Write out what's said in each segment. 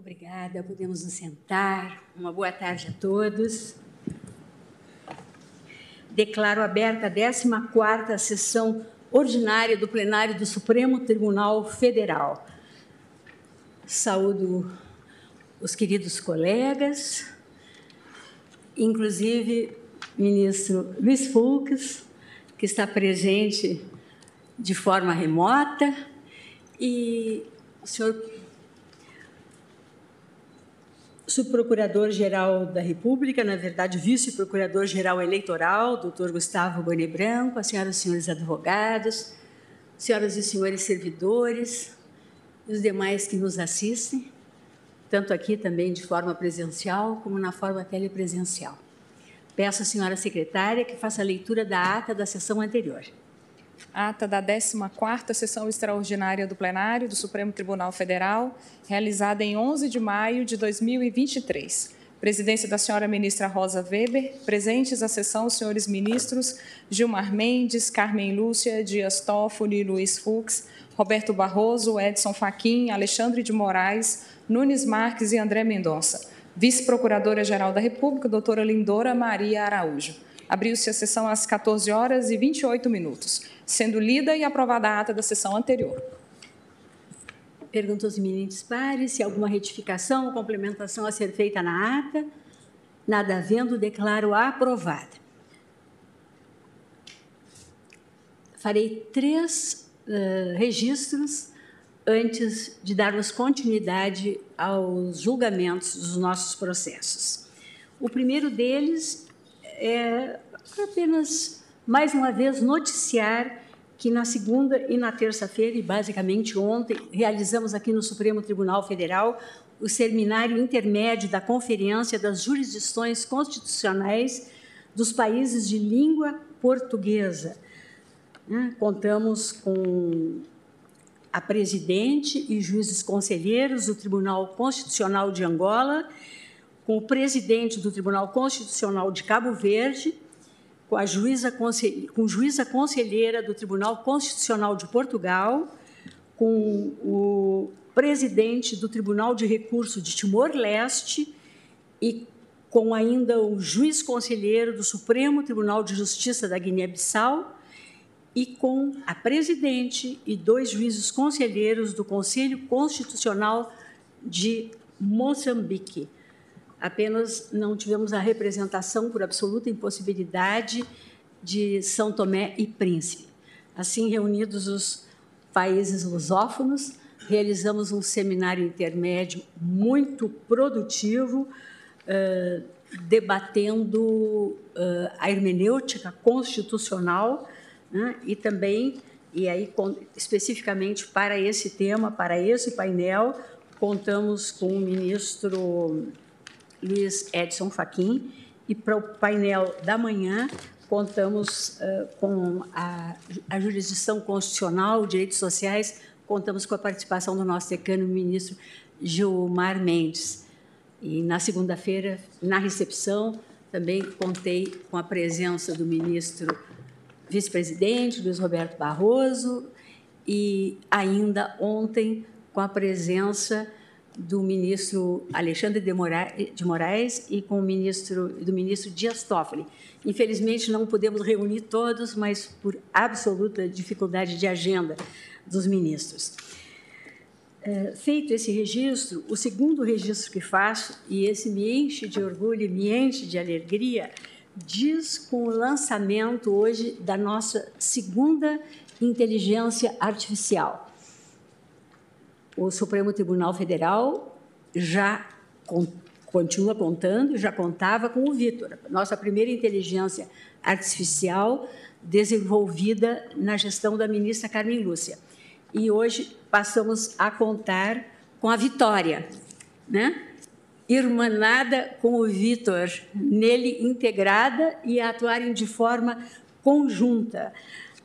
Obrigada, podemos nos sentar. Uma boa tarde a todos. Declaro aberta a 14ª sessão ordinária do plenário do Supremo Tribunal Federal. Saúdo os queridos colegas, inclusive ministro Luiz Fux, que está presente de forma remota, e o senhor subprocurador-geral da República, na verdade, vice-procurador-geral eleitoral, doutor Gustavo Boni Branco, as senhoras e senhores advogados, senhoras e senhores servidores, e os demais que nos assistem, tanto aqui também de forma presencial, como na forma telepresencial. Peço à senhora secretária que faça a leitura da ata da sessão anterior. Ata da 14ª Sessão Extraordinária do Plenário do Supremo Tribunal Federal, realizada em 11 de maio de 2023. Presidência da senhora ministra Rosa Weber, presentes à sessão os senhores ministros Gilmar Mendes, Carmen Lúcia, Dias Toffoli, Luiz Fux, Roberto Barroso, Edson Fachin, Alexandre de Moraes, Nunes Marques e André Mendonça. Vice-Procuradora-Geral da República, doutora Lindora Maria Araújo. Abriu-se a sessão às 14 horas e 28 minutos, sendo lida e aprovada a ata da sessão anterior. Pergunto aos eminentes pares se alguma retificação ou complementação a ser feita na ata. Nada havendo, declaro aprovada. Farei três uh, registros antes de darmos continuidade aos julgamentos dos nossos processos. O primeiro deles é apenas, mais uma vez, noticiar que na segunda e na terça-feira, e basicamente ontem, realizamos aqui no Supremo Tribunal Federal o seminário intermédio da Conferência das Jurisdições Constitucionais dos Países de Língua Portuguesa. Né? Contamos com a presidente e juízes conselheiros do Tribunal Constitucional de Angola com o presidente do Tribunal Constitucional de Cabo Verde, com a juíza, com juíza conselheira do Tribunal Constitucional de Portugal, com o presidente do Tribunal de Recurso de Timor-Leste e com ainda o juiz conselheiro do Supremo Tribunal de Justiça da Guiné-Bissau e com a presidente e dois juízes conselheiros do Conselho Constitucional de Moçambique apenas não tivemos a representação por absoluta impossibilidade de São Tomé e Príncipe. Assim, reunidos os países lusófonos, realizamos um seminário intermédio muito produtivo, uh, debatendo uh, a hermenêutica constitucional né, e também, e aí especificamente para esse tema, para esse painel, contamos com o ministro Luiz Edson Fachin, e para o painel da manhã contamos uh, com a, a, jurisdição constitucional, direitos sociais, contamos com a participação do nosso decano, ministro Gilmar Mendes. E na segunda-feira, na recepção, também contei com a presença do ministro vice-presidente, Luiz Roberto Barroso, e ainda ontem com a presença do ministro Alexandre de Moraes e com o ministro do ministro Dias Toffoli. Infelizmente não podemos reunir todos, mas por absoluta dificuldade de agenda dos ministros. É, feito esse registro, o segundo registro que faço, e esse me enche de orgulho, me enche de alegria, diz com o lançamento hoje da nossa segunda inteligência artificial o Supremo Tribunal Federal já con continua contando, já contava com o Vitor, nossa primeira inteligência artificial desenvolvida na gestão da ministra Carmen Lúcia. E hoje passamos a contar com a Vitória, né? irmanada com o Vitor, nele integrada e atuarem de forma conjunta.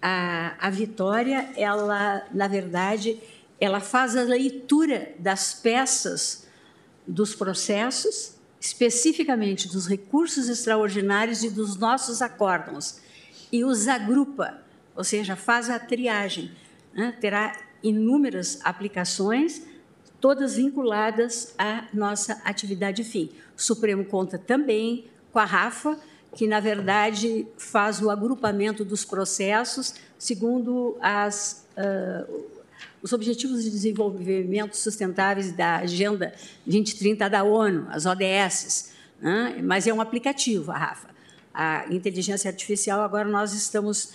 A, a Vitória, ela, na verdade, ela faz a leitura das peças dos processos, especificamente dos recursos extraordinários e dos nossos acórdãos, e os agrupa, ou seja, faz a triagem. Né? Terá inúmeras aplicações, todas vinculadas à nossa atividade fim. O Supremo conta também com a RAFA, que, na verdade, faz o agrupamento dos processos segundo as, uh, os Objetivos de Desenvolvimento Sustentáveis da Agenda 2030 da ONU, as ODS. Né? Mas é um aplicativo, a RAFA. A inteligência artificial, agora nós estamos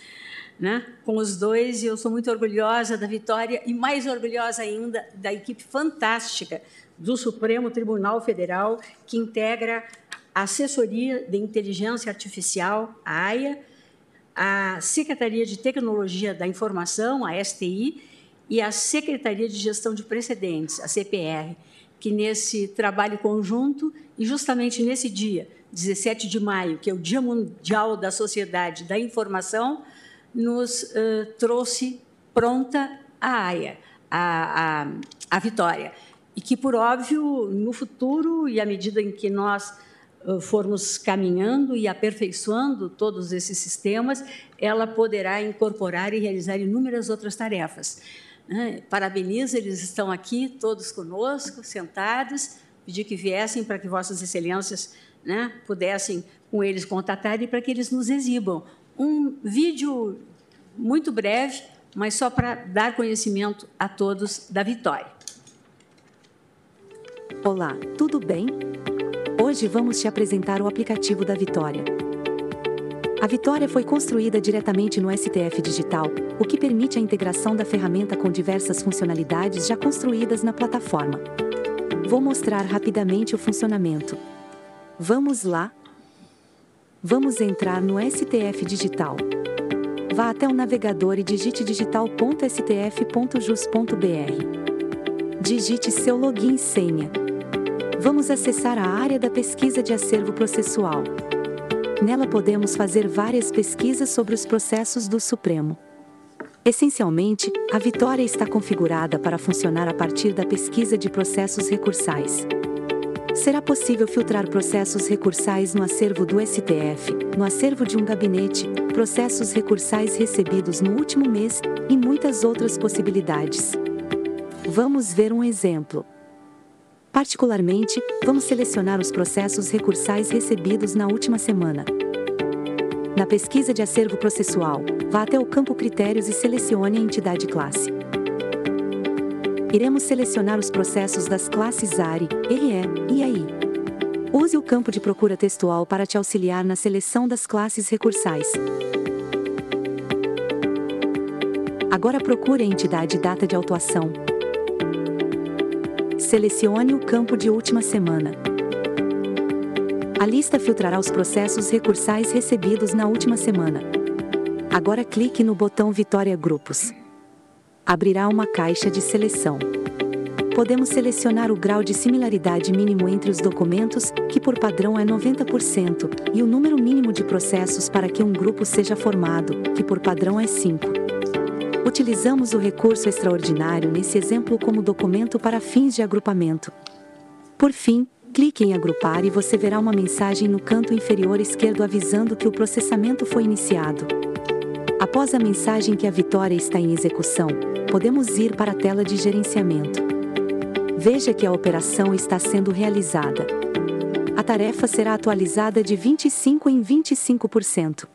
né, com os dois, e eu sou muito orgulhosa da vitória e mais orgulhosa ainda da equipe fantástica do Supremo Tribunal Federal, que integra a Assessoria de Inteligência Artificial, a AIA, a Secretaria de Tecnologia da Informação, a STI, e a Secretaria de Gestão de Precedentes, a CPR, que nesse trabalho conjunto e justamente nesse dia, 17 de maio, que é o Dia Mundial da Sociedade da Informação, nos uh, trouxe pronta a AIA, a, a, a vitória. E que, por óbvio, no futuro e à medida em que nós uh, formos caminhando e aperfeiçoando todos esses sistemas, ela poderá incorporar e realizar inúmeras outras tarefas. Uh, parabenizo, eles estão aqui, todos conosco, sentados, pedir que viessem para que Vossas Excelências né, pudessem com eles contatar e para que eles nos exibam um vídeo muito breve, mas só para dar conhecimento a todos da vitória. Olá, tudo bem? Hoje vamos te apresentar o aplicativo da Vitória. A Vitória foi construída diretamente no STF Digital, o que permite a integração da ferramenta com diversas funcionalidades já construídas na plataforma. Vou mostrar rapidamente o funcionamento. Vamos lá? Vamos entrar no STF Digital. Vá até o navegador e digite digital.stf.jus.br. Digite seu login e senha. Vamos acessar a área da pesquisa de acervo processual. Nela podemos fazer várias pesquisas sobre os processos do Supremo. Essencialmente, a Vitória está configurada para funcionar a partir da pesquisa de processos recursais. Será possível filtrar processos recursais no acervo do STF, no acervo de um gabinete, processos recursais recebidos no último mês e muitas outras possibilidades. Vamos ver um exemplo. Particularmente, vamos selecionar os processos recursais recebidos na última semana. Na pesquisa de acervo processual, vá até o campo Critérios e selecione a entidade classe iremos selecionar os processos das classes ARI, RE e AI. Use o campo de procura textual para te auxiliar na seleção das classes recursais. Agora procure a entidade data de autuação. Selecione o campo de última semana. A lista filtrará os processos recursais recebidos na última semana. Agora clique no botão Vitória Grupos abrirá uma caixa de seleção. Podemos selecionar o grau de similaridade mínimo entre os documentos, que por padrão é 90%, e o número mínimo de processos para que um grupo seja formado, que por padrão é 5. Utilizamos o recurso extraordinário nesse exemplo como documento para fins de agrupamento. Por fim, clique em Agrupar e você verá uma mensagem no canto inferior esquerdo avisando que o processamento foi iniciado. Após a mensagem que a vitória está em execução, podemos ir para a tela de gerenciamento. Veja que a operação está sendo realizada. A tarefa será atualizada de 25 em 25%.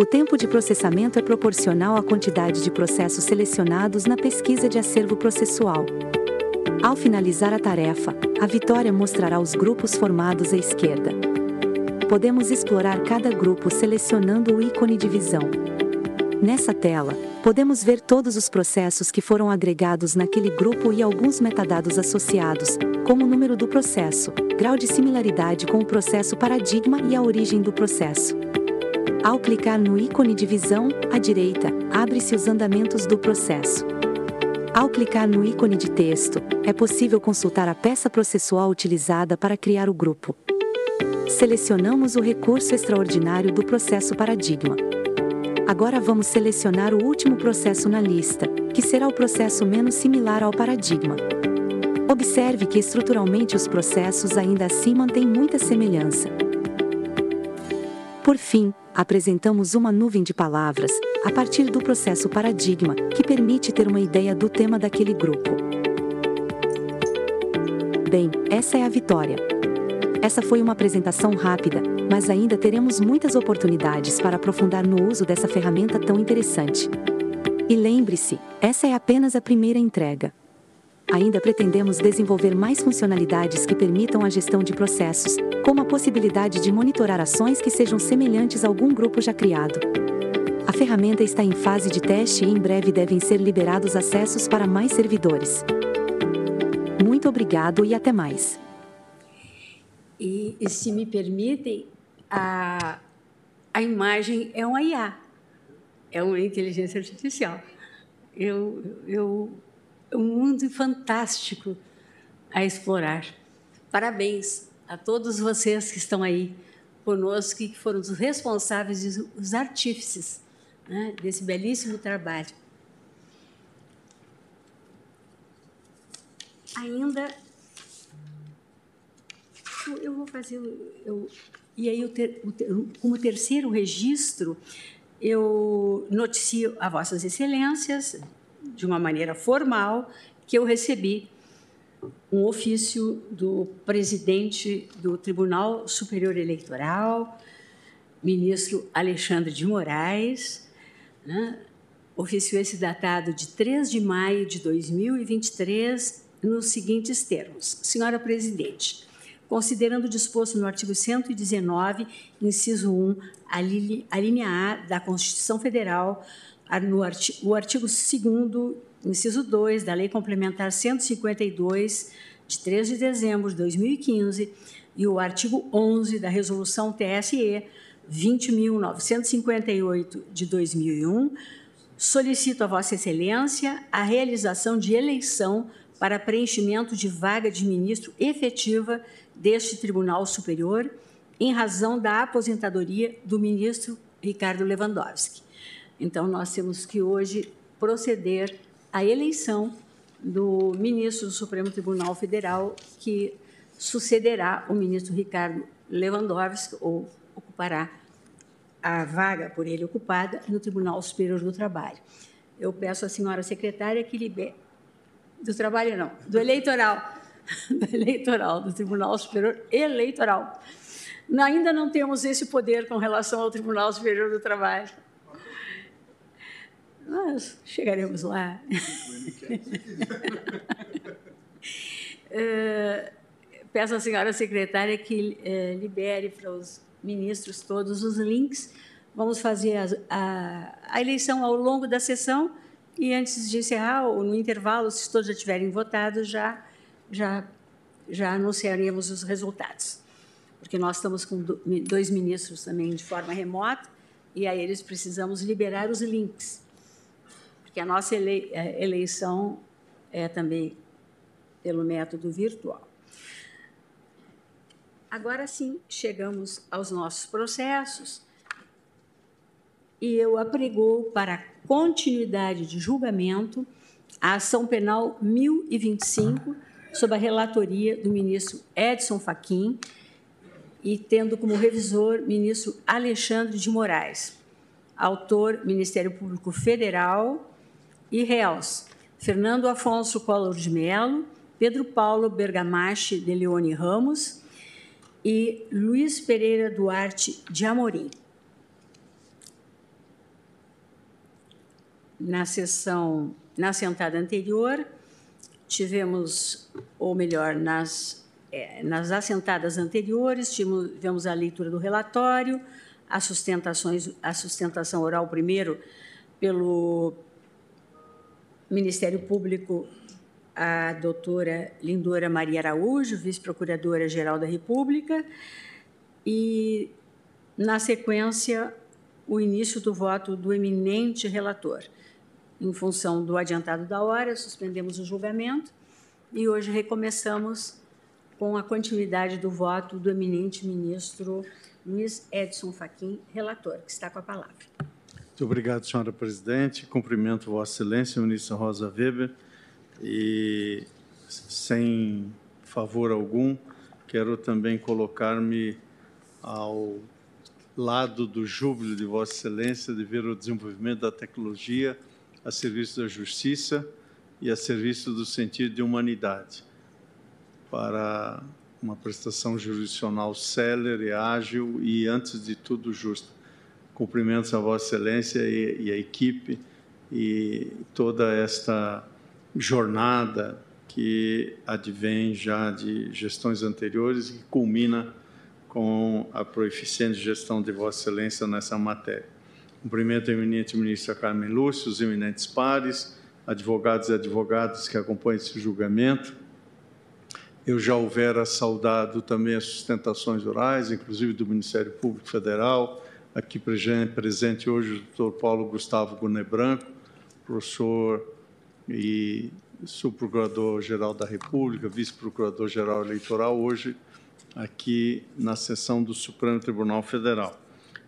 O tempo de processamento é proporcional à quantidade de processos selecionados na pesquisa de acervo processual. Ao finalizar a tarefa, a vitória mostrará os grupos formados à esquerda. Podemos explorar cada grupo selecionando o ícone de visão. Nessa tela, podemos ver todos os processos que foram agregados naquele grupo e alguns metadados associados, como o número do processo, grau de similaridade com o processo paradigma e a origem do processo. Ao clicar no ícone de visão, à direita, abre-se os andamentos do processo. Ao clicar no ícone de texto, é possível consultar a peça processual utilizada para criar o grupo. Selecionamos o recurso extraordinário do processo paradigma. Agora vamos selecionar o último processo na lista, que será o processo menos similar ao paradigma. Observe que estruturalmente os processos ainda assim mantêm muita semelhança. Por fim, apresentamos uma nuvem de palavras, a partir do processo paradigma, que permite ter uma ideia do tema daquele grupo. Bem, essa é a vitória. Essa foi uma apresentação rápida, mas ainda teremos muitas oportunidades para aprofundar no uso dessa ferramenta tão interessante. E lembre-se, essa é apenas a primeira entrega. Ainda pretendemos desenvolver mais funcionalidades que permitam a gestão de processos, como a possibilidade de monitorar ações que sejam semelhantes a algum grupo já criado. A ferramenta está em fase de teste e em breve devem ser liberados acessos para mais servidores. Muito obrigado e até mais. E, e se me permitem, a, a imagem é uma IA, é uma inteligência artificial. Eu, eu, um mundo fantástico a explorar. Parabéns a todos vocês que estão aí conosco e que foram os responsáveis os artífices né, desse belíssimo trabalho. Ainda eu vou fazer. Eu, e aí, eu ter, como terceiro registro, eu noticio a Vossas Excelências, de uma maneira formal, que eu recebi um ofício do presidente do Tribunal Superior Eleitoral, ministro Alexandre de Moraes, né? ofício esse datado de 3 de maio de 2023, nos seguintes termos: Senhora Presidente, considerando o disposto no artigo 119, inciso 1, a linha A da Constituição Federal, no artigo, o artigo 2 inciso 2 da Lei Complementar 152, de 3 de dezembro de 2015, e o artigo 11 da Resolução TSE 20.958 de 2001, solicito a Vossa Excelência a realização de eleição para preenchimento de vaga de ministro efetiva deste Tribunal Superior, em razão da aposentadoria do ministro Ricardo Lewandowski. Então, nós temos que hoje proceder à eleição do ministro do Supremo Tribunal Federal, que sucederá o ministro Ricardo Lewandowski, ou ocupará a vaga por ele ocupada no Tribunal Superior do Trabalho. Eu peço à senhora secretária que libere. Do trabalho, não, do eleitoral do eleitoral, do Tribunal Superior Eleitoral. Ainda não temos esse poder com relação ao Tribunal Superior do Trabalho. Nós chegaremos lá. peço à senhora secretária que é, libere para os ministros todos os links. Vamos fazer a, a, a eleição ao longo da sessão e antes de encerrar, ou no intervalo, se todos já tiverem votado, já já, já anunciaremos os resultados. Porque nós estamos com dois ministros também de forma remota, e a eles precisamos liberar os links. Porque a nossa é, eleição é também pelo método virtual. Agora sim, chegamos aos nossos processos e eu apregou para continuidade de julgamento a ação penal 1025 sob a relatoria do ministro Edson Fachin e tendo como revisor ministro Alexandre de Moraes. Autor, Ministério Público Federal e réus, Fernando Afonso Collor de Mello, Pedro Paulo Bergamache de Leone Ramos e Luiz Pereira Duarte de Amorim. Na sessão, na sentada anterior, tivemos, ou melhor, nas, é, nas assentadas anteriores, tivemos a leitura do relatório, as sustentações, a sustentação oral primeiro pelo Ministério Público, a doutora Lindora Maria Araújo, vice-procuradora-geral da República, e, na sequência, o início do voto do eminente relator em função do adiantado da hora, suspendemos o julgamento e hoje recomeçamos com a continuidade do voto do eminente ministro Luiz Edson Fachin, relator, que está com a palavra. Muito obrigado, senhora presidente. Cumprimento Vossa Excelência, ministra Rosa Weber, e sem favor algum, quero também colocar-me ao lado do júbilo de Vossa Excelência de ver o desenvolvimento da tecnologia a serviço da justiça e a serviço do sentido de humanidade. para uma prestação jurisdicional célere, ágil e, antes de tudo, justa. Cumprimentos a Vossa Excelência e, e a equipe e toda esta jornada que advém já de gestões anteriores e culmina com a proeficiente gestão de Vossa Excelência nessa matéria. Cumprimento a eminente ministra Carmen Lúcio, os eminentes pares, advogados e advogadas que acompanham esse julgamento. Eu já houvera saudado também as sustentações orais, inclusive do Ministério Público Federal, aqui presente hoje o doutor Paulo Gustavo Guné Branco, professor e subprocurador-geral da República, vice-procurador-geral eleitoral, hoje aqui na sessão do Supremo Tribunal Federal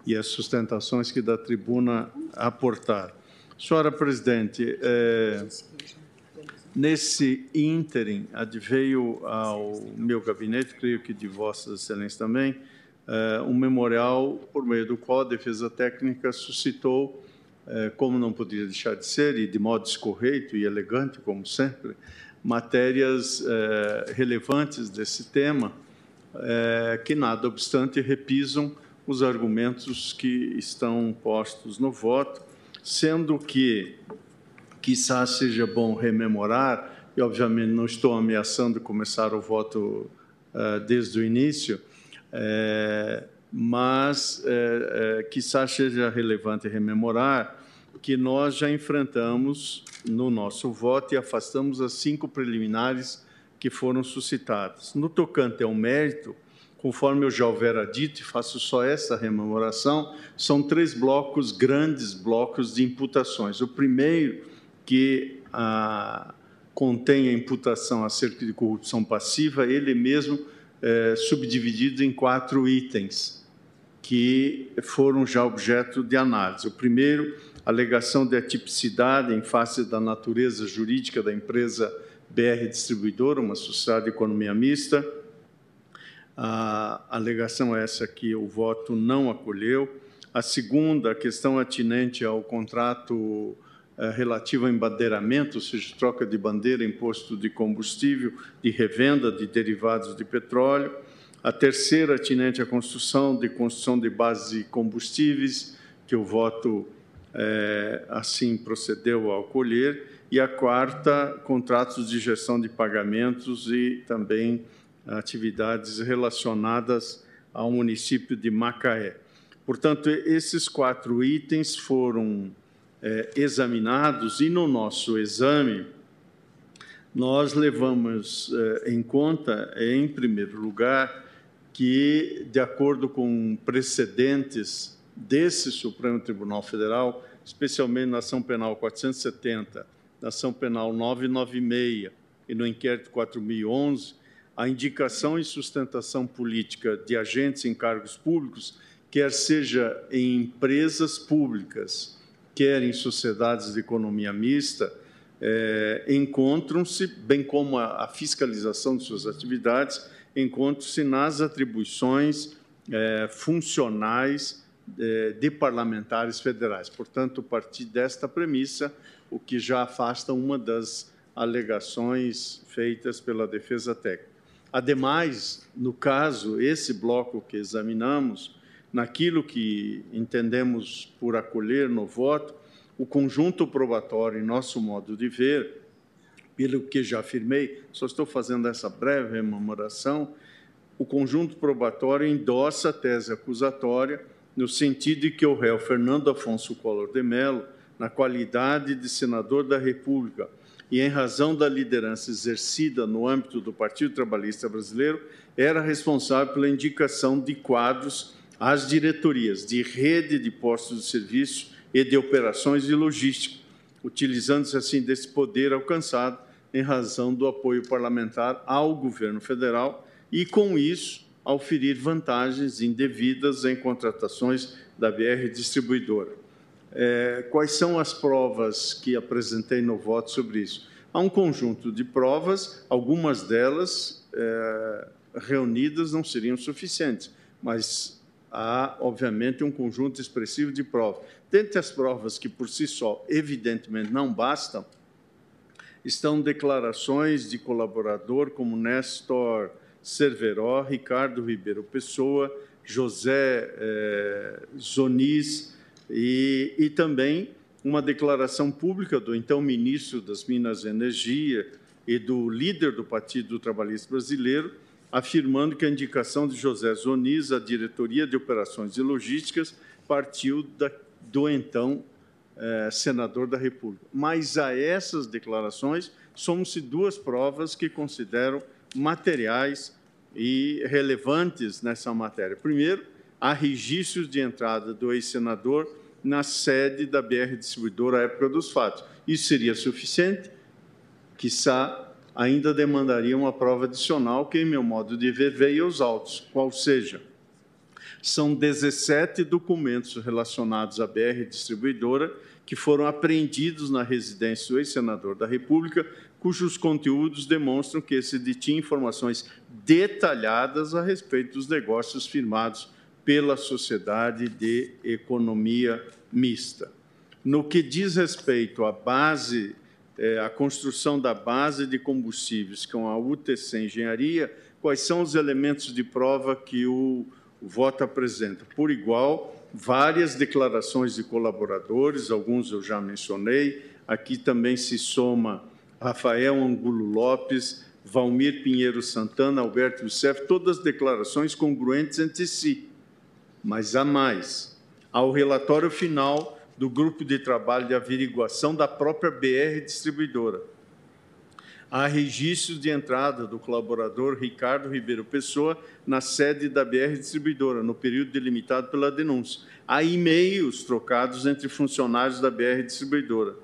e as sustentações que da tribuna aportar. Senhora Presidente, é, nesse ínterim, adveio ao meu gabinete, creio que de Vossas Excelências também, um memorial por meio do qual a Defesa Técnica suscitou, é, como não podia deixar de ser, e de modo escorreito e elegante, como sempre, matérias é, relevantes desse tema, que, nada obstante, repisam os argumentos que estão postos no voto, sendo que, quizás seja bom rememorar, e obviamente não estou ameaçando começar o voto desde o início, é, mas é, é, quizás seja relevante rememorar que nós já enfrentamos no nosso voto e afastamos as cinco preliminares que foram suscitadas. No tocante ao mérito, conforme eu já houvera dito, e faço só essa rememoração, são três blocos, grandes blocos de imputações. O primeiro, que ah, contém a imputação acerca de corrupção passiva, ele mesmo é subdividido em quatro itens, que foram já objeto de análise. O primeiro, alegação de atipicidade em face da natureza jurídica da empresa BR Distribuidora, uma sociedade de economia mista. A alegação é essa que o voto não acolheu. A segunda, a questão atinente ao contrato eh, relativo ao embandeiramento, ou seja, troca de bandeira, imposto de combustível, de revenda de derivados de petróleo. A terceira, atinente à construção de construção de bases de combustíveis, que o voto é, assim procedeu ao acolher e a quarta, contratos de gestão de pagamentos e também atividades relacionadas ao município de Macaé. Portanto, esses quatro itens foram é, examinados e no nosso exame nós levamos é, em conta, em primeiro lugar, que, de acordo com precedentes desse Supremo Tribunal Federal, especialmente na ação penal 470 na ação penal 996 e no inquérito 4011, a indicação e sustentação política de agentes em cargos públicos, quer seja em empresas públicas, quer em sociedades de economia mista, é, encontram-se, bem como a, a, fiscalização de suas atividades, encontram-se nas atribuições é, funcionais é, de parlamentares federais. Portanto, a partir desta premissa, o que já afasta uma das alegações feitas pela defesa técnica. Ademais, no caso, esse bloco que examinamos, naquilo que entendemos por acolher no voto, o conjunto probatório, em nosso modo de ver, pelo que já afirmei, só estou fazendo essa breve rememoração, o conjunto probatório endossa a tese acusatória no sentido de que o réu Fernando Afonso Collor de Mello na qualidade de senador da República e em razão da liderança exercida no âmbito do Partido Trabalhista Brasileiro, era responsável pela indicação de quadros às diretorias de rede de postos de serviço e de operações de logística, utilizando-se assim desse poder alcançado em razão do apoio parlamentar ao governo federal e, com isso, ao ferir vantagens indevidas em contratações da BR Distribuidora. É, quais são as provas que apresentei no voto sobre isso? Há um conjunto de provas, algumas delas é, reunidas não seriam suficientes, mas há, obviamente, um conjunto expressivo de provas. Dentre as provas que, por si só, evidentemente não bastam, estão declarações de colaborador como Néstor Cerveró, Ricardo Ribeiro Pessoa, José eh, Zonis e, e também uma declaração pública do então ministro das Minas e Energia e do líder do Partido Trabalhista Brasileiro, afirmando que a indicação de José Zonis à diretoria de operações e logísticas partiu da, do então eh, senador da República. Mas a essas declarações somam-se duas provas que considero materiais e relevantes nessa matéria. Primeiro, há registros de entrada do ex-senador na sede da BR Distribuidora à época dos fatos. Isso seria suficiente? Quizá ainda demandaria uma prova adicional que, em meu modo de ver, veio aos autos, qual seja, são 17 documentos relacionados à BR Distribuidora que foram apreendidos na residência do ex-senador da República, cujos conteúdos demonstram que esse detinha informações detalhadas a respeito dos negócios firmados pela Sociedade de Economia Mista. No que diz respeito à base, é, à construção da base de combustíveis com a UTC Engenharia, quais são os elementos de prova que o, o voto apresenta? Por igual, várias declarações de colaboradores, alguns eu já mencionei, aqui também se soma Rafael Angulo Lopes, Valmir Pinheiro Santana, Alberto Youssef, todas declarações congruentes entre si. Mas há mais. Ao relatório final do grupo de trabalho de averiguação da própria BR Distribuidora. Há registros de entrada do colaborador Ricardo Ribeiro Pessoa na sede da BR Distribuidora, no período delimitado pela denúncia. Há e-mails trocados entre funcionários da BR Distribuidora.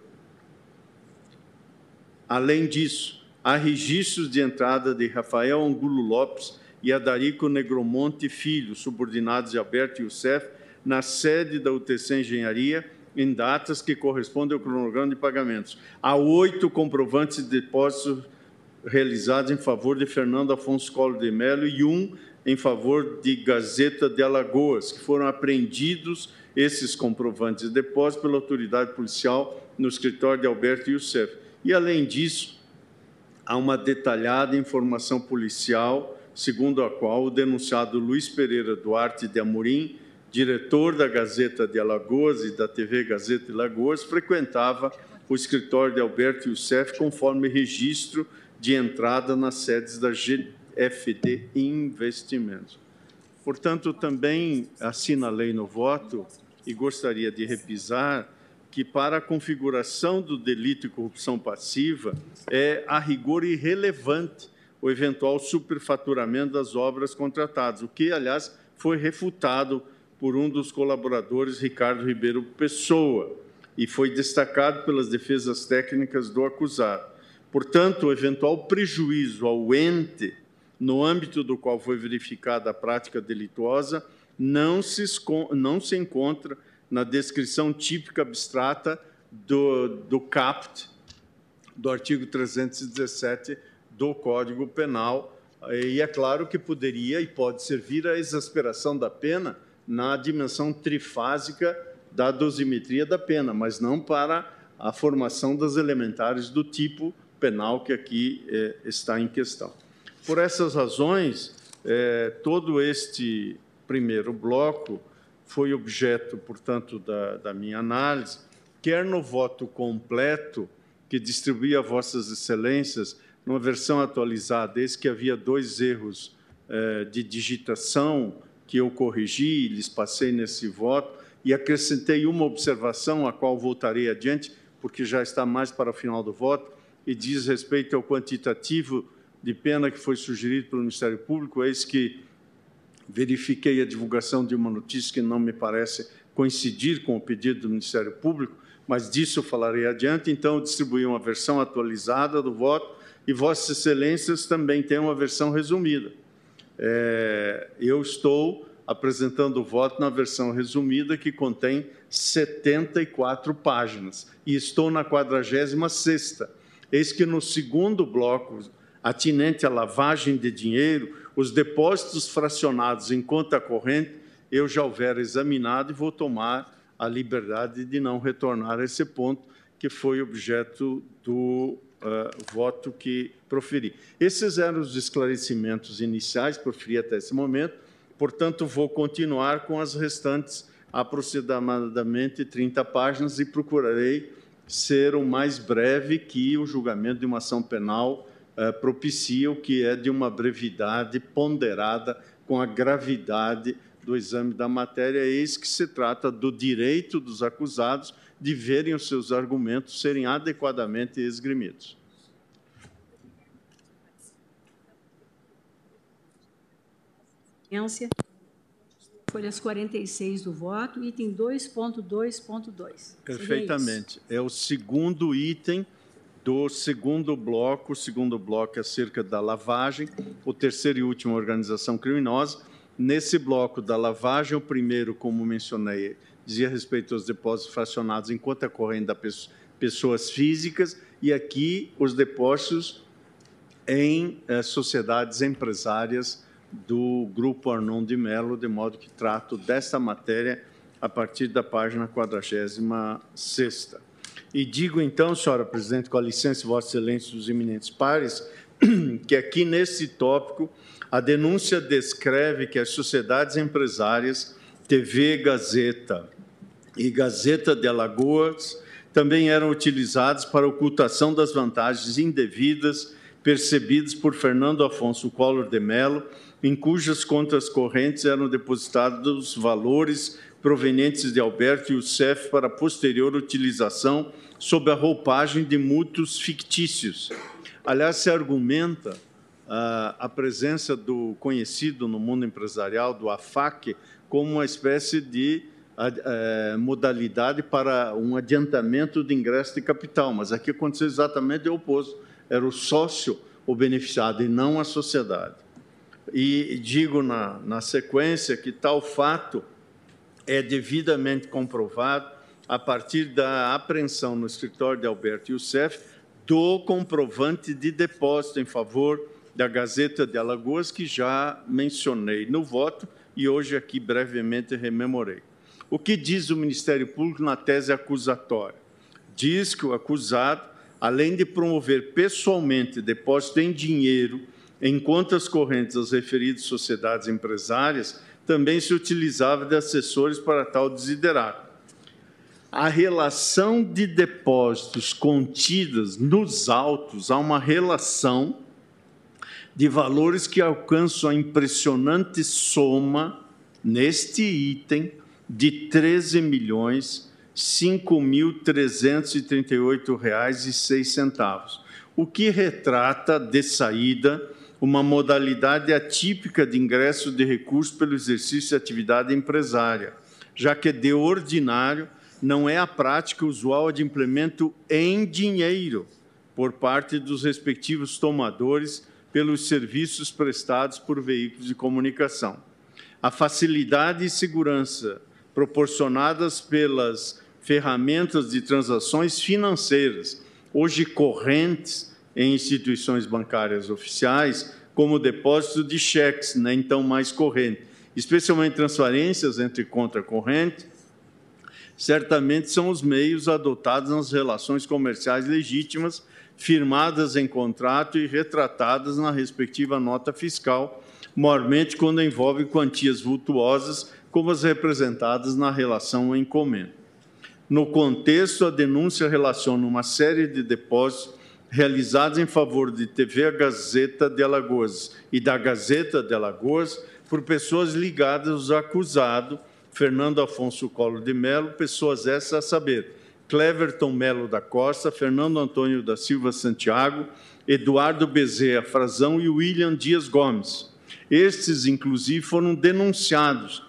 Além disso, há registros de entrada de Rafael Angulo Lopes e Adarico Negromonte Filho, subordinados de Alberto Youssef, na sede da UTC Engenharia, em datas que correspondem ao cronograma de pagamentos. Há oito comprovantes de depósitos realizados em favor de Fernando Afonso Collor de Mello e um em favor de Gazeta de Alagoas, que foram apreendidos esses comprovantes de depósito pela autoridade policial no escritório de Alberto Youssef. E, além disso, há uma detalhada informação policial, segundo a qual o denunciado Luiz Pereira Duarte de Amorim, diretor da Gazeta de Alagoas e da TV Gazeta de Alagoas, frequentava o escritório de Alberto Youssef conforme registro de entrada nas sedes da GFD Investimentos. Portanto, também assinalei no voto e gostaria de repisar que para a configuração do delito de corrupção passiva é a rigor irrelevante o eventual superfaturamento das obras contratadas, o que, aliás, foi refutado por um dos colaboradores, Ricardo Ribeiro Pessoa, e foi destacado pelas defesas técnicas do acusado. Portanto, o eventual prejuízo ao ente, no âmbito do qual foi verificada a prática delituosa, não se, não se encontra na descrição típica abstrata do, do CAPT, do artigo 317 do Código Penal, e é claro que poderia e pode servir à exasperação da pena na dimensão trifásica da dosimetria da pena, mas não para a formação das elementares do tipo penal que aqui é, está em questão. Por essas razões, é, todo este primeiro bloco foi objeto, portanto, da, da minha análise, quer no voto completo, que distribuí a Vossas Excelências, numa versão atualizada, esse que havia dois erros eh, de digitação que eu corrigi, lhes passei nesse voto, e acrescentei uma observação, a qual voltarei adiante, porque já está mais para o final do voto, e diz respeito ao quantitativo de pena que foi sugerido pelo Ministério Público, eis que verifiquei a divulgação de uma notícia que não me parece coincidir com o pedido do Ministério Público, mas disso falarei adiante. Então, distribuí uma versão atualizada do voto e Vossas Excelências também têm uma versão resumida. É, eu estou apresentando o voto na versão resumida, que contém 74 páginas, e estou na 46ª. Eis que no segundo bloco, atinente à lavagem de dinheiro, os depósitos fracionados em conta corrente, eu já houver examinado e vou tomar a liberdade de não retornar a esse ponto que foi objeto do uh, voto que proferi. Esses eram os esclarecimentos iniciais, proferi até esse momento, portanto, vou continuar com as restantes aproximadamente 30 páginas e procurarei ser o mais breve que o julgamento de uma ação penal uh, propicia, o que é de uma brevidade ponderada com a gravidade do exame da matéria, eis que se trata do direito dos acusados de verem os seus argumentos serem adequadamente esgrimidos. Folhas 46 do voto, item 2.2.2. Perfeitamente. É o segundo item do segundo bloco. O segundo bloco é acerca da lavagem, o terceiro e último, organização criminosa. Nesse bloco da lavagem, o primeiro, como mencionei, dizia respeito aos depósitos fracionados em conta corrente das pessoas físicas, e aqui os depósitos em eh, sociedades empresárias do Grupo Arnon de Mello, de modo que trato desta matéria a partir da página 46. E digo então, senhora presidente, com a licença de Vossa Excelência dos eminentes pares, que aqui nesse tópico a denúncia descreve que as sociedades empresárias TV Gazeta e Gazeta de Alagoas também eram utilizados para ocultação das vantagens indevidas percebidas por Fernando Afonso Collor de Mello, em cujas contas correntes eram depositados valores provenientes de Alberto Youssef para posterior utilização sob a roupagem de mútuos fictícios. Aliás, se argumenta ah, a presença do conhecido no mundo empresarial, do AFAC, como uma espécie de é, modalidade para um adiantamento de ingresso de capital, mas aqui aconteceu exatamente o oposto. Era o sócio o beneficiado e não a sociedade. E digo na, na sequência que tal fato é devidamente comprovado a partir da apreensão no escritório de Alberto Youssef do comprovante de depósito em favor da Gazeta de Alagoas, que já mencionei no voto e hoje aqui brevemente rememorei. O que diz o Ministério Público na tese acusatória? Diz que o acusado, além de promover pessoalmente depósito em dinheiro em contas correntes das referidas sociedades empresárias, também se utilizava de assessores para tal desiderato. A relação de depósitos contidas nos autos há uma relação de valores que alcançam a impressionante soma neste item de 13 milhões 5.338 reais seis centavos, o que retrata de saída uma modalidade atípica de ingresso de recursos pelo exercício de atividade empresária, já que de ordinário não é a prática usual de implemento em dinheiro por parte dos respectivos tomadores pelos serviços prestados por veículos de comunicação. A facilidade e segurança proporcionadas pelas ferramentas de transações financeiras, hoje correntes em instituições bancárias oficiais, como depósito de cheques, né, então mais corrente, especialmente transferências entre conta corrente, certamente são os meios adotados nas relações comerciais legítimas, firmadas em contrato e retratadas na respectiva nota fiscal, maiormente quando envolve quantias vultuosas como as representadas na relação encomenda. No contexto, a denúncia relaciona uma série de depósitos realizados em favor de TV Gazeta de Alagoas e da Gazeta de Alagoas por pessoas ligadas ao acusado Fernando Afonso Collor de Mello, pessoas essas a saber, Cleverton Melo da Costa, Fernando Antônio da Silva Santiago, Eduardo Bezerra Frazão e William Dias Gomes. Estes, inclusive, foram denunciados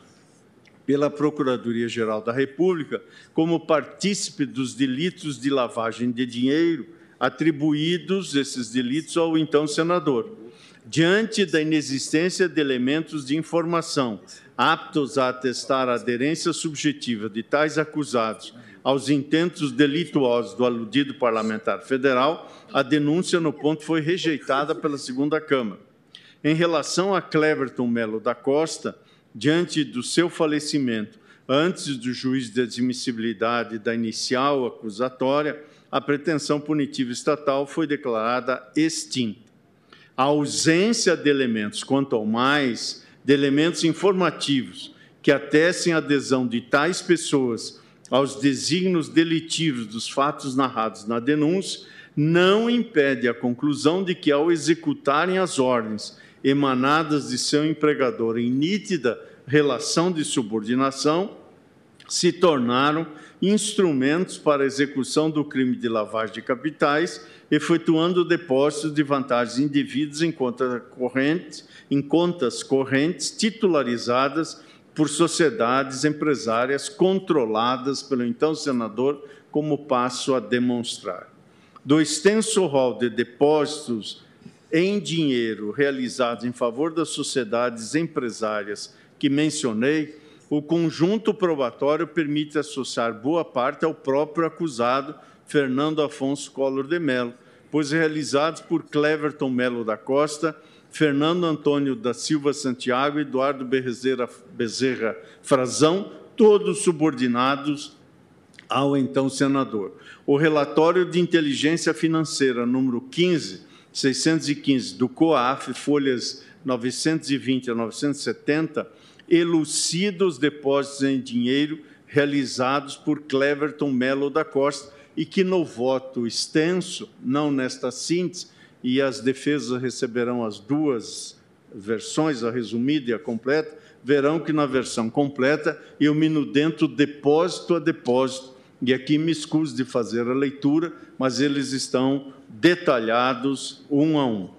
pela Procuradoria-Geral da República como partícipe dos delitos de lavagem de dinheiro atribuídos esses delitos ao então senador. Diante da inexistência de elementos de informação aptos a atestar a aderência subjetiva de tais acusados aos intentos delituosos do aludido parlamentar federal, a denúncia no ponto foi rejeitada pela segunda Câmara. Em relação a Cleverton Melo da Costa, diante do seu falecimento, antes do juiz de admissibilidade da inicial acusatória, a pretensão punitiva estatal foi declarada extinta. A ausência de elementos, quanto ao mais, de elementos informativos que atestem a adesão de tais pessoas aos desígnios delitivos dos fatos narrados na denúncia, não impede a conclusão de que, ao executarem as ordens emanadas de seu empregador em nítida relação de subordinação, se tornaram instrumentos para execução do crime de lavagem de capitais, efetuando depósitos de vantagens indevidas em, conta corrente, em contas correntes titularizadas por sociedades empresárias controladas pelo então senador, como passo a demonstrar. Do extenso rol de depósitos em dinheiro realizados em favor das sociedades empresárias que mencionei, o conjunto probatório permite associar boa parte ao próprio acusado, Fernando Afonso Collor de Mello, pois realizados por Cleverton Melo da Costa, Fernando Antônio da Silva Santiago e Eduardo Bezerra, Bezerra Frazão, todos subordinados ao então senador. O relatório de inteligência financeira número 15, 615 do COAF, folhas 920 a 970, elucida os depósitos em dinheiro realizados por Cleverton Melo da Costa e que no voto extenso, não nesta síntese, e as defesas receberão as duas versões, a resumida e a completa, verão que na versão completa eu me dentro depósito a depósito, e aqui me excuso de fazer a leitura, mas eles estão detalhados um a um.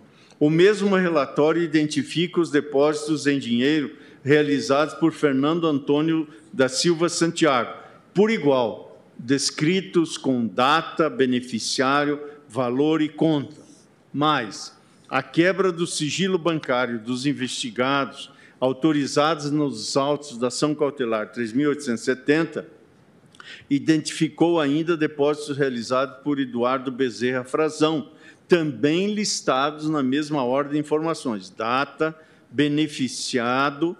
O mesmo relatório identifica os depósitos em dinheiro realizados por Fernando Antônio da Silva Santiago, por igual, descritos com data, beneficiário, valor e conta. Mas a quebra do sigilo bancário dos investigados autorizados nos autos da ação cautelar 3.870 identificou ainda depósitos realizados por Eduardo Bezerra Frazão, também listados na mesma ordem de informações, data, beneficiado,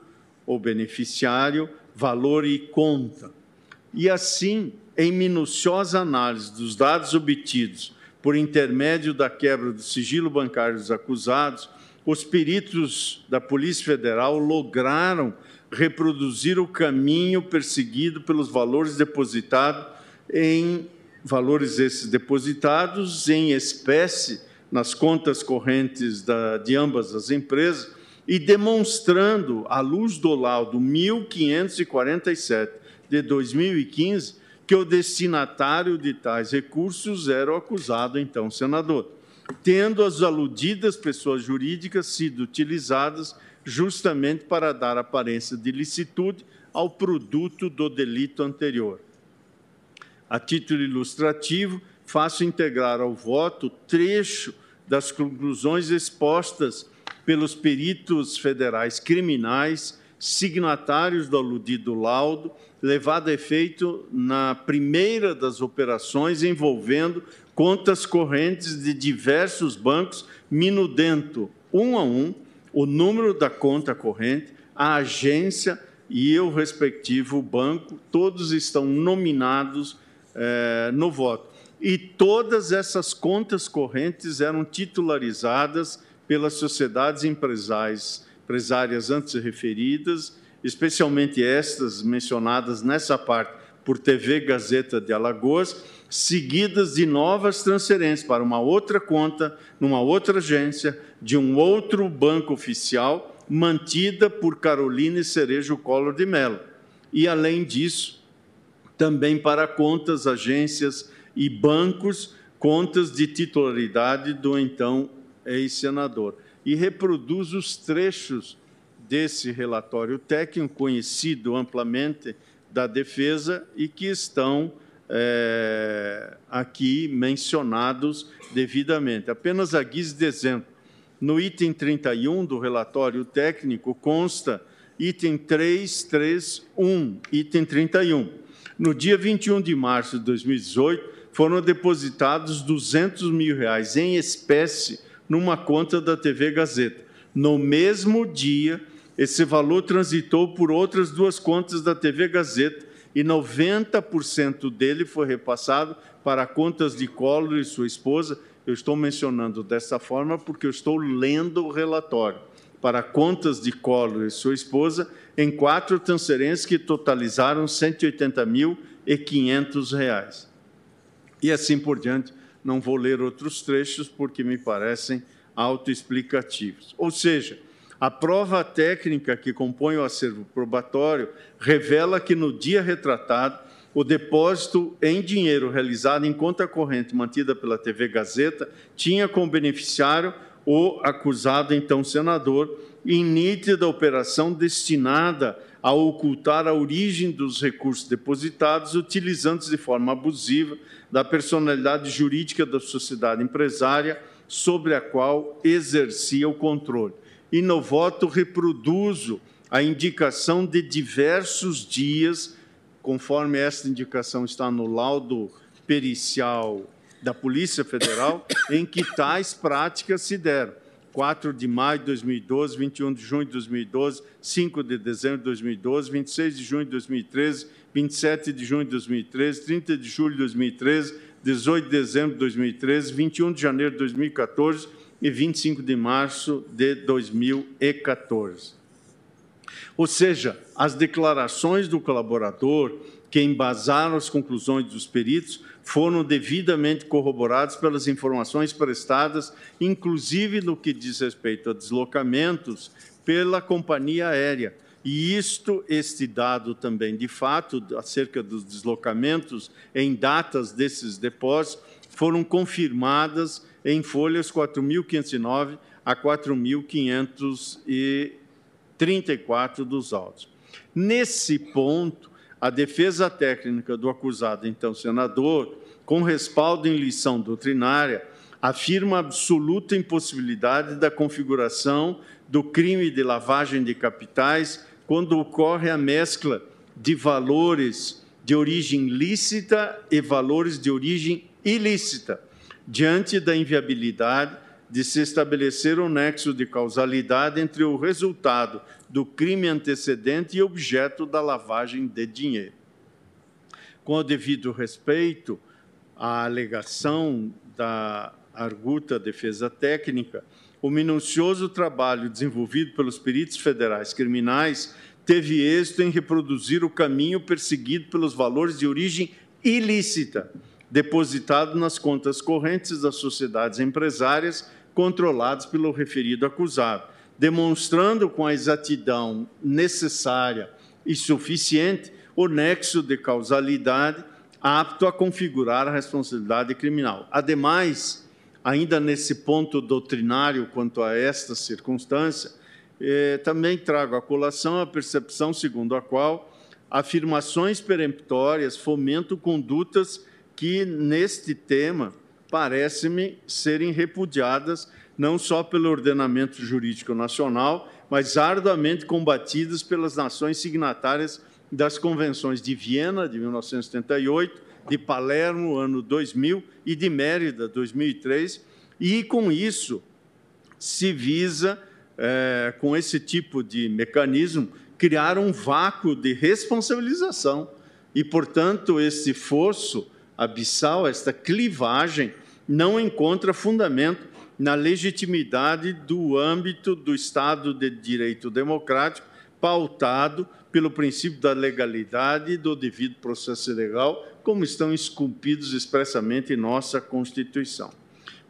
ou beneficiário, valor e conta. E assim, em minuciosa análise dos dados obtidos por intermédio da quebra do sigilo bancário dos acusados, os peritos da Polícia Federal lograram reproduzir o caminho perseguido pelos valores depositados em valores esses depositados em espécie nas contas correntes da, de ambas as empresas e demonstrando, à luz do laudo 1547 de 2015, que o destinatário de tais recursos era o acusado, então senador, tendo as aludidas pessoas jurídicas sido utilizadas justamente para dar aparência de licitude ao produto do delito anterior. A título ilustrativo, faço integrar ao voto trecho das conclusões expostas pelos peritos federais criminais, signatários do aludido laudo, levado a efeito na primeira das operações envolvendo contas correntes de diversos bancos, minudento um a um o número da conta corrente, a agência e o respectivo banco, todos estão nominados eh, no voto. E todas essas contas correntes eram titularizadas pelas sociedades empresariais, empresárias antes referidas, especialmente estas mencionadas nessa parte por TV Gazeta de Alagoas, seguidas de novas transferências para uma outra conta, numa outra agência, de um outro banco oficial, mantida por Caroline Cerejo Collor de Mello. E, além disso, também para contas, agências e bancos, contas de titularidade do então ex-senador, e reproduz os trechos desse relatório técnico, conhecido amplamente da defesa, e que estão é, aqui mencionados devidamente. Apenas a guise de exemplo, no item 31 do relatório técnico consta item 331, item 31. No dia 21 de março de 2018, foram depositados 200 mil reais em espécie numa conta da TV Gazeta. No mesmo dia, esse valor transitou por outras duas contas da TV Gazeta e 90% dele foi repassado para contas de Collor e sua esposa. Eu estou mencionando dessa forma porque eu estou lendo o relatório. Para contas de Collor e sua esposa, em quatro transferências que totalizaram R$ 180.500. E assim por diante. Não vou ler outros trechos porque me parecem autoexplicativos. Ou seja, a prova técnica que compõe o acervo probatório revela que no dia retratado, o depósito em dinheiro realizado em conta corrente mantida pela TV Gazeta tinha como beneficiário o acusado, então senador, em nítida operação destinada a ocultar a origem dos recursos depositados, utilizando-se de forma abusiva da personalidade jurídica da sociedade empresária sobre a qual exercia o controle. E no voto reproduzo a indicação de diversos dias, conforme esta indicação está no laudo pericial da Polícia Federal, em que tais práticas se deram. 4 de maio de 2012, 21 de junho de 2012, 5 de dezembro de 2012, 26 de junho de 2013, 27 de junho de 2013, 30 de julho de 2013, 18 de dezembro de 2013, 21 de janeiro de 2014 e 25 de março de 2014. Ou seja, as declarações do colaborador que embasaram as conclusões dos peritos foram devidamente corroboradas pelas informações prestadas, inclusive no que diz respeito a deslocamentos pela companhia aérea. E isto, este dado também, de fato, acerca dos deslocamentos em datas desses depósitos, foram confirmadas em folhas 4.509 a 4.534 dos autos. Nesse ponto, a defesa técnica do acusado, então senador, com respaldo em lição doutrinária, afirma a absoluta impossibilidade da configuração do crime de lavagem de capitais quando ocorre a mescla de valores de origem lícita e valores de origem ilícita, diante da inviabilidade de se estabelecer um nexo de causalidade entre o resultado do crime antecedente e objeto da lavagem de dinheiro. Com o devido respeito à alegação da arguta defesa técnica, o minucioso trabalho desenvolvido pelos peritos federais criminais teve êxito em reproduzir o caminho perseguido pelos valores de origem ilícita, depositado nas contas correntes das sociedades empresárias controladas pelo referido acusado, demonstrando com a exatidão necessária e suficiente o nexo de causalidade apto a configurar a responsabilidade criminal. Ademais, ainda nesse ponto doutrinário quanto a esta circunstância, eh, também trago à colação a percepção segundo a qual afirmações peremptórias fomentam condutas que, neste tema, parece-me serem repudiadas não só pelo ordenamento jurídico nacional, mas arduamente combatidas pelas nações signatárias das convenções de Viena, de 1978, de Palermo, ano 2000, e de Mérida, 2003, e com isso se visa, é, com esse tipo de mecanismo, criar um vácuo de responsabilização. E, portanto, esse fosso abissal, esta clivagem, não encontra fundamento na legitimidade do âmbito do Estado de Direito Democrático, pautado pelo princípio da legalidade e do devido processo legal, como estão esculpidos expressamente em nossa Constituição.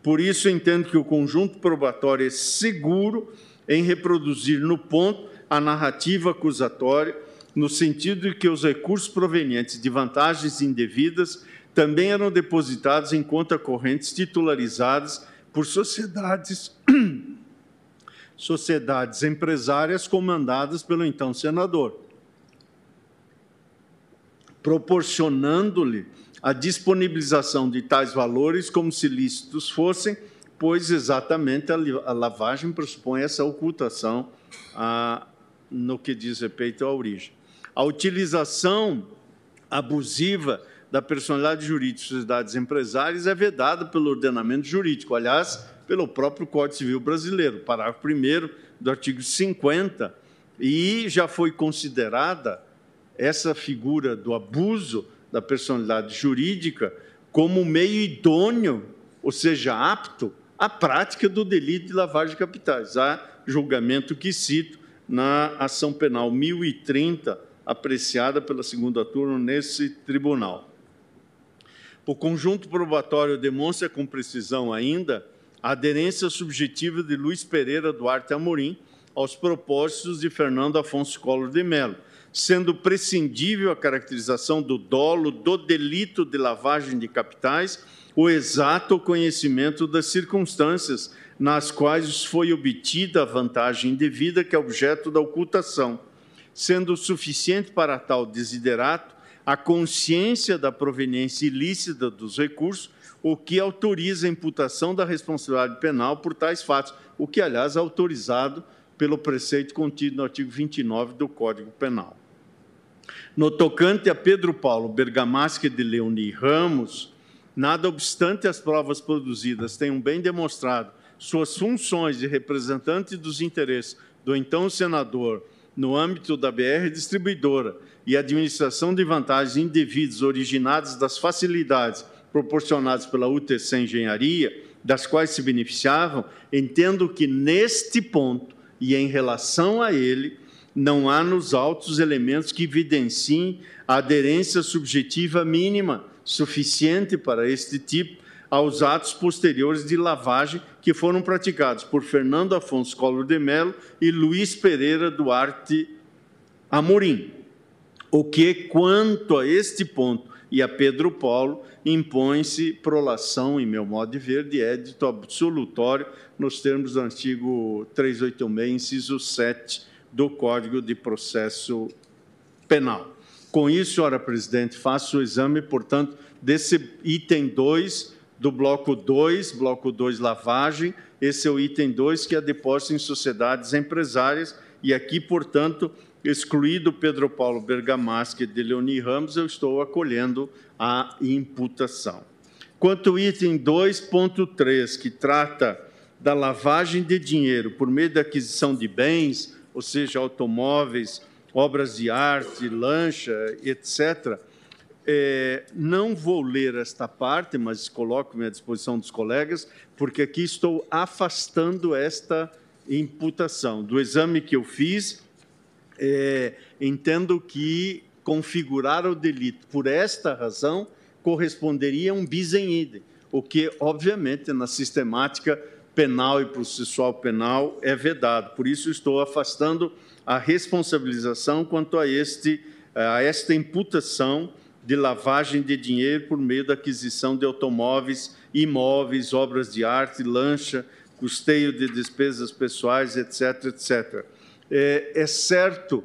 Por isso, entendo que o conjunto probatório é seguro em reproduzir no ponto a narrativa acusatória, no sentido de que os recursos provenientes de vantagens indevidas também eram depositados em conta correntes titularizadas por sociedades sociedades empresárias comandadas pelo então senador proporcionando-lhe a disponibilização de tais valores como se lícitos fossem, pois exatamente a lavagem pressupõe essa ocultação no que diz respeito à origem. A utilização abusiva da personalidade jurídica de sociedades empresárias é vedada pelo ordenamento jurídico, aliás, pelo próprio Código Civil Brasileiro, parágrafo 1 do artigo 50, e já foi considerada essa figura do abuso da personalidade jurídica como meio idôneo, ou seja, apto à prática do delito de lavagem de capitais. Há julgamento que cito na ação penal 1030, apreciada pela segunda turma nesse tribunal. O conjunto probatório demonstra com precisão ainda a aderência subjetiva de Luiz Pereira Duarte Amorim aos propósitos de Fernando Afonso Collor de Mello, sendo prescindível a caracterização do dolo do delito de lavagem de capitais, o exato conhecimento das circunstâncias nas quais foi obtida a vantagem indevida que é objeto da ocultação, sendo suficiente para tal desiderato a consciência da proveniência ilícita dos recursos, o que autoriza a imputação da responsabilidade penal por tais fatos, o que, aliás, é autorizado pelo preceito contido no artigo 29 do Código Penal. No tocante a Pedro Paulo Bergamaschi de Leoni Ramos, nada obstante as provas produzidas tenham bem demonstrado suas funções de representante dos interesses do então senador no âmbito da BR Distribuidora e administração de vantagens indevidas originadas das facilidades proporcionadas pela UTC Engenharia, das quais se beneficiavam, entendo que neste ponto e em relação a ele, não há nos autos elementos que evidenciem a aderência subjetiva mínima suficiente para este tipo aos atos posteriores de lavagem que foram praticados por Fernando Afonso Collor de Mello e Luiz Pereira Duarte Amorim. O que, quanto a este ponto e a Pedro Paulo, impõe-se prolação, em meu modo de ver, de édito absolutório nos termos do artigo 386, inciso 7 do Código de Processo Penal. Com isso, senhora presidente, faço o exame, portanto, desse item 2 do bloco 2, bloco 2 lavagem, esse é o item 2 que é depósito em sociedades empresárias e aqui, portanto, excluído Pedro Paulo Bergamaschi de Leoni Ramos, eu estou acolhendo a imputação. Quanto ao item 2.3, que trata da lavagem de dinheiro por meio da aquisição de bens, ou seja, automóveis, obras de arte, lancha, etc., é, não vou ler esta parte, mas coloco-me à disposição dos colegas, porque aqui estou afastando esta imputação. Do exame que eu fiz, é, entendo que configurar o delito por esta razão corresponderia a um bis em idem, o que, obviamente, na sistemática penal e processual penal é vedado. Por isso, estou afastando a responsabilização quanto a, este, a esta imputação de lavagem de dinheiro por meio da aquisição de automóveis, imóveis, obras de arte, lancha, custeio de despesas pessoais, etc., etc. É, é certo,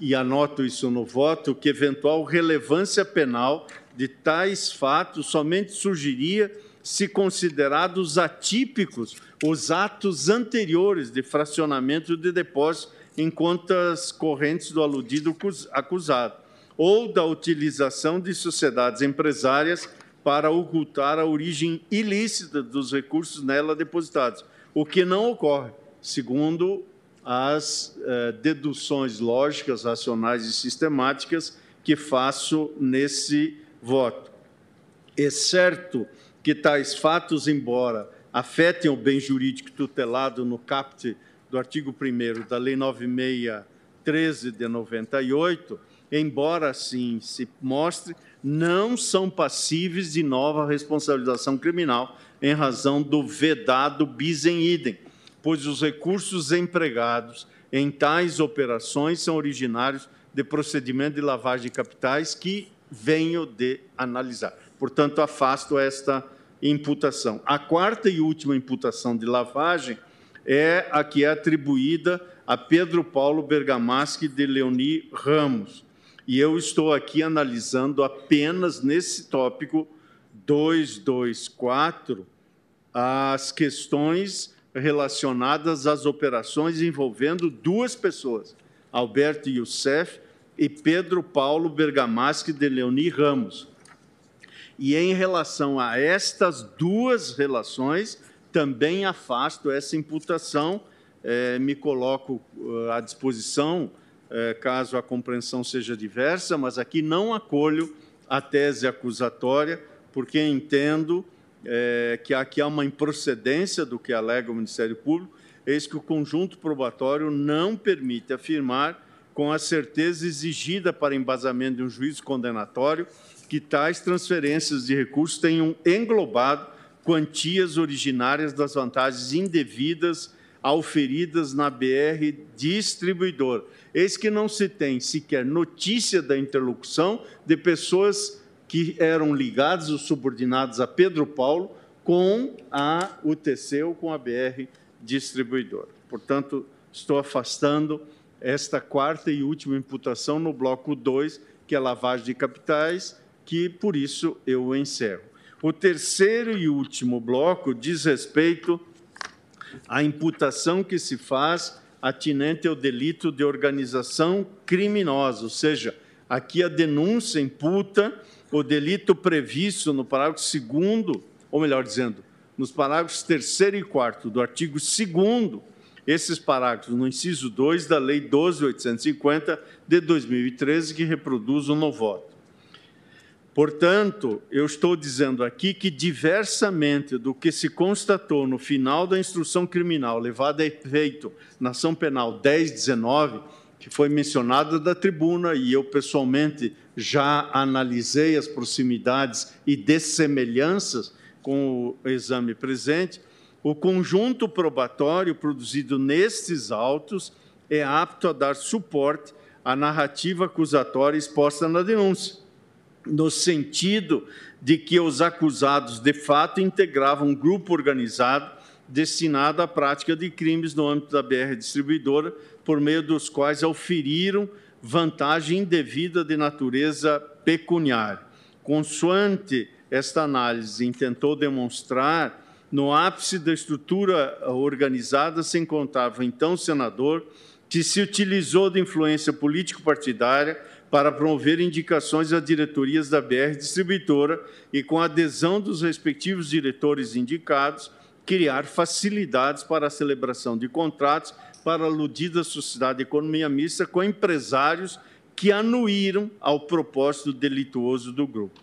e anoto isso no voto, que eventual relevância penal de tais fatos somente surgiria se considerados atípicos os atos anteriores de fracionamento de depósito em contas correntes do aludido acusado, ou da utilização de sociedades empresárias para ocultar a origem ilícita dos recursos nela depositados, o que não ocorre, segundo as eh, deduções lógicas, racionais e sistemáticas que faço nesse voto. É certo que tais fatos, embora afetem o bem jurídico tutelado no caput do artigo 1 da Lei 9613 de 98, embora assim se mostre, não são passíveis de nova responsabilização criminal em razão do vedado bis em idem, pois os recursos empregados em tais operações são originários de procedimento de lavagem de capitais que venho de analisar. Portanto, afasto esta imputação. A quarta e última imputação de lavagem é a que é atribuída a Pedro Paulo Bergamaschi de Leoni Ramos. E eu estou aqui analisando apenas nesse tópico 224 as questões relacionadas às operações envolvendo duas pessoas, Alberto Youssef e Pedro Paulo Bergamaschi de Leoni Ramos. E em relação a estas duas relações, também afasto essa imputação, é, me coloco uh, à disposição, é, caso a compreensão seja diversa, mas aqui não acolho a tese acusatória, porque entendo é, que aqui há uma improcedência do que alega o Ministério Público, eis que o conjunto probatório não permite afirmar com a certeza exigida para embasamento de um juízo condenatório que tais transferências de recursos tenham englobado quantias originárias das vantagens indevidas auferidas na BR distribuidora. Eis que não se tem sequer notícia da interlocução de pessoas que eram ligadas ou subordinadas a Pedro Paulo com a UTC ou com a BR distribuidora. Portanto, estou afastando esta quarta e última imputação no bloco 2, que é lavagem de capitais, que por isso eu encerro. O terceiro e último bloco diz respeito à imputação que se faz atinente ao delito de organização criminosa, ou seja, aqui a denúncia imputa o delito previsto no parágrafo 2 ou melhor dizendo, nos parágrafos 3 e 4 do artigo 2 esses parágrafos no inciso 2 da Lei 12.850 de 2013, que reproduz o no voto. Portanto, eu estou dizendo aqui que, diversamente do que se constatou no final da instrução criminal levada a efeito na ação penal 1019, que foi mencionada da tribuna e eu pessoalmente já analisei as proximidades e dessemelhanças com o exame presente, o conjunto probatório produzido nestes autos é apto a dar suporte à narrativa acusatória exposta na denúncia no sentido de que os acusados de fato integravam um grupo organizado destinado à prática de crimes no âmbito da BR distribuidora, por meio dos quais auferiram vantagem indevida de natureza pecuniária. Consoante esta análise intentou demonstrar, no ápice da estrutura organizada se encontrava então senador que se utilizou de influência político-partidária para promover indicações a diretorias da BR Distribuidora e, com a adesão dos respectivos diretores indicados, criar facilidades para a celebração de contratos para aludida sociedade de economia mista com empresários que anuíram ao propósito delituoso do grupo.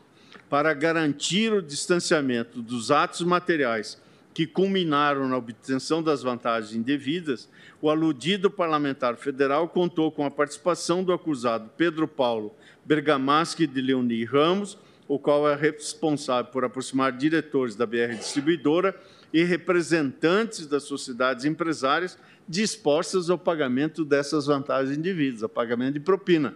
Para garantir o distanciamento dos atos materiais que culminaram na obtenção das vantagens indevidas, o aludido parlamentar federal contou com a participação do acusado Pedro Paulo Bergamaschi de Leoni Ramos, o qual é responsável por aproximar diretores da BR Distribuidora e representantes das sociedades empresárias dispostas ao pagamento dessas vantagens indevidas, ao pagamento de propina,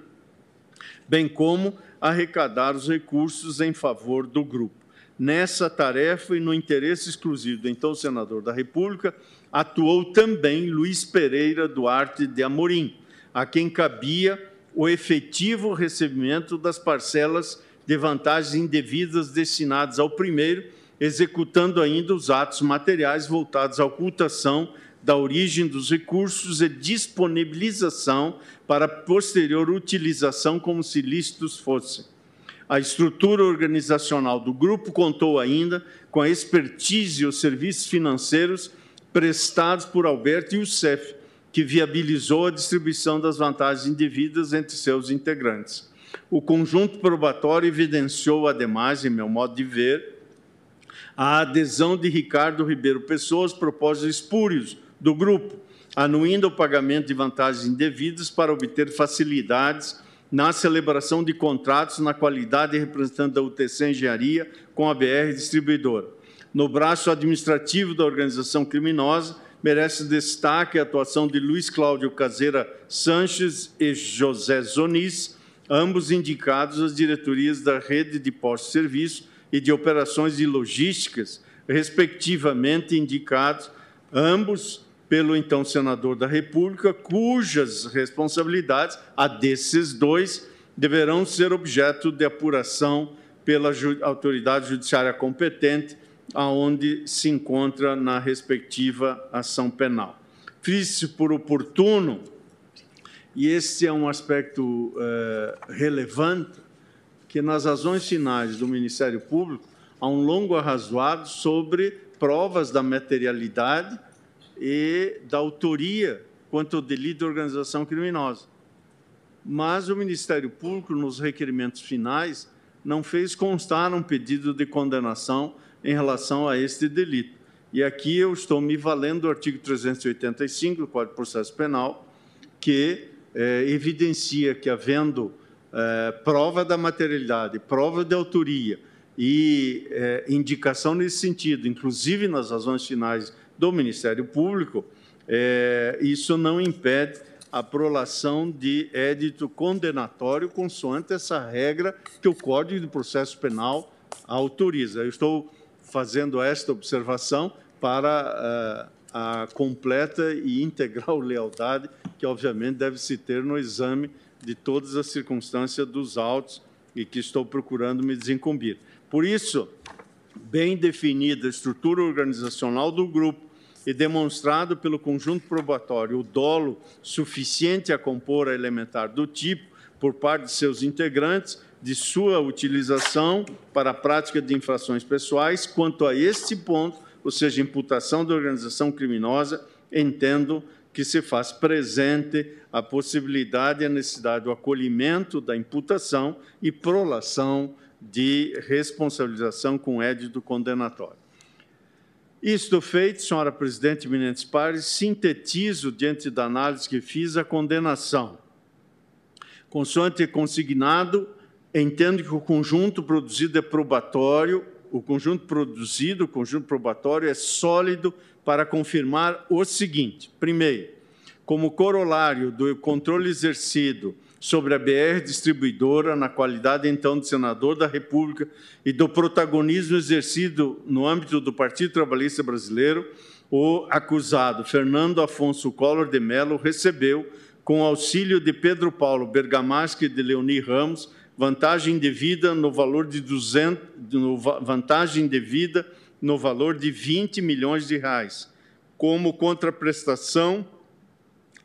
bem como arrecadar os recursos em favor do grupo. Nessa tarefa e no interesse exclusivo do então senador da República, atuou também Luiz Pereira Duarte de Amorim, a quem cabia o efetivo recebimento das parcelas de vantagens indevidas destinadas ao primeiro, executando ainda os atos materiais voltados à ocultação da origem dos recursos e disponibilização para posterior utilização como se lícitos fossem. A estrutura organizacional do grupo contou ainda com a expertise e os serviços financeiros prestados por Alberto Youssef, que viabilizou a distribuição das vantagens indevidas entre seus integrantes. O conjunto probatório evidenciou, ademais, em meu modo de ver, a adesão de Ricardo Ribeiro Pessoa aos propósitos espúrios do grupo, anuindo o pagamento de vantagens indevidas para obter facilidades na celebração de contratos na qualidade de representante da UTC Engenharia com a BR Distribuidora. No braço administrativo da organização criminosa, merece destaque a atuação de Luiz Cláudio Caseira Sanches e José Zonis, ambos indicados às diretorias da Rede de Postos de Serviço e de Operações e Logísticas, respectivamente indicados, ambos pelo então senador da República, cujas responsabilidades, a desses dois, deverão ser objeto de apuração pela autoridade judiciária competente, aonde se encontra na respectiva ação penal. Fiz por oportuno, e esse é um aspecto eh, relevante, que nas razões finais do Ministério Público há um longo arrazoado sobre provas da materialidade e da autoria quanto ao delito de organização criminosa. Mas o Ministério Público, nos requerimentos finais, não fez constar um pedido de condenação em relação a este delito. E aqui eu estou me valendo do artigo 385 do Código de Processo Penal, que é, evidencia que, havendo é, prova da materialidade, prova de autoria e é, indicação nesse sentido, inclusive nas razões finais do Ministério Público, é, isso não impede a prolação de édito condenatório consoante essa regra que o Código de Processo Penal autoriza. Eu estou fazendo esta observação para uh, a completa e integral lealdade que, obviamente, deve se ter no exame de todas as circunstâncias dos autos e que estou procurando me desincumbir. Por isso, bem definida a estrutura organizacional do grupo, e demonstrado pelo conjunto probatório o dolo suficiente a compor a elementar do tipo por parte de seus integrantes de sua utilização para a prática de infrações pessoais, quanto a este ponto, ou seja, imputação da organização criminosa, entendo que se faz presente a possibilidade e a necessidade do acolhimento da imputação e prolação de responsabilização com édito condenatório. Isto feito, senhora presidente, eminentes pares, sintetizo, diante da análise que fiz, a condenação. Consoante consignado, entendo que o conjunto produzido é probatório, o conjunto produzido, o conjunto probatório é sólido para confirmar o seguinte: primeiro, como corolário do controle exercido sobre a BR Distribuidora, na qualidade então de senador da República, e do protagonismo exercido no âmbito do Partido Trabalhista Brasileiro, o acusado Fernando Afonso Collor de Mello recebeu, com auxílio de Pedro Paulo Bergamaschi e de Leoni Ramos, vantagem devida no valor de 200, no, vantagem devida no valor de 20 milhões de reais, como contraprestação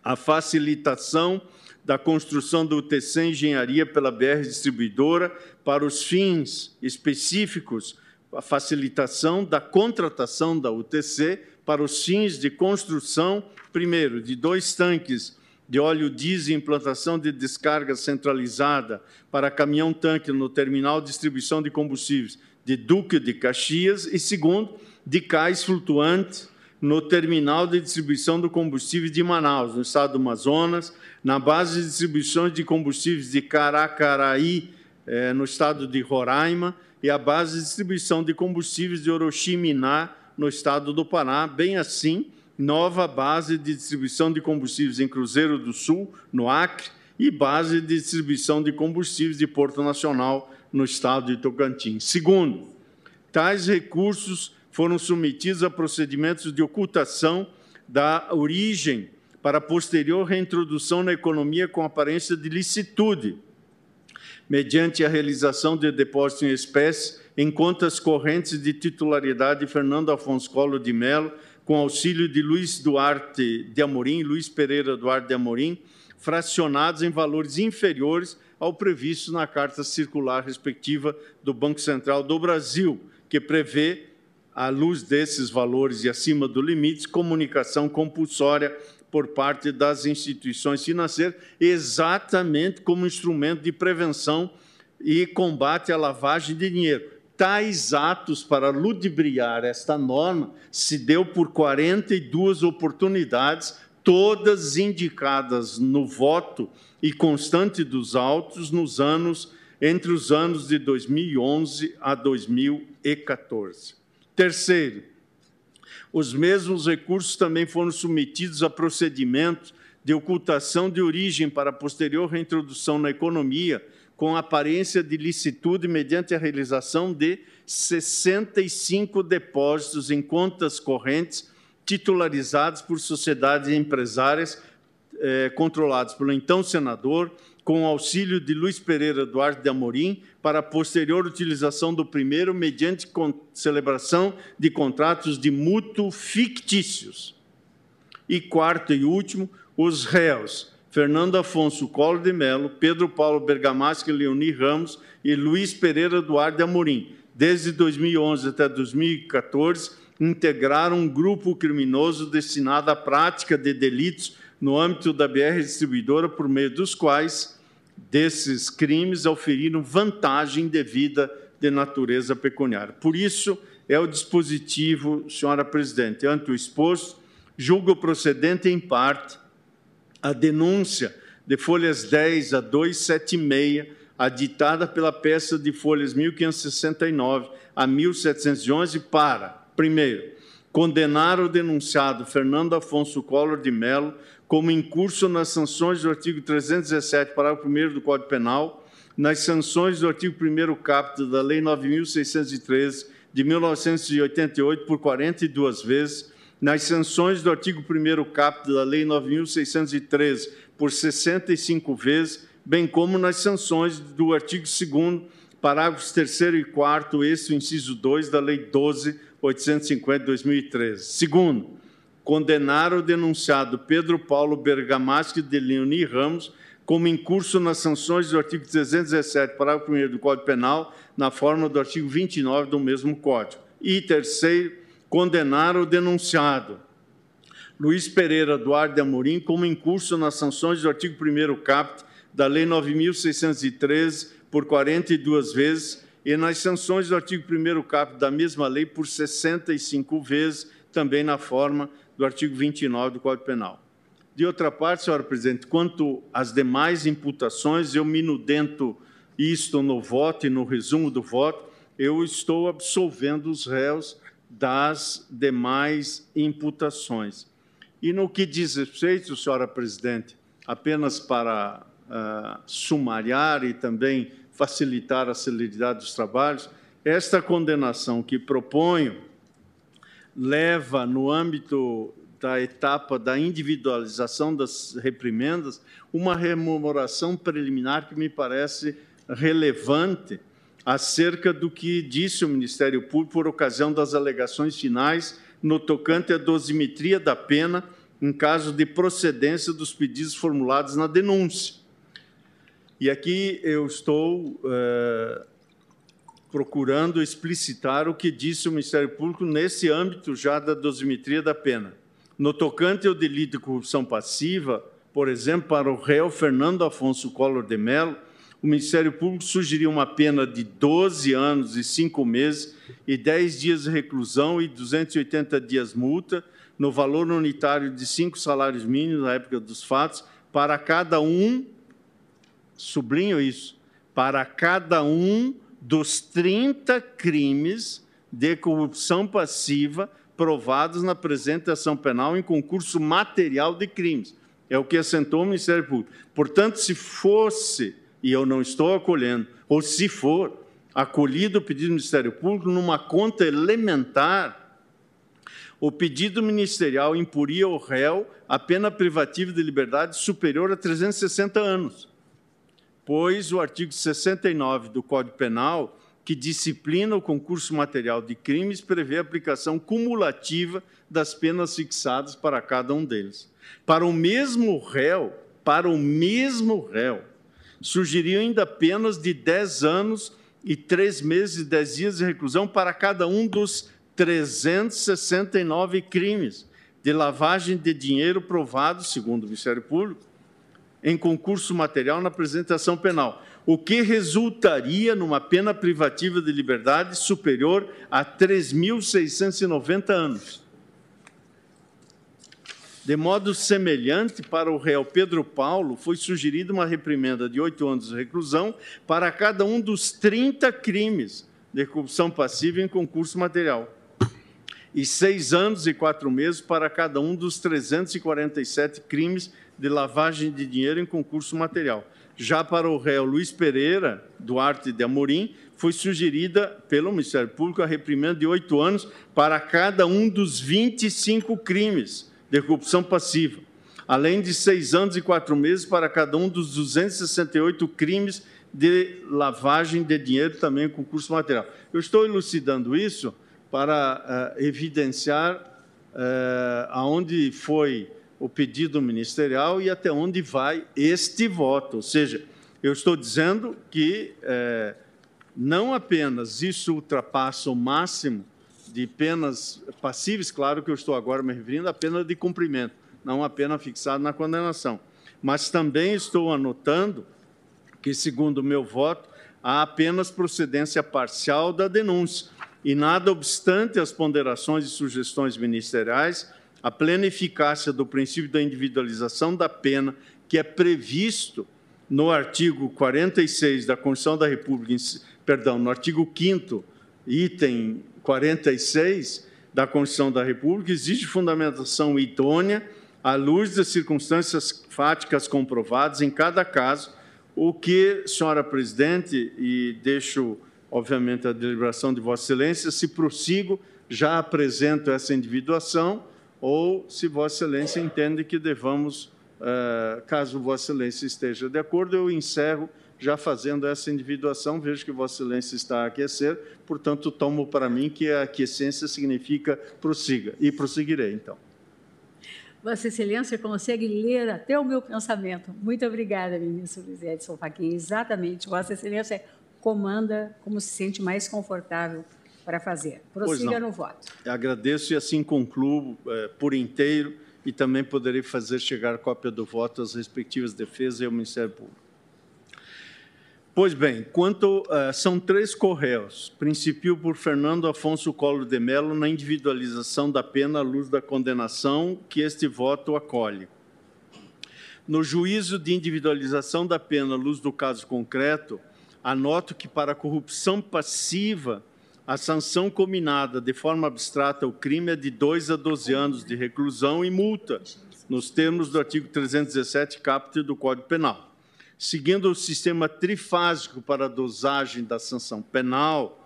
à facilitação da construção do UTC Engenharia pela BR Distribuidora para os fins específicos, a facilitação da contratação da UTC para os fins de construção, primeiro, de dois tanques de óleo diesel e implantação de descarga centralizada para caminhão-tanque no terminal de distribuição de combustíveis de Duque de Caxias e, segundo, de cais flutuantes no terminal de distribuição do combustível de Manaus, no estado do Amazonas, na base de distribuição de combustíveis de Caracaraí, eh, no estado de Roraima, e a base de distribuição de combustíveis de Orochiminá, no estado do Pará, bem assim, nova base de distribuição de combustíveis em Cruzeiro do Sul, no Acre, e base de distribuição de combustíveis de Porto Nacional, no estado de Tocantins. Segundo, tais recursos foram submetidos a procedimentos de ocultação da origem para posterior reintrodução na economia com aparência de licitude, mediante a realização de depósito em espécie em contas correntes de titularidade de Fernando Afonso Collor de Mello, com auxílio de Luiz Duarte de Amorim, Luiz Pereira Duarte de Amorim, fracionados em valores inferiores ao previsto na carta circular respectiva do Banco Central do Brasil, que prevê à luz desses valores e acima do limite, comunicação compulsória por parte das instituições financeiras, exatamente como instrumento de prevenção e combate à lavagem de dinheiro. Tais atos para ludibriar esta norma se deu por 42 oportunidades, todas indicadas no voto e constante dos autos nos anos entre os anos de 2011 a 2014. Terceiro, os mesmos recursos também foram submetidos a procedimentos de ocultação de origem para posterior reintrodução na economia, com aparência de licitude mediante a realização de 65 depósitos em contas correntes titularizados por sociedades empresárias eh, controladas pelo então senador com auxílio de Luiz Pereira Duarte de Amorim, para posterior utilização do primeiro, mediante celebração de contratos de mútuo fictícios. E quarto e último, os réus Fernando Afonso Collor de Mello, Pedro Paulo Bergamaschi Leoni Ramos e Luiz Pereira Duarte de Amorim, desde 2011 até 2014, integraram um grupo criminoso destinado à prática de delitos no âmbito da BR Distribuidora, por meio dos quais desses crimes auferiram vantagem devida de natureza pecuniária. Por isso, é o dispositivo, senhora presidente, ante o exposto, julgo procedente em parte a denúncia de folhas 10 a 276, aditada pela peça de folhas 1569 a 1711 para, primeiro, condenar o denunciado Fernando Afonso Collor de Mello como incurso nas sanções do artigo 317, parágrafo 1 do Código Penal, nas sanções do artigo 1 caput da Lei 9.613 de 1988 por 42 vezes, nas sanções do artigo 1 caput da Lei 9.613 por 65 vezes, bem como nas sanções do artigo 2 parágrafos 3 e 4 esse inciso 2 da Lei 12.850 de 2013. Segundo, condenar o denunciado Pedro Paulo Bergamaschi de Leoni Ramos como incurso nas sanções do artigo 317, parágrafo 1 do Código Penal, na forma do artigo 29 do mesmo Código. E terceiro, condenar o denunciado Luiz Pereira Duarte de Amorim como incurso nas sanções do artigo 1 caput da Lei 9.613 por 42 vezes e nas sanções do artigo 1 caput da mesma lei por 65 vezes, também na forma do artigo 29 do Código Penal. De outra parte, senhora presidente, quanto às demais imputações, eu me nudento isto no voto e no resumo do voto, eu estou absolvendo os réus das demais imputações. E no que diz respeito, senhora presidente, apenas para uh, sumariar e também facilitar a celeridade dos trabalhos, esta condenação que proponho leva, no âmbito da etapa da individualização das reprimendas, uma rememoração preliminar que me parece relevante acerca do que disse o Ministério Público por ocasião das alegações finais no tocante à dosimetria da pena em caso de procedência dos pedidos formulados na denúncia. E aqui eu estou é, procurando explicitar o que disse o Ministério Público nesse âmbito já da dosimetria da pena. No tocante ao delito de corrupção passiva, por exemplo, para o réu Fernando Afonso Collor de Mello, o Ministério Público sugeriu uma pena de 12 anos e 5 meses e 10 dias de reclusão e 280 dias multa, no valor unitário de cinco salários mínimos na época dos fatos, para cada um, sublinho isso, para cada um dos 30 crimes de corrupção passiva provados na presente ação penal em concurso material de crimes. É o que assentou o Ministério Público. Portanto, se fosse, e eu não estou acolhendo, ou se for acolhido o pedido do Ministério Público numa conta elementar, o pedido ministerial impuria ao réu a pena privativa de liberdade superior a 360 anos, pois o artigo 69 do Código Penal que disciplina o concurso material de crimes prevê a aplicação cumulativa das penas fixadas para cada um deles. Para o mesmo réu, para o mesmo réu, surgiriam ainda penas de 10 anos e 3 meses e 10 dias de reclusão para cada um dos 369 crimes de lavagem de dinheiro provados, segundo o Ministério Público, em concurso material na apresentação penal o que resultaria numa pena privativa de liberdade superior a 3.690 anos. De modo semelhante, para o réu Pedro Paulo, foi sugerida uma reprimenda de oito anos de reclusão para cada um dos 30 crimes de corrupção passiva em concurso material, e seis anos e quatro meses para cada um dos 347 crimes de lavagem de dinheiro em concurso material já para o réu Luiz Pereira Duarte de Amorim, foi sugerida pelo Ministério Público a reprimenda de oito anos para cada um dos 25 crimes de corrupção passiva, além de seis anos e quatro meses para cada um dos 268 crimes de lavagem de dinheiro, também com curso material. Eu estou elucidando isso para uh, evidenciar uh, aonde foi o pedido ministerial e até onde vai este voto. Ou seja, eu estou dizendo que é, não apenas isso ultrapassa o máximo de penas passíveis, claro que eu estou agora me referindo à pena de cumprimento, não a pena fixada na condenação, mas também estou anotando que, segundo o meu voto, há apenas procedência parcial da denúncia e, nada obstante as ponderações e sugestões ministeriais, a plena eficácia do princípio da individualização da pena, que é previsto no artigo 46 da Constituição da República, perdão, no artigo 5 item 46 da Constituição da República, existe fundamentação idônea à luz das circunstâncias fáticas comprovadas em cada caso, o que, senhora presidente, e deixo, obviamente, a deliberação de Vossa Excelência, se prossigo, já apresento essa individuação, ou se Vossa Excelência entende que devamos, eh, caso Vossa Excelência esteja de acordo, eu encerro já fazendo essa individuação, vejo que Vossa Excelência está a aquecer, portanto, tomo para mim que a aquiescência significa prossiga, e prosseguirei, então. Vossa Excelência consegue ler até o meu pensamento. Muito obrigada, ministro Luiz Edson Fachin. Exatamente, Vossa Excelência comanda como se sente mais confortável para fazer. Prossiga no voto. Agradeço e assim concluo eh, por inteiro e também poderei fazer chegar cópia do voto às respectivas defesas e ao Ministério Público. Pois bem, quanto uh, são três correios, principio por Fernando Afonso Collor de Mello na individualização da pena à luz da condenação que este voto acolhe. No juízo de individualização da pena à luz do caso concreto, anoto que para a corrupção passiva, a sanção combinada de forma abstrata o crime é de 2 a 12 anos de reclusão e multa, nos termos do artigo 317, caput do Código Penal. Seguindo o sistema trifásico para a dosagem da sanção penal,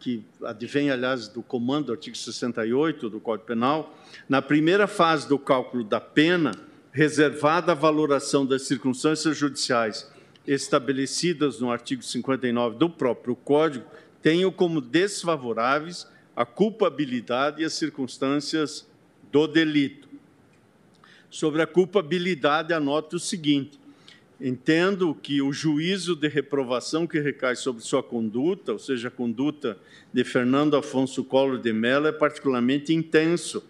que advém, aliás, do comando do artigo 68 do Código Penal, na primeira fase do cálculo da pena, reservada a valoração das circunstâncias judiciais estabelecidas no artigo 59 do próprio Código, tenho como desfavoráveis a culpabilidade e as circunstâncias do delito. Sobre a culpabilidade, anoto o seguinte: Entendo que o juízo de reprovação que recai sobre sua conduta, ou seja, a conduta de Fernando Afonso Collor de Mello, é particularmente intenso,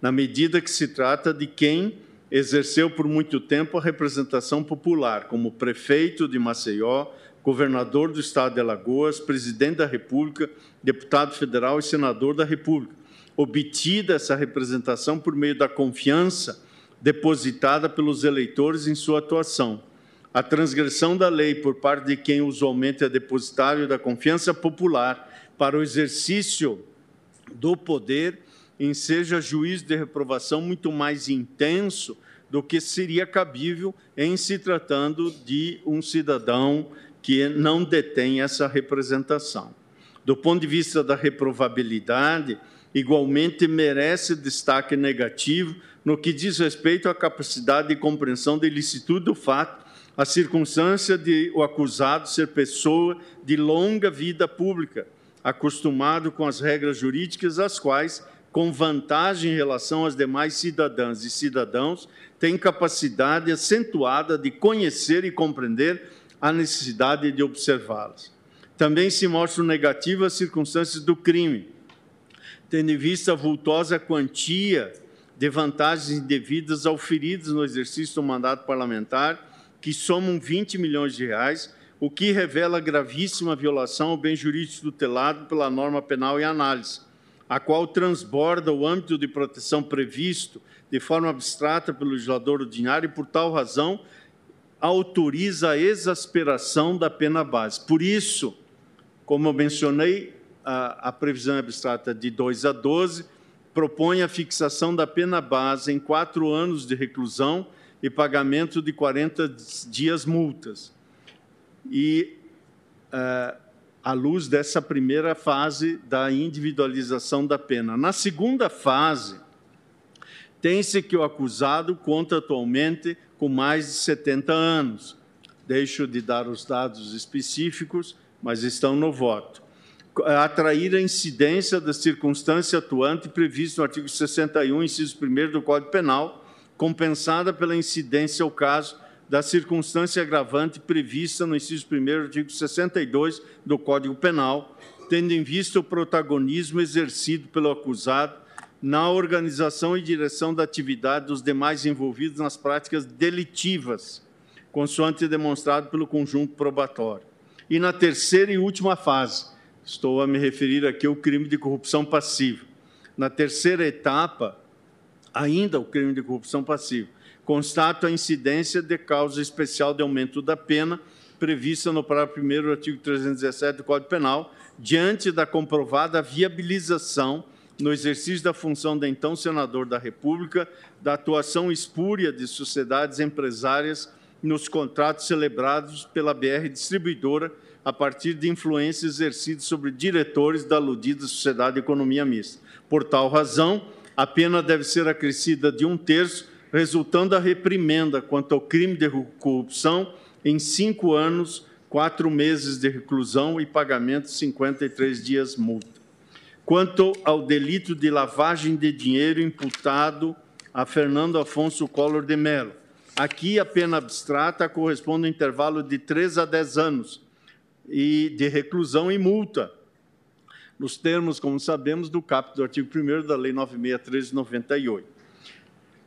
na medida que se trata de quem exerceu por muito tempo a representação popular, como prefeito de Maceió, governador do estado de Alagoas, presidente da República, deputado federal e senador da República. Obtida essa representação por meio da confiança depositada pelos eleitores em sua atuação a transgressão da lei por parte de quem usualmente é depositário da confiança popular para o exercício do poder seja juízo de reprovação muito mais intenso do que seria cabível em se tratando de um cidadão que não detém essa representação. Do ponto de vista da reprovabilidade, igualmente merece destaque negativo no que diz respeito à capacidade de compreensão da ilicitude do fato a circunstância de o acusado ser pessoa de longa vida pública, acostumado com as regras jurídicas, as quais, com vantagem em relação às demais cidadãs e cidadãos, tem capacidade acentuada de conhecer e compreender a necessidade de observá-las. Também se mostram negativas as circunstâncias do crime, tendo em vista a vultosa quantia de vantagens indevidas auferidas no exercício do mandato parlamentar que somam 20 milhões de reais, o que revela gravíssima violação ao bem jurídico tutelado pela norma penal em análise, a qual transborda o âmbito de proteção previsto de forma abstrata pelo legislador ordinário e, por tal razão, autoriza a exasperação da pena base. Por isso, como eu mencionei, a, a previsão abstrata de 2 a 12 propõe a fixação da pena base em quatro anos de reclusão e pagamento de 40 dias multas. E, uh, à luz dessa primeira fase da individualização da pena. Na segunda fase, tem-se que o acusado conta atualmente com mais de 70 anos. Deixo de dar os dados específicos, mas estão no voto. Atrair a incidência da circunstância atuante prevista no artigo 61, inciso 1 do Código Penal, compensada pela incidência ao caso da circunstância agravante prevista no inciso 1 do artigo 62 do Código Penal, tendo em vista o protagonismo exercido pelo acusado na organização e direção da atividade dos demais envolvidos nas práticas delitivas, consoante demonstrado pelo conjunto probatório. E na terceira e última fase, estou a me referir aqui ao crime de corrupção passiva. Na terceira etapa, ainda o crime de corrupção passiva, constato a incidência de causa especial de aumento da pena prevista no parágrafo 1 do artigo 317 do Código Penal, diante da comprovada viabilização no exercício da função de então senador da República, da atuação espúria de sociedades empresárias nos contratos celebrados pela BR Distribuidora a partir de influência exercida sobre diretores da aludida Sociedade de Economia Mista. Por tal razão, a pena deve ser acrescida de um terço, resultando a reprimenda quanto ao crime de corrupção em cinco anos, quatro meses de reclusão e pagamento de 53 dias multa. Quanto ao delito de lavagem de dinheiro imputado a Fernando Afonso Collor de Mello, aqui a pena abstrata corresponde a um intervalo de 3 a 10 anos e de reclusão e multa, nos termos, como sabemos, do caput do artigo 1 da Lei 9613 de 98.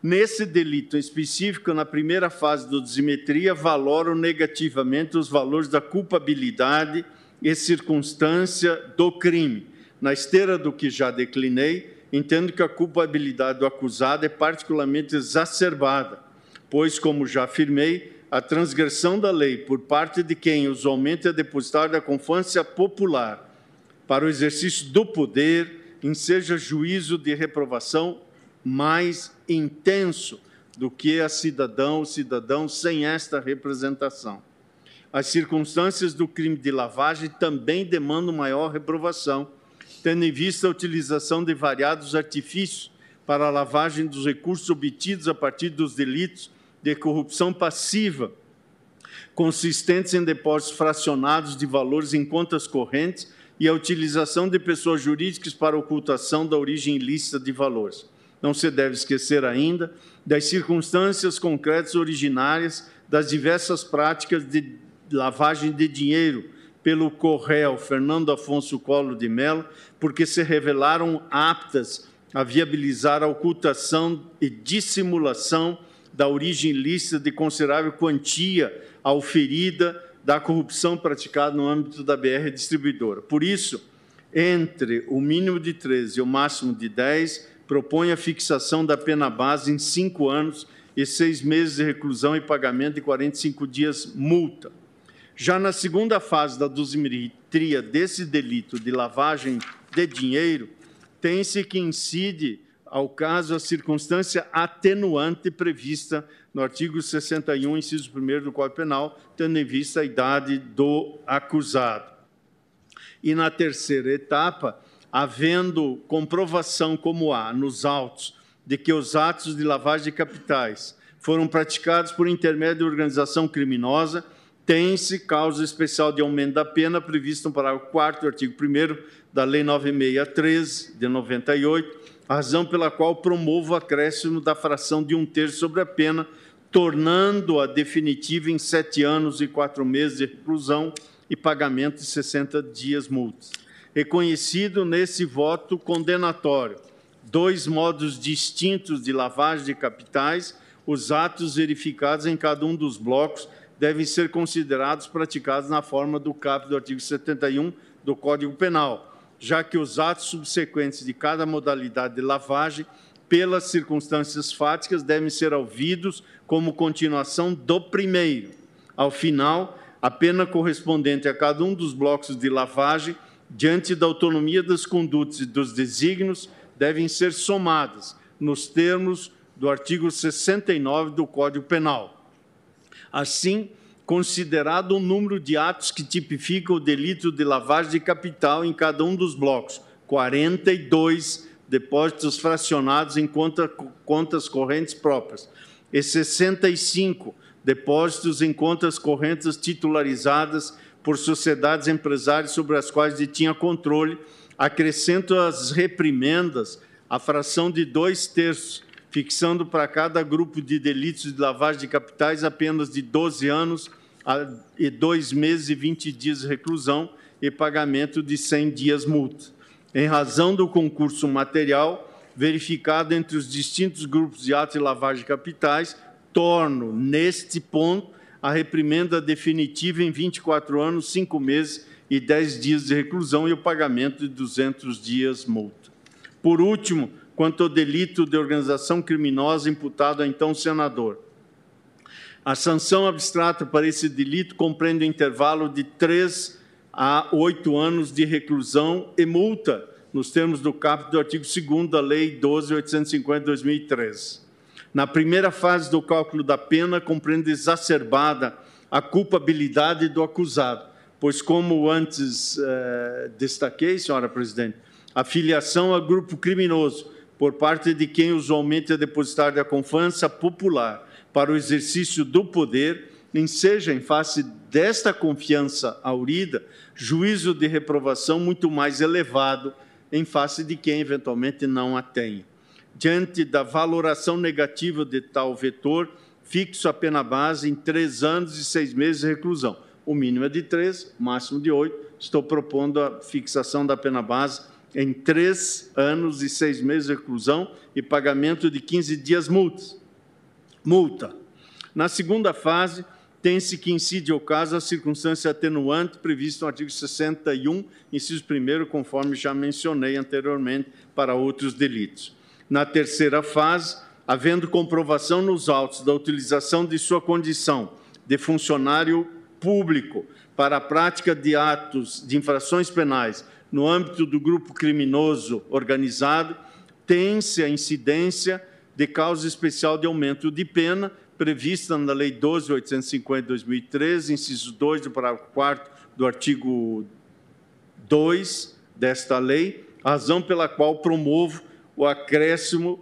Nesse delito específico, na primeira fase do desimetria, valoram negativamente os valores da culpabilidade e circunstância do crime, na esteira do que já declinei, entendo que a culpabilidade do acusado é particularmente exacerbada, pois, como já afirmei, a transgressão da lei por parte de quem usualmente é depositário da confiança popular para o exercício do poder enseja juízo de reprovação mais intenso do que a cidadão ou cidadão sem esta representação. As circunstâncias do crime de lavagem também demandam maior reprovação, tendo em vista a utilização de variados artifícios para a lavagem dos recursos obtidos a partir dos delitos de corrupção passiva, consistentes em depósitos fracionados de valores em contas correntes e a utilização de pessoas jurídicas para ocultação da origem ilícita de valores. Não se deve esquecer ainda das circunstâncias concretas originárias das diversas práticas de lavagem de dinheiro pelo Correio Fernando Afonso Colo de Mello, porque se revelaram aptas a viabilizar a ocultação e dissimulação da origem ilícita de considerável quantia auferida da corrupção praticada no âmbito da BR distribuidora. Por isso, entre o mínimo de 13 e o máximo de 10, propõe a fixação da pena base em cinco anos e seis meses de reclusão e pagamento de 45 dias multa. Já na segunda fase da dosimetria desse delito de lavagem de dinheiro, tem-se que incide ao caso a circunstância atenuante prevista no artigo 61, inciso 1 do Código Penal, tendo em vista a idade do acusado. E na terceira etapa, havendo comprovação como há nos autos de que os atos de lavagem de capitais foram praticados por intermédio de organização criminosa, tem-se causa especial de aumento da pena prevista no parágrafo 4 do artigo 1 da Lei 9613 de 98, razão pela qual promovo o acréscimo da fração de um terço sobre a pena, tornando-a definitiva em sete anos e quatro meses de reclusão e pagamento de 60 dias multas. Reconhecido nesse voto condenatório dois modos distintos de lavagem de capitais, os atos verificados em cada um dos blocos devem ser considerados praticados na forma do caput do artigo 71 do Código Penal, já que os atos subsequentes de cada modalidade de lavagem, pelas circunstâncias fáticas, devem ser ouvidos como continuação do primeiro. Ao final, a pena correspondente a cada um dos blocos de lavagem, diante da autonomia das condutas e dos desígnios, devem ser somadas, nos termos do artigo 69 do Código Penal. Assim, considerado o número de atos que tipificam o delito de lavagem de capital em cada um dos blocos, 42 depósitos fracionados em conta, contas correntes próprias e 65 depósitos em contas correntes titularizadas por sociedades empresárias sobre as quais detinha controle, acrescento às reprimendas a fração de dois terços fixando para cada grupo de delitos de lavagem de capitais apenas de 12 anos e dois meses e 20 dias de reclusão e pagamento de 100 dias multa. Em razão do concurso material verificado entre os distintos grupos de atos de lavagem de capitais, torno, neste ponto, a reprimenda definitiva em 24 anos, 5 meses e 10 dias de reclusão e o pagamento de 200 dias multa. Por último, quanto ao delito de organização criminosa imputado a então senador. A sanção abstrata para esse delito compreende o um intervalo de 3 a 8 anos de reclusão e multa, nos termos do caput do artigo 2 da Lei 12.850 de 2013. Na primeira fase do cálculo da pena, compreende exacerbada a culpabilidade do acusado, pois, como antes eh, destaquei, senhora presidente, a filiação a grupo criminoso por parte de quem usualmente é depositário da confiança popular para o exercício do poder, enseja em face desta confiança aurida juízo de reprovação muito mais elevado em face de quem eventualmente não a tenha. Diante da valoração negativa de tal vetor, fixo a pena base em três anos e seis meses de reclusão. O mínimo é de três, máximo de oito. Estou propondo a fixação da pena base em três anos e seis meses de reclusão e pagamento de 15 dias multas. multa. Na segunda fase, tem-se que incide ao caso a circunstância atenuante prevista no artigo 61, inciso 1, conforme já mencionei anteriormente, para outros delitos. Na terceira fase, havendo comprovação nos autos da utilização de sua condição de funcionário público para a prática de atos de infrações penais no âmbito do grupo criminoso organizado, tem-se a incidência de causa especial de aumento de pena prevista na Lei 12.850 de 2013, inciso 2 do parágrafo 4 do artigo 2 desta lei, razão pela qual promovo o acréscimo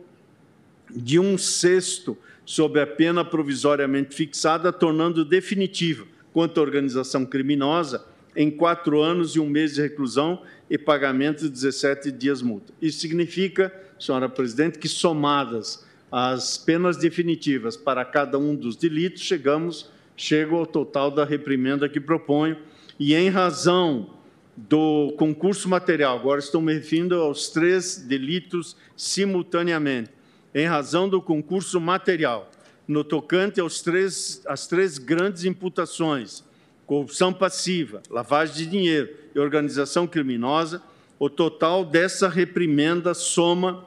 de um sexto sobre a pena provisoriamente fixada, tornando definitiva quanto à organização criminosa em quatro anos e um mês de reclusão e pagamento de 17 dias multa. Isso significa, senhora presidente, que somadas as penas definitivas para cada um dos delitos, chegamos, chego ao total da reprimenda que proponho, e em razão do concurso material, agora estou me referindo aos três delitos simultaneamente, em razão do concurso material, no tocante aos três, às três grandes imputações, corrupção passiva, lavagem de dinheiro e organização criminosa, o total dessa reprimenda soma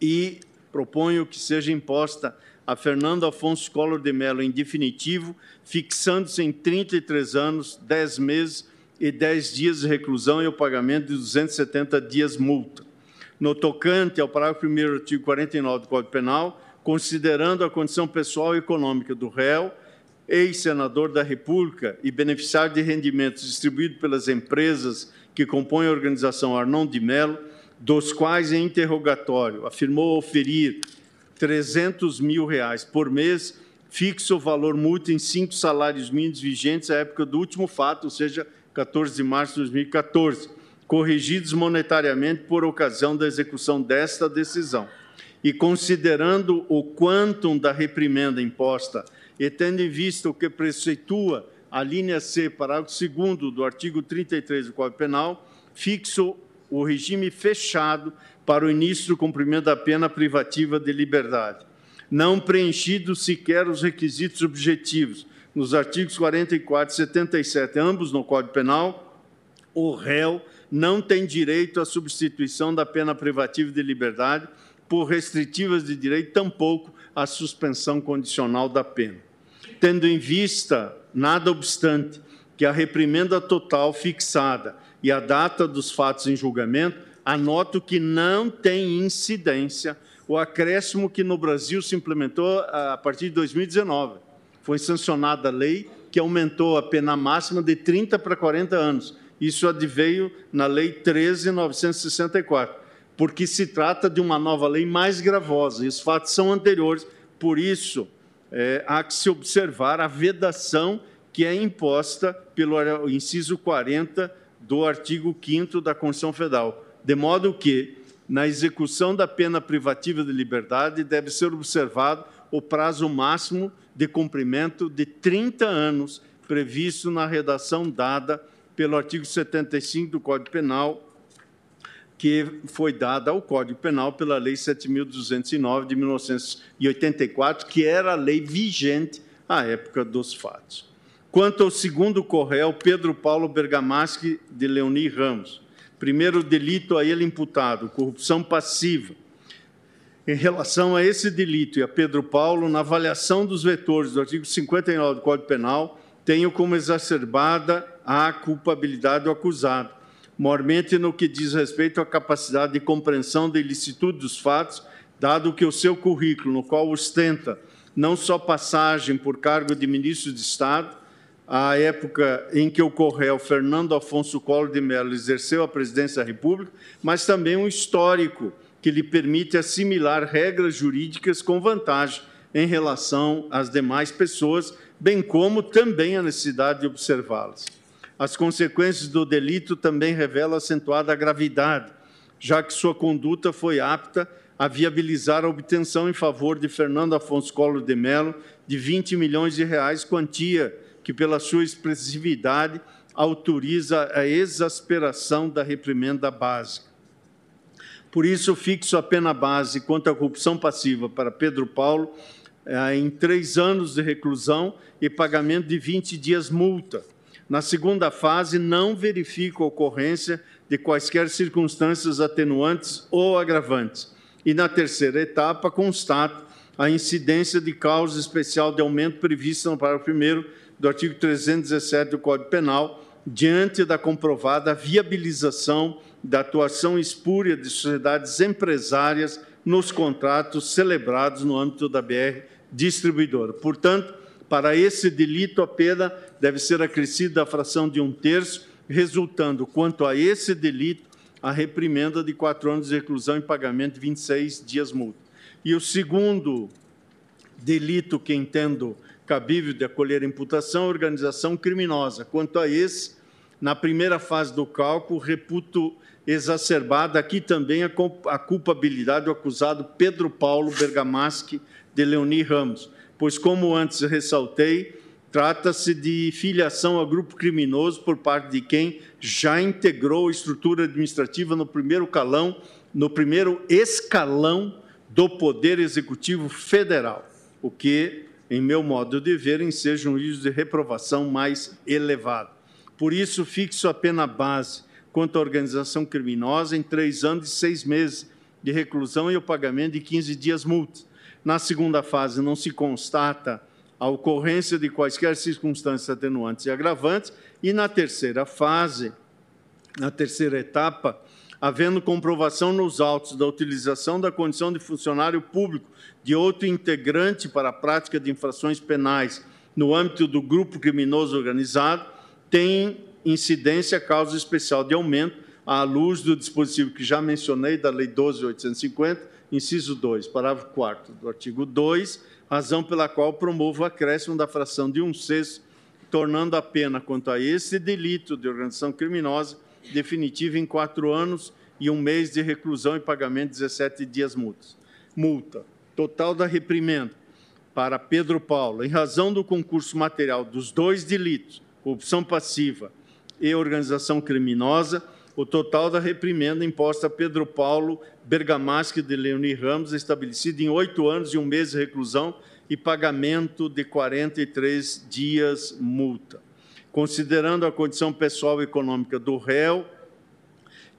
e proponho que seja imposta a Fernando Afonso Collor de Mello em definitivo, fixando-se em 33 anos, 10 meses e 10 dias de reclusão e o pagamento de 270 dias multa. No tocante ao parágrafo 1 do artigo 49 do Código Penal, considerando a condição pessoal e econômica do réu, ex-senador da República e beneficiário de rendimentos distribuídos pelas empresas que compõem a organização Arnon de Mello, dos quais em interrogatório afirmou oferir 300 mil reais por mês, fixo o valor multa em cinco salários mínimos vigentes à época do último fato, ou seja, 14 de março de 2014, corrigidos monetariamente por ocasião da execução desta decisão. E considerando o quantum da reprimenda imposta e tendo em vista o que preceitua a linha C, parágrafo 2 do artigo 33 do Código Penal, fixo o regime fechado para o início do cumprimento da pena privativa de liberdade, não preenchidos sequer os requisitos objetivos nos artigos 44 e 77, ambos no Código Penal, o réu não tem direito à substituição da pena privativa de liberdade por restritivas de direito, tampouco à suspensão condicional da pena. Tendo em vista, nada obstante, que a reprimenda total fixada e a data dos fatos em julgamento, anoto que não tem incidência o acréscimo que no Brasil se implementou a partir de 2019. Foi sancionada a lei que aumentou a pena máxima de 30 para 40 anos. Isso adveio na Lei 13.964, porque se trata de uma nova lei mais gravosa, e os fatos são anteriores. Por isso, é, há que se observar a vedação que é imposta pelo inciso 40 do artigo 5 da Constituição Federal, de modo que, na execução da pena privativa de liberdade, deve ser observado o prazo máximo de cumprimento de 30 anos previsto na redação dada pelo artigo 75 do Código Penal, que foi dada ao Código Penal pela Lei 7.209 de 1984, que era a lei vigente à época dos fatos. Quanto ao segundo corréu, Pedro Paulo Bergamaschi de Leoni Ramos, primeiro delito a ele imputado, corrupção passiva. Em relação a esse delito e a Pedro Paulo, na avaliação dos vetores do artigo 59 do Código Penal, tenho como exacerbada a culpabilidade do acusado, mormente no que diz respeito à capacidade de compreensão da ilicitude dos fatos, dado que o seu currículo, no qual ostenta não só passagem por cargo de ministro de Estado, à época em que ocorreu Fernando Afonso Collor de Mello exerceu a presidência da República, mas também um histórico que lhe permite assimilar regras jurídicas com vantagem em relação às demais pessoas, bem como também a necessidade de observá-las. As consequências do delito também revelam acentuada gravidade, já que sua conduta foi apta a viabilizar a obtenção em favor de Fernando Afonso Collor de Mello de 20 milhões de reais, quantia que, pela sua expressividade, autoriza a exasperação da reprimenda básica. Por isso, fixo a pena base quanto à corrupção passiva para Pedro Paulo eh, em três anos de reclusão e pagamento de 20 dias multa. Na segunda fase, não verifico a ocorrência de quaisquer circunstâncias atenuantes ou agravantes. E na terceira etapa, constato a incidência de causa especial de aumento prevista no parágrafo 1 do artigo 317 do Código Penal, diante da comprovada viabilização da atuação espúria de sociedades empresárias nos contratos celebrados no âmbito da BR distribuidora. Portanto, para esse delito, a pena deve ser acrescida a fração de um terço, resultando, quanto a esse delito, a reprimenda de quatro anos de reclusão e pagamento de 26 dias multa. E o segundo delito que entendo cabível de acolher imputação, organização criminosa. Quanto a esse, na primeira fase do cálculo, reputo exacerbada aqui também a culpabilidade do acusado Pedro Paulo Bergamaschi de Leoni Ramos, pois, como antes ressaltei, trata-se de filiação a grupo criminoso por parte de quem já integrou a estrutura administrativa no primeiro calão, no primeiro escalão do Poder Executivo Federal, o que em meu modo de ver, enseja um juízo de reprovação mais elevado. Por isso, fixo a pena base quanto à organização criminosa em três anos e seis meses de reclusão e o pagamento de 15 dias multas. Na segunda fase, não se constata a ocorrência de quaisquer circunstâncias atenuantes e agravantes, e na terceira fase, na terceira etapa, havendo comprovação nos autos da utilização da condição de funcionário público de outro integrante para a prática de infrações penais no âmbito do grupo criminoso organizado, tem incidência causa especial de aumento à luz do dispositivo que já mencionei da Lei 12.850, inciso 2, parágrafo 4 do artigo 2, razão pela qual promovo o acréscimo da fração de um sexto, tornando a pena quanto a esse delito de organização criminosa definitiva em quatro anos e um mês de reclusão e pagamento de 17 dias multas. Multa. Total da reprimenda para Pedro Paulo, em razão do concurso material dos dois delitos, corrupção passiva e organização criminosa, o total da reprimenda imposta a Pedro Paulo Bergamaschi de Leoni Ramos, estabelecido em oito anos e um mês de reclusão e pagamento de 43 dias multa. Considerando a condição pessoal e econômica do réu,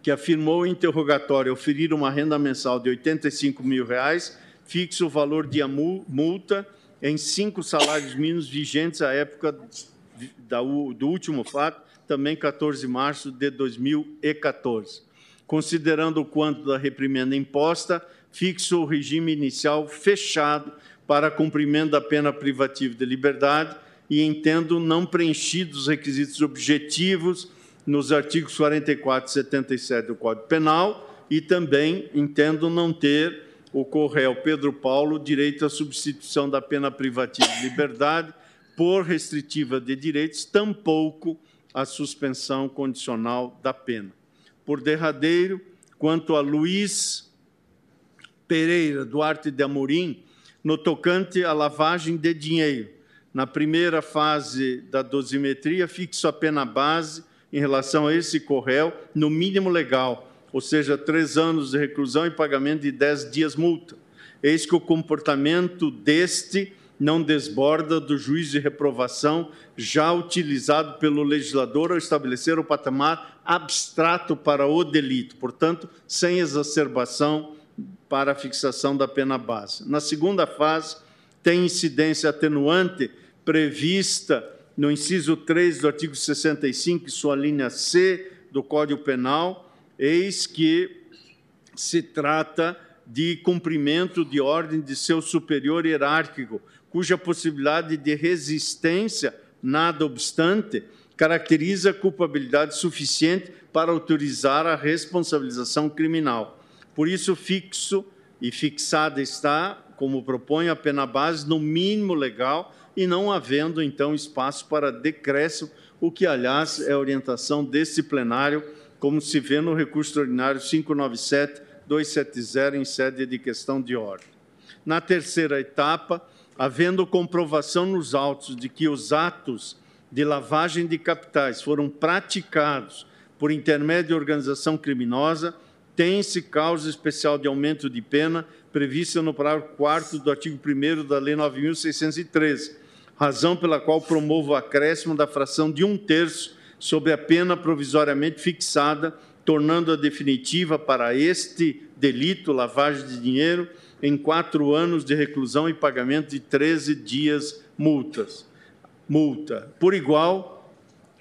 que afirmou em interrogatório oferir uma renda mensal de 85 mil reais, fixa o valor de multa em cinco salários mínimos vigentes à época do último fato, também 14 de março de 2014. Considerando o quanto da reprimenda imposta, fixa o regime inicial fechado para cumprimento da pena privativa de liberdade, e entendo não preenchidos os requisitos objetivos nos artigos 44 e 77 do Código Penal e também entendo não ter o Correio Pedro Paulo direito à substituição da pena privativa de liberdade por restritiva de direitos, tampouco a suspensão condicional da pena. Por derradeiro, quanto a Luiz Pereira Duarte de Amorim, no tocante à lavagem de dinheiro, na primeira fase da dosimetria, fixo a pena base em relação a esse corréu no mínimo legal, ou seja, três anos de reclusão e pagamento de dez dias multa. Eis que o comportamento deste não desborda do juízo de reprovação já utilizado pelo legislador ao estabelecer o patamar abstrato para o delito, portanto, sem exacerbação para a fixação da pena base. Na segunda fase, tem incidência atenuante prevista no inciso 3 do artigo 65, sua linha C do Código Penal, eis que se trata de cumprimento de ordem de seu superior hierárquico, cuja possibilidade de resistência, nada obstante, caracteriza culpabilidade suficiente para autorizar a responsabilização criminal. Por isso, fixo e fixada está, como propõe a pena base, no mínimo legal e não havendo, então, espaço para decréscimo, o que, aliás, é orientação desse plenário, como se vê no recurso ordinário 597-270, em sede de questão de ordem. Na terceira etapa, havendo comprovação nos autos de que os atos de lavagem de capitais foram praticados por intermédio de organização criminosa, tem-se causa especial de aumento de pena prevista no parágrafo 4 do artigo 1 da Lei 9.613, razão pela qual promovo o acréscimo da fração de um terço sobre a pena provisoriamente fixada, tornando-a definitiva para este delito, lavagem de dinheiro, em quatro anos de reclusão e pagamento de 13 dias multas. Multa. Por igual,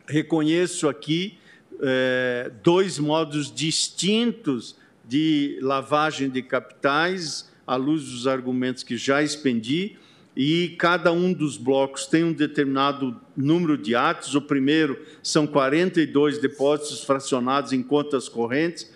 reconheço aqui eh, dois modos distintos de lavagem de capitais, à luz dos argumentos que já expendi, e cada um dos blocos tem um determinado número de atos. O primeiro são 42 depósitos fracionados em contas correntes,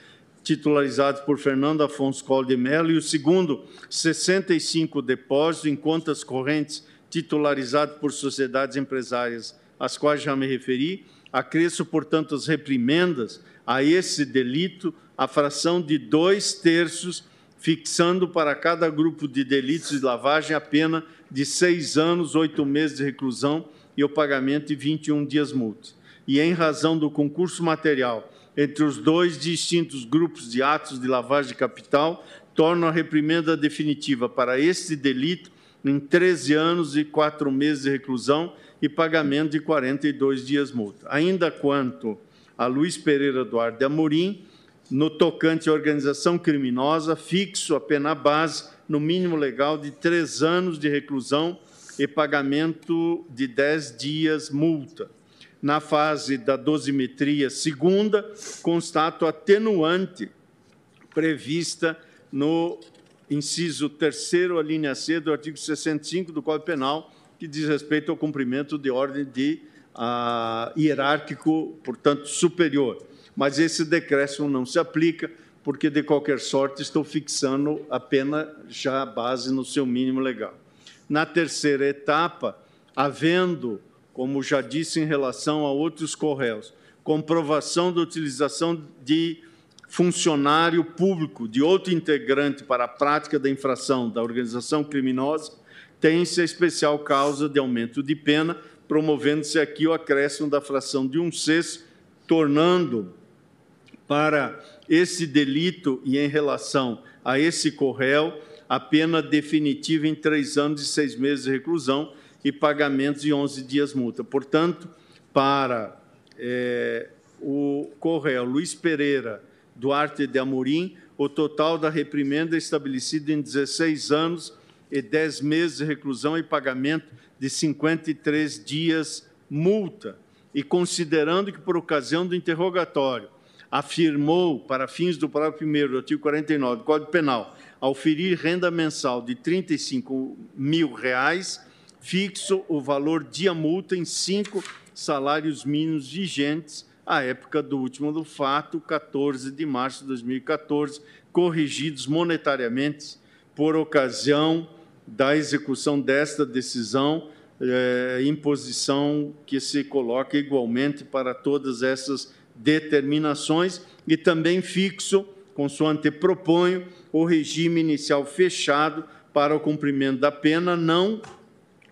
titularizados por Fernando Afonso Coll de Mello, e o segundo, 65 depósitos em contas correntes titularizados por sociedades empresárias, às quais já me referi. Acresço, portanto, as reprimendas a esse delito a fração de dois terços, fixando para cada grupo de delitos de lavagem a pena de seis anos, oito meses de reclusão e o pagamento de 21 dias multa. E em razão do concurso material entre os dois distintos grupos de atos de lavagem de capital, torna a reprimenda definitiva para este delito em 13 anos e quatro meses de reclusão e pagamento de 42 dias multa. Ainda quanto a Luiz Pereira Duarte de Amorim, no tocante à organização criminosa, fixo a pena base no mínimo legal de três anos de reclusão e pagamento de dez dias multa. Na fase da dosimetria segunda, constato atenuante prevista no inciso terceiro, a linha C do artigo 65 do Código Penal, que diz respeito ao cumprimento de ordem de uh, hierárquico, portanto, superior. Mas esse decréscimo não se aplica, porque, de qualquer sorte, estou fixando a pena já base no seu mínimo legal. Na terceira etapa, havendo, como já disse em relação a outros correios, comprovação da utilização de funcionário público, de outro integrante para a prática da infração da organização criminosa, tem-se a especial causa de aumento de pena, promovendo-se aqui o acréscimo da fração de um sexto, tornando para esse delito e em relação a esse corréu, a pena definitiva em três anos e seis meses de reclusão e pagamentos de 11 dias multa. Portanto, para é, o corréu Luiz Pereira Duarte de Amorim, o total da reprimenda é estabelecido em 16 anos e 10 meses de reclusão e pagamento de 53 dias multa. E considerando que, por ocasião do interrogatório, afirmou, para fins do parágrafo 1 do artigo 49 do Código Penal, ao ferir renda mensal de 35 mil reais, fixo o valor de multa em cinco salários mínimos vigentes à época do último do fato, 14 de março de 2014, corrigidos monetariamente por ocasião da execução desta decisão, eh, imposição que se coloca igualmente para todas essas determinações e também fixo, consoante proponho, o regime inicial fechado para o cumprimento da pena, não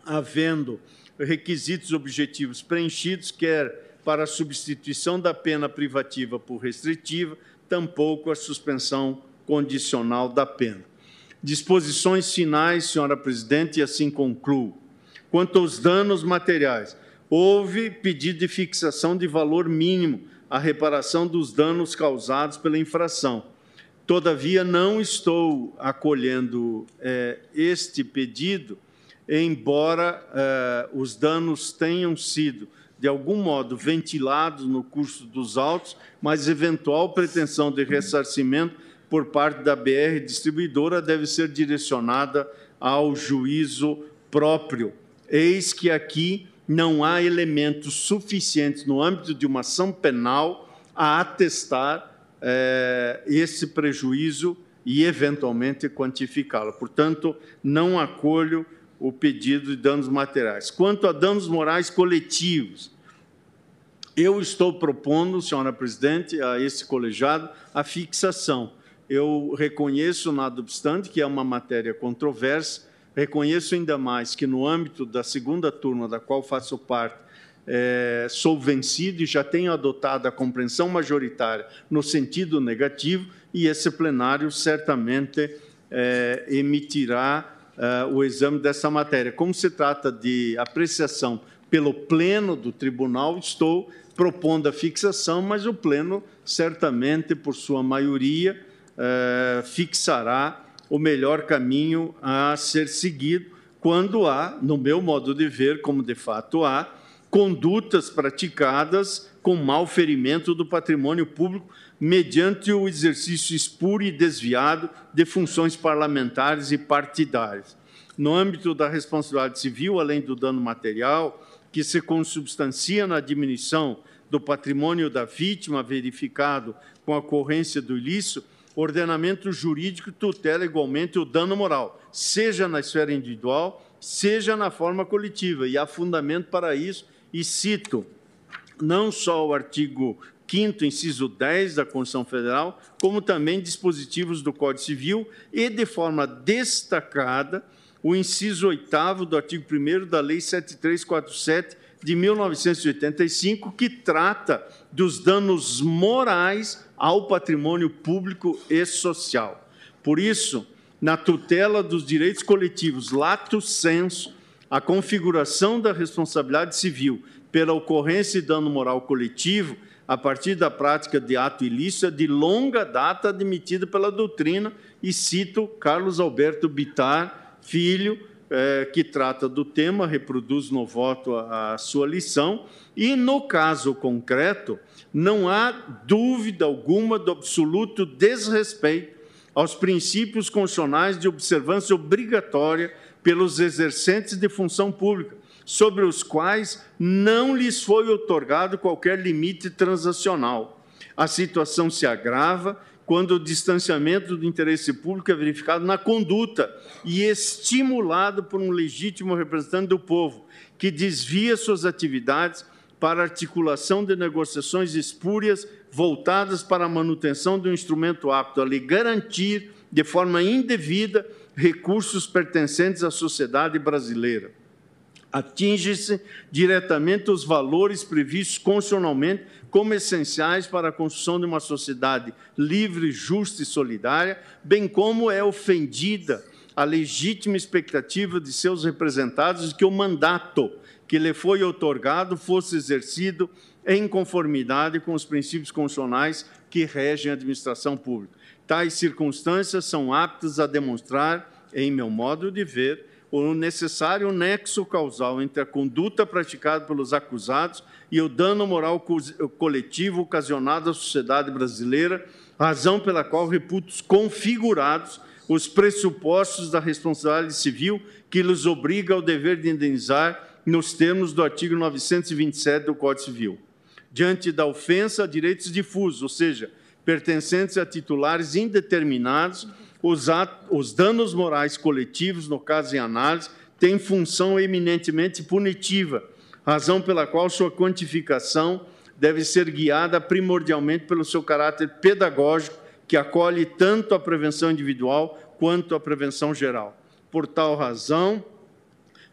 havendo requisitos objetivos preenchidos, quer para a substituição da pena privativa por restritiva, tampouco a suspensão condicional da pena. Disposições finais, senhora presidente, e assim concluo. Quanto aos danos materiais, houve pedido de fixação de valor mínimo à reparação dos danos causados pela infração. Todavia, não estou acolhendo é, este pedido, embora é, os danos tenham sido, de algum modo, ventilados no curso dos autos, mas eventual pretensão de ressarcimento por parte da BR distribuidora deve ser direcionada ao juízo próprio. Eis que aqui não há elementos suficientes no âmbito de uma ação penal a atestar é, esse prejuízo e, eventualmente, quantificá-lo. Portanto, não acolho o pedido de danos materiais. Quanto a danos morais coletivos, eu estou propondo, senhora presidente, a esse colegiado, a fixação eu reconheço, nada obstante, que é uma matéria controversa, reconheço ainda mais que, no âmbito da segunda turma, da qual faço parte, é, sou vencido e já tenho adotado a compreensão majoritária no sentido negativo, e esse plenário certamente é, emitirá é, o exame dessa matéria. Como se trata de apreciação pelo pleno do tribunal, estou propondo a fixação, mas o pleno, certamente, por sua maioria, eh, fixará o melhor caminho a ser seguido quando há, no meu modo de ver, como de fato há, condutas praticadas com mau ferimento do patrimônio público mediante o exercício espúrio e desviado de funções parlamentares e partidárias. No âmbito da responsabilidade civil, além do dano material, que se consubstancia na diminuição do patrimônio da vítima verificado com a ocorrência do ilícito, ordenamento jurídico tutela igualmente o dano moral, seja na esfera individual, seja na forma coletiva, e há fundamento para isso, e cito não só o artigo 5 inciso 10 da Constituição Federal, como também dispositivos do Código Civil e, de forma destacada, o inciso 8 do artigo 1 da Lei 7347 de 1985, que trata dos danos morais ao patrimônio público e social. Por isso, na tutela dos direitos coletivos, lato senso, a configuração da responsabilidade civil pela ocorrência de dano moral coletivo, a partir da prática de ato ilícito, é de longa data admitida pela doutrina, e cito Carlos Alberto Bitar, filho, é, que trata do tema, reproduz no voto a, a sua lição, e no caso concreto, não há dúvida alguma do absoluto desrespeito aos princípios constitucionais de observância obrigatória pelos exercentes de função pública, sobre os quais não lhes foi otorgado qualquer limite transacional. A situação se agrava quando o distanciamento do interesse público é verificado na conduta e estimulado por um legítimo representante do povo, que desvia suas atividades para articulação de negociações espúrias voltadas para a manutenção de um instrumento apto a lhe garantir, de forma indevida, recursos pertencentes à sociedade brasileira. Atinge-se diretamente os valores previstos constitucionalmente como essenciais para a construção de uma sociedade livre, justa e solidária, bem como é ofendida a legítima expectativa de seus representados de que o mandato que lhe foi otorgado fosse exercido em conformidade com os princípios constitucionais que regem a administração pública. Tais circunstâncias são aptas a demonstrar, em meu modo de ver, o necessário nexo causal entre a conduta praticada pelos acusados e o dano moral coletivo ocasionado à sociedade brasileira, razão pela qual reputo configurados os pressupostos da responsabilidade civil que lhes obriga ao dever de indenizar nos termos do artigo 927 do Código Civil. Diante da ofensa a direitos difusos, ou seja, pertencentes a titulares indeterminados, os, os danos morais coletivos, no caso em análise, têm função eminentemente punitiva, razão pela qual sua quantificação deve ser guiada primordialmente pelo seu caráter pedagógico, que acolhe tanto a prevenção individual quanto a prevenção geral. Por tal razão,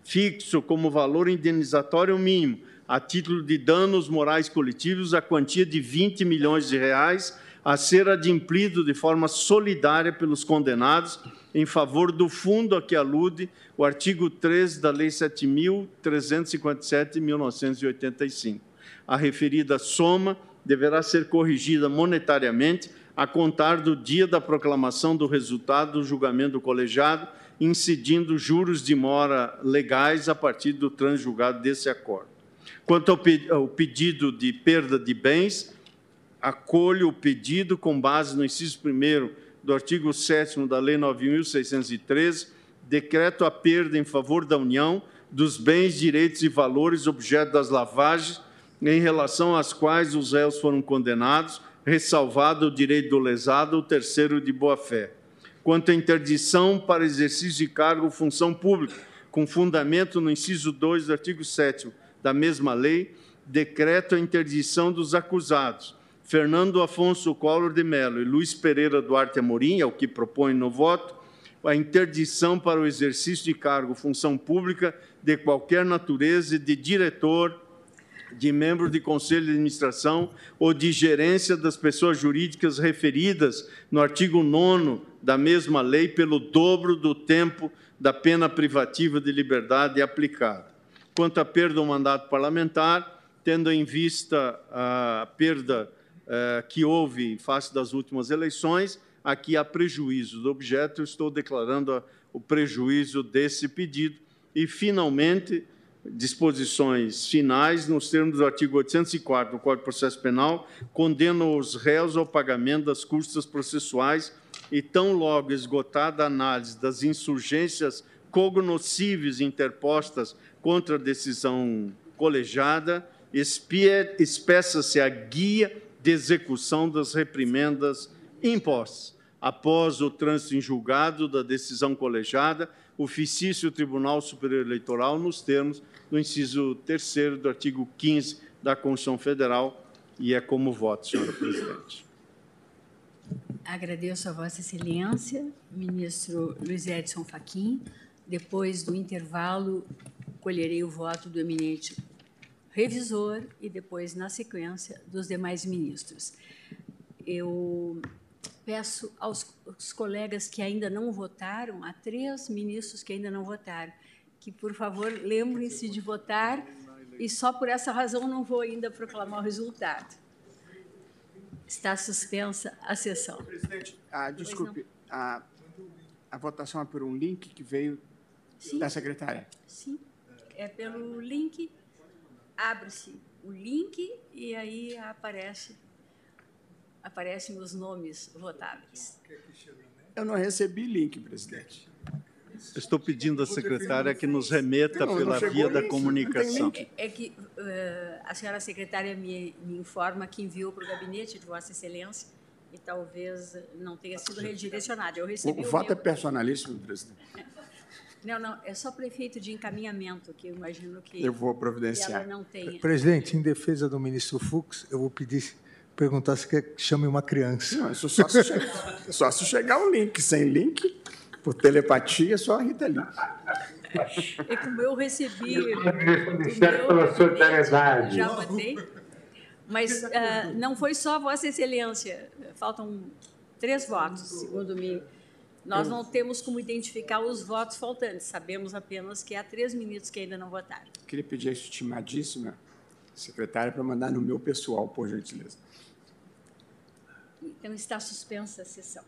fixo como valor indenizatório mínimo, a título de danos morais coletivos, a quantia de 20 milhões de reais, a ser adimplido de forma solidária pelos condenados em favor do fundo a que alude o artigo 13 da Lei 7.357 de 1985. A referida soma deverá ser corrigida monetariamente a contar do dia da proclamação do resultado do julgamento do colegiado, incidindo juros de mora legais a partir do transjulgado desse acordo. Quanto ao pedido de perda de bens, acolho o pedido com base no inciso 1 do artigo 7 da Lei 9.613, decreto a perda em favor da União dos bens, direitos e valores objeto das lavagens em relação às quais os réus foram condenados, ressalvado o direito do lesado, o terceiro de boa-fé. Quanto à interdição para exercício de cargo ou função pública, com fundamento no inciso 2 do artigo 7 da mesma lei, decreto a interdição dos acusados Fernando Afonso Collor de Mello e Luiz Pereira Duarte Amorim, é o que propõe no voto, a interdição para o exercício de cargo, função pública de qualquer natureza de diretor, de membro de conselho de administração ou de gerência das pessoas jurídicas referidas no artigo 9 da mesma lei pelo dobro do tempo da pena privativa de liberdade aplicada. Quanto à perda do mandato parlamentar, tendo em vista a perda eh, que houve em face das últimas eleições, aqui há prejuízo do objeto, eu estou declarando o prejuízo desse pedido. E, finalmente, disposições finais, nos termos do artigo 804 do Código de Processo Penal, condenam os réus ao pagamento das custas processuais e, tão logo esgotada a análise das insurgências cognoscíveis interpostas contra a decisão colegiada, espeça-se a guia de execução das reprimendas impostas. Após o trânsito em julgado da decisão colegiada, oficia o Tribunal Superior Eleitoral nos termos do inciso 3 do artigo 15 da Constituição Federal e é como voto, senhora presidente. Agradeço a Vossa Excelência, ministro Luiz Edson Fachin. Depois do intervalo, colherei o voto do eminente revisor e depois, na sequência, dos demais ministros. Eu peço aos, aos colegas que ainda não votaram, há três ministros que ainda não votaram, que, por favor, lembrem-se de votar e só por essa razão não vou ainda proclamar o resultado. Está suspensa a sessão. Presidente, ah, desculpe, a, a votação é por um link que veio Sim. da secretária? Sim, é pelo link abre-se o link e aí aparece aparecem os nomes votáveis. Eu não recebi link, presidente. Estou pedindo à secretária que nos remeta não, pela não via da comunicação. É, é que uh, a senhora secretária me, me informa que enviou para o gabinete de Vossa Excelência e talvez não tenha sido redirecionado. Eu recebi o, o voto meu... é personalíssimo, presidente. Não, não, é só prefeito de encaminhamento, que eu imagino que. Eu vou providenciar. não tenha. Presidente, em defesa do ministro Fux, eu vou pedir, perguntar se quer que chame uma criança. Não, isso só se, chegar, só se chegar o link. Sem link, por telepatia, só a Rita Link. É como eu recebi. Ministério pela solidariedade. Já votei. Mas uh, não foi só Vossa Excelência. Faltam três votos, segundo me nós não temos como identificar os votos faltantes, sabemos apenas que há três ministros que ainda não votaram. Queria pedir a estimadíssima secretária para mandar no meu pessoal, por gentileza. Então está suspensa a sessão.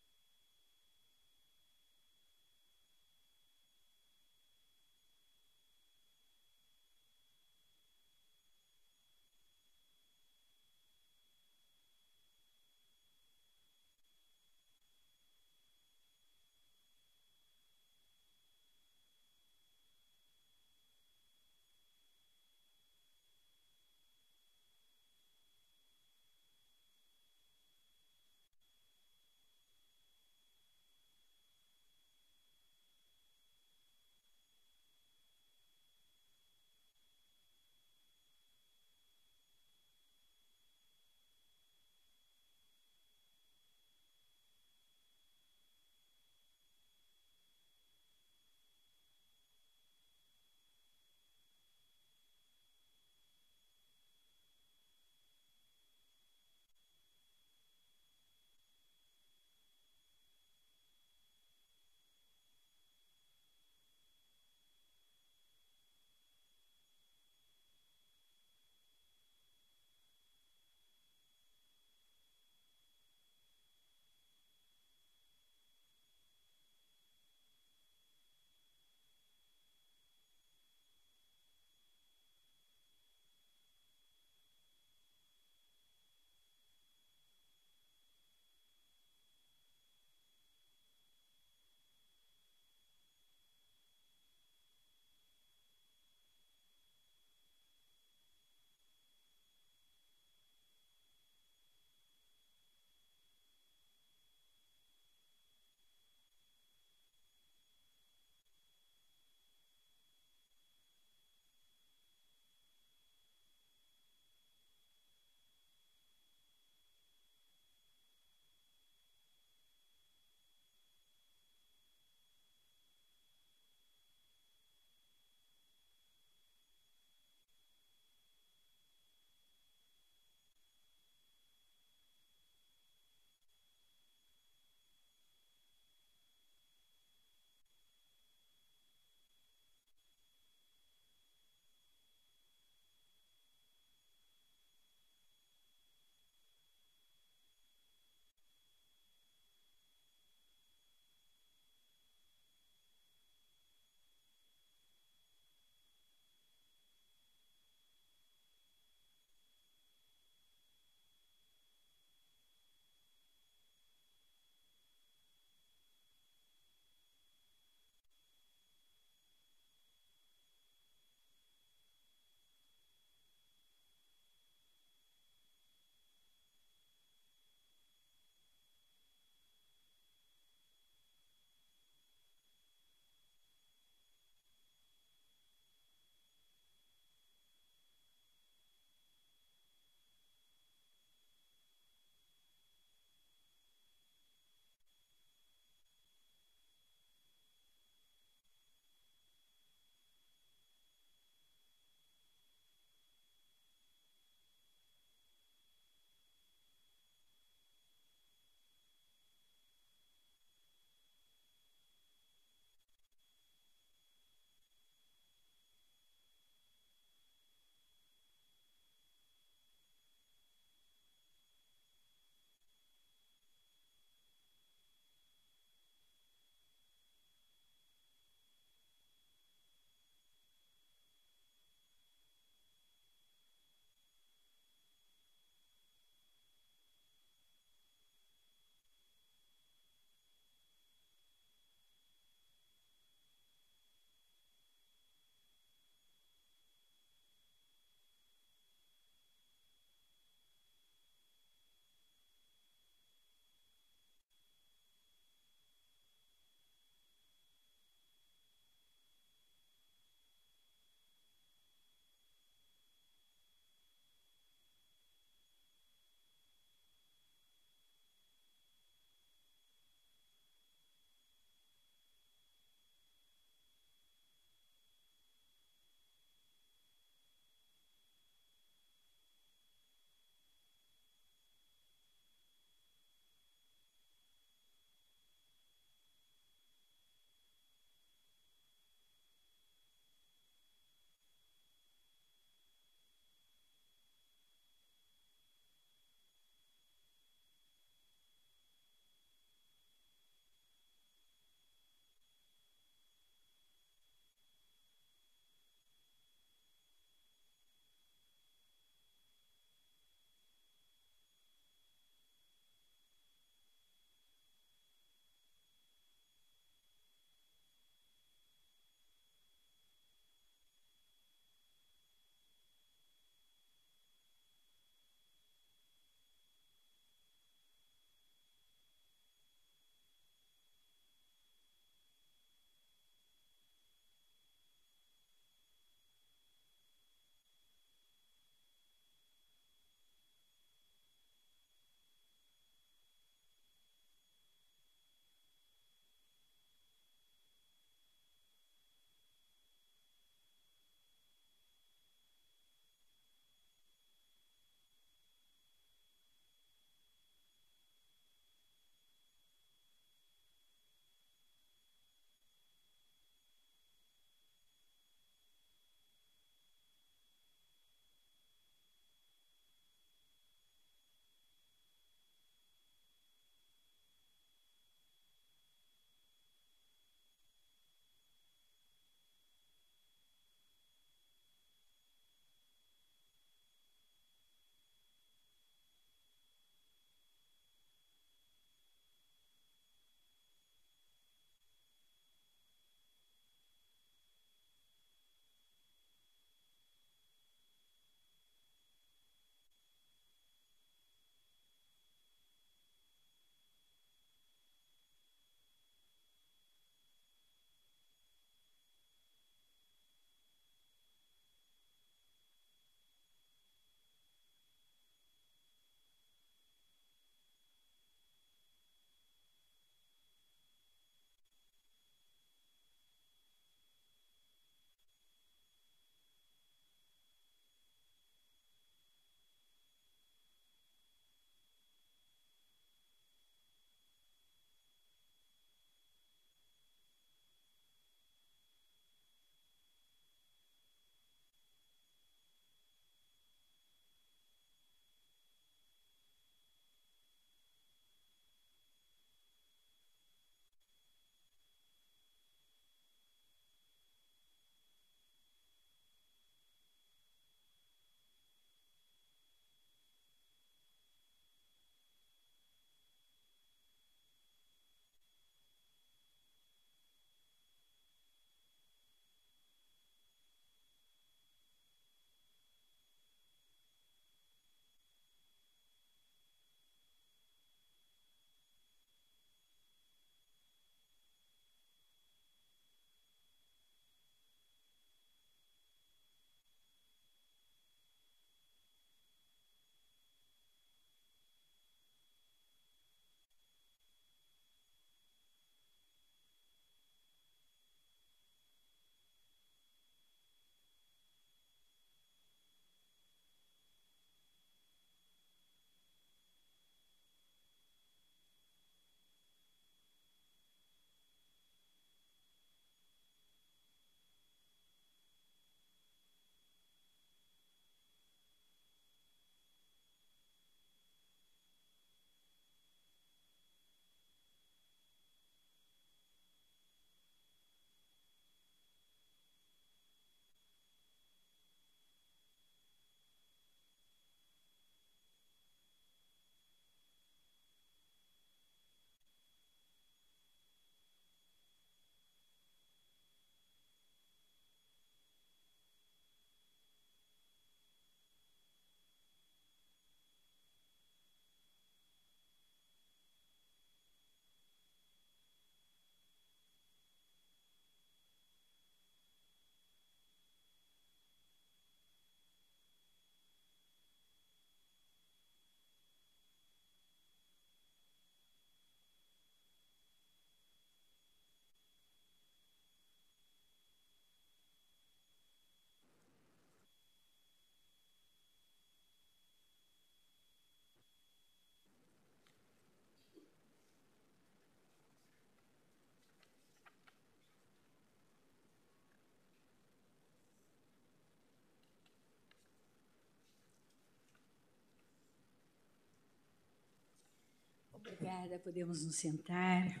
Obrigada, podemos nos sentar.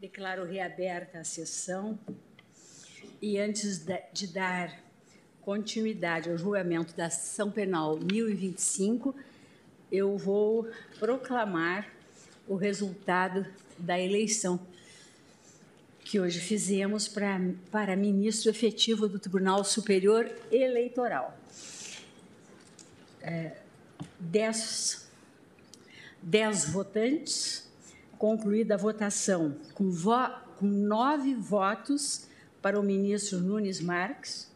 Declaro reaberta a sessão. E antes de dar continuidade ao julgamento da ação penal 1025, eu vou proclamar o resultado da eleição que hoje fizemos para, para ministro efetivo do Tribunal Superior Eleitoral. É, dez, dez votantes, concluída a votação com, vo, com nove votos para o ministro Nunes Marques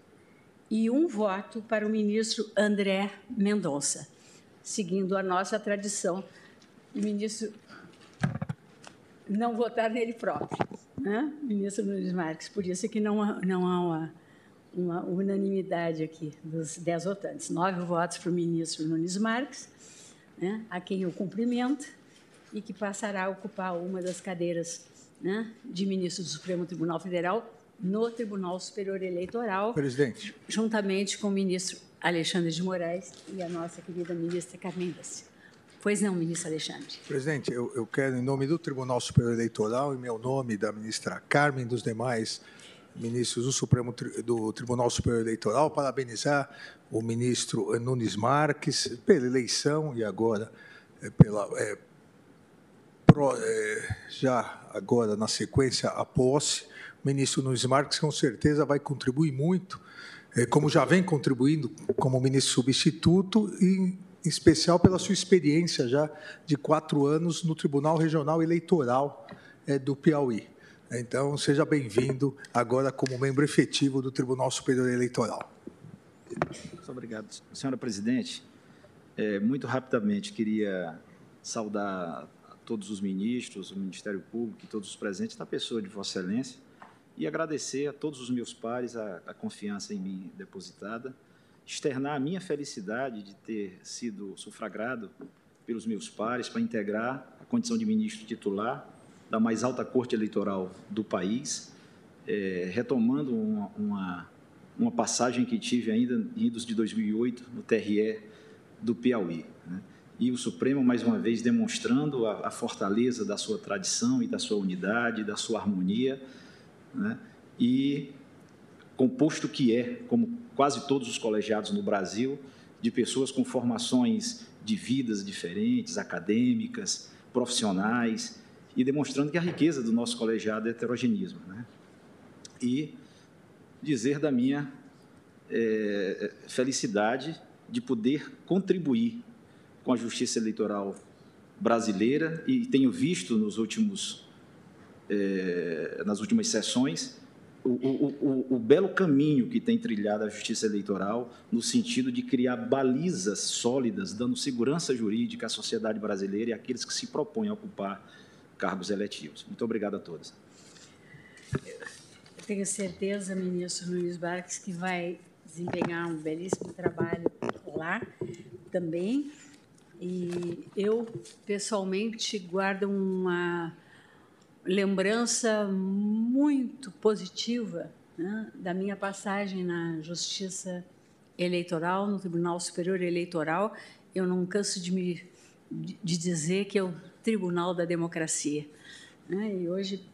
e um voto para o ministro André Mendonça, seguindo a nossa tradição, o ministro não votar nele próprio, né? ministro Nunes Marques. Por isso é que não, não há uma, uma unanimidade aqui dos dez votantes. Nove votos para o ministro Nunes Marques, né? a quem eu cumprimento, e que passará a ocupar uma das cadeiras né? de ministro do Supremo Tribunal Federal no Tribunal Superior Eleitoral. Presidente. Juntamente com o ministro Alexandre de Moraes e a nossa querida ministra Carmen Desse. Pois não, ministro Alexandre. Presidente, eu, eu quero, em nome do Tribunal Superior Eleitoral, em meu nome, da ministra Carmen dos demais ministros do Supremo do Tribunal Superior Eleitoral, parabenizar o ministro Nunes Marques pela eleição e agora é, pela é, pro, é, já agora na sequência a posse ministro Nunes Marques com certeza vai contribuir muito, é, como já vem contribuindo como ministro substituto, e em especial pela sua experiência já de quatro anos no Tribunal Regional Eleitoral é, do Piauí. Então, seja bem-vindo agora como membro efetivo do Tribunal Superior Eleitoral. Muito obrigado, senhora presidente. É, muito rapidamente, queria saudar todos os ministros, o Ministério Público e todos os presentes, da pessoa de Vossa Excelência, e agradecer a todos os meus pares a, a confiança em mim depositada, externar a minha felicidade de ter sido sufragado pelos meus pares para integrar a condição de ministro titular da mais alta corte eleitoral do país, é, retomando uma, uma, uma, passagem que tive ainda em idos de 2008 no TRE do Piauí. Né? E o Supremo, mais uma vez, demonstrando a, a fortaleza da sua tradição e da sua unidade, da sua harmonia, né? e composto que é, como quase todos os colegiados no Brasil, de pessoas com formações de vidas diferentes, acadêmicas, profissionais, e demonstrando que a riqueza do nosso colegiado é heterogenismo. Né? E dizer da minha é, felicidade de poder contribuir com a justiça eleitoral brasileira e tenho visto nos últimos é, nas últimas sessões, o, o, o, o, belo caminho que tem trilhado a justiça eleitoral no sentido de criar balizas sólidas, dando segurança jurídica à sociedade brasileira e àqueles que se propõem a ocupar cargos eletivos. Muito obrigado a todos. Eu tenho certeza, ministro Luiz Barques, que vai desempenhar um belíssimo trabalho lá também. E eu, pessoalmente, guardo uma lembrança muito positiva né, da minha passagem na Justiça Eleitoral, no Tribunal Superior Eleitoral. Eu não canso de me de dizer que o Tribunal da Democracia. Né, e hoje,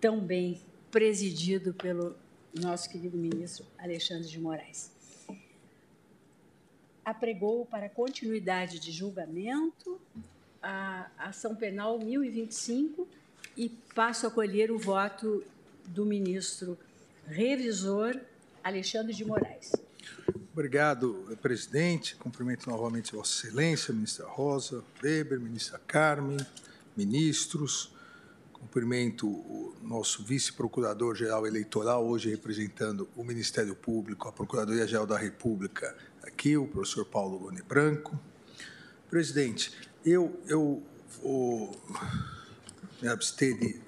tão bem presidido pelo nosso querido ministro Alexandre de Moraes. Apregou para continuidade de julgamento a ação penal 1025 e passo a colher o voto do ministro revisor Alexandre de Moraes. Obrigado, presidente. Cumprimento novamente Vossa Excelência, ministra Rosa Weber, ministra Carmen, ministros. Cumprimento o nosso vice-procurador-geral eleitoral, hoje representando o Ministério Público, a Procuradoria-Geral da República, aqui, o professor Paulo Gone Branco. Presidente, eu, eu vou me abster de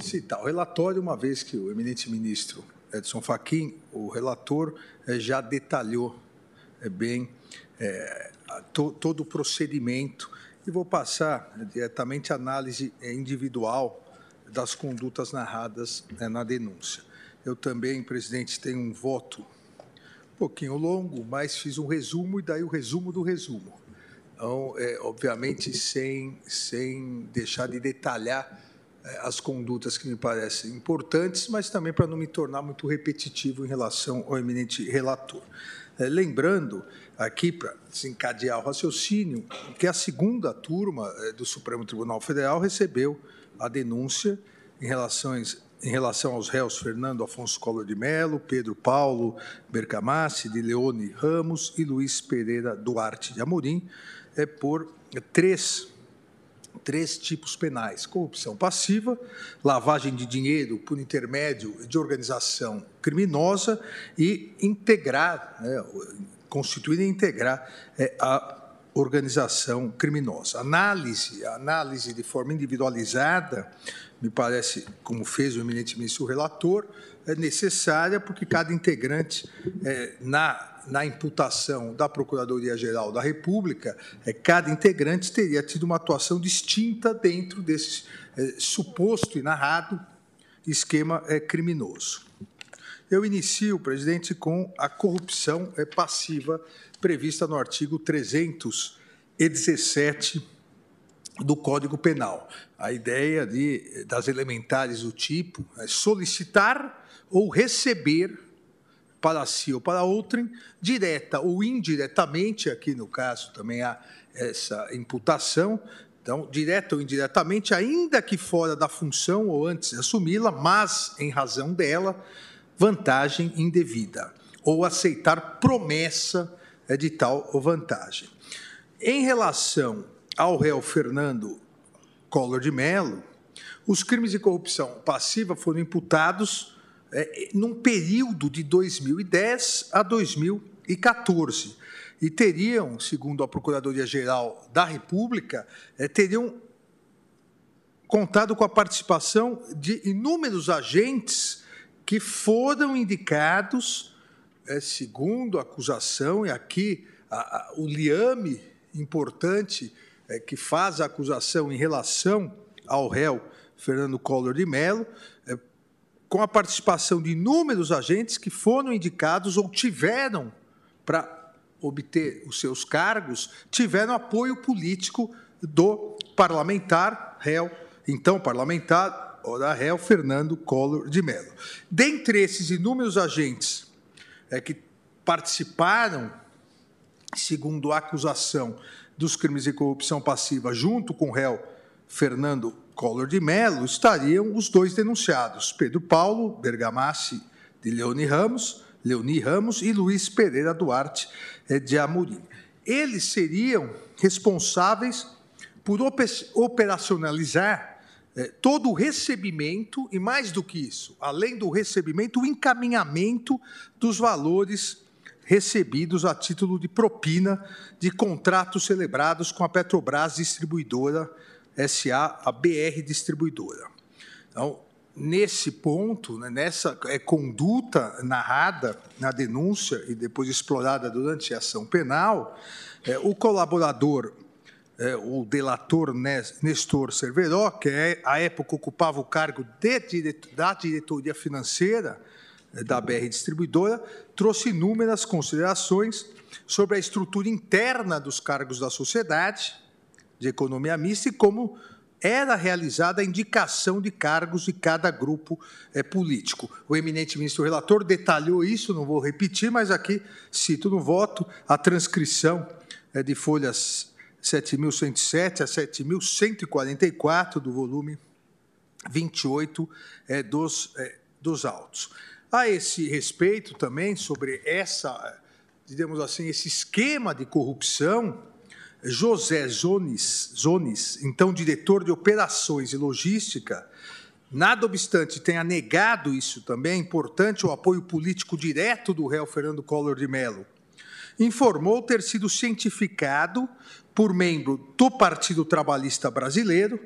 citar o relatório, uma vez que o eminente ministro Edson Fachin, o relator, eh, já detalhou eh, bem é, to, todo o procedimento e vou passar diretamente a análise individual das condutas narradas né, na denúncia. Eu também, presidente, tenho um voto um pouquinho longo, mas fiz um resumo e daí o resumo do resumo. Então, é, obviamente, sem, sem deixar de detalhar é, as condutas que me parecem importantes, mas também para não me tornar muito repetitivo em relação ao eminente relator. É, lembrando, aqui para desencadear o raciocínio, que a segunda turma é, do Supremo Tribunal Federal recebeu a denúncia em relações em relação aos réus Fernando Afonso Collor de Mello, Pedro Paulo Bergamassi, de Leone Ramos e Luiz Pereira Duarte de Amorim, é, por três, três tipos penais: corrupção passiva, lavagem de dinheiro por intermédio de organização criminosa e integrar, né, constituir e integrar é, a organização criminosa. Análise, análise de forma individualizada me parece, como fez o eminente ministro relator, é necessária porque cada integrante, é, na, na imputação da Procuradoria-Geral da República, é, cada integrante teria tido uma atuação distinta dentro desse é, suposto e narrado esquema é, criminoso. Eu inicio, presidente, com a corrupção passiva prevista no artigo 317 do Código Penal. A ideia de, das elementares do tipo é solicitar ou receber para si ou para outrem, direta ou indiretamente, aqui no caso também há essa imputação, então, direta ou indiretamente, ainda que fora da função ou antes de assumi-la, mas em razão dela, vantagem indevida, ou aceitar promessa de tal vantagem. Em relação ao réu Fernando Collor de Mello, os crimes de corrupção passiva foram imputados é, num período de 2010 a 2014 e teriam, segundo a Procuradoria-Geral da República, é, teriam contado com a participação de inúmeros agentes que foram indicados, é, segundo a acusação, e aqui o liame importante é, que faz a acusação em relação ao réu Fernando Collor de Mello, é, com a participação de inúmeros agentes que foram indicados ou tiveram, para obter os seus cargos, tiveram apoio político do parlamentar réu, então parlamentar, ora réu, Fernando Collor de Mello. Dentre esses inúmeros agentes é, que participaram, segundo a acusação, dos crimes de corrupção passiva, junto com o réu Fernando Collor de Mello, estariam os dois denunciados, Pedro Paulo Bergamassi de Leoni Ramos, Leoni Ramos e Luiz Pereira Duarte eh, de Amorim. Eles seriam responsáveis por operacionalizar eh, todo o recebimento e, mais do que isso, além do recebimento, o encaminhamento dos valores recebidos a título de propina de contratos celebrados com a Petrobras Distribuidora SA, a BR Distribuidora. Então, nesse ponto, né, nessa é, conduta narrada na denúncia e depois explorada durante a ação penal, é, o colaborador, é, o delator Nestor Cerveró, que é, à época ocupava o cargo de, da diretoria financeira da BR Distribuidora, trouxe inúmeras considerações sobre a estrutura interna dos cargos da sociedade de economia mista e como era realizada a indicação de cargos de cada grupo é, político. O eminente ministro relator detalhou isso, não vou repetir, mas aqui cito no voto a transcrição é, de folhas 7.107 a 7.144 do volume 28 é, dos, dos autos. A esse respeito também, sobre essa, digamos assim, esse esquema de corrupção, José Zones, Zones, então diretor de operações e logística, nada obstante tenha negado isso também, é importante o apoio político direto do réu Fernando Collor de Mello, informou ter sido cientificado por membro do Partido Trabalhista Brasileiro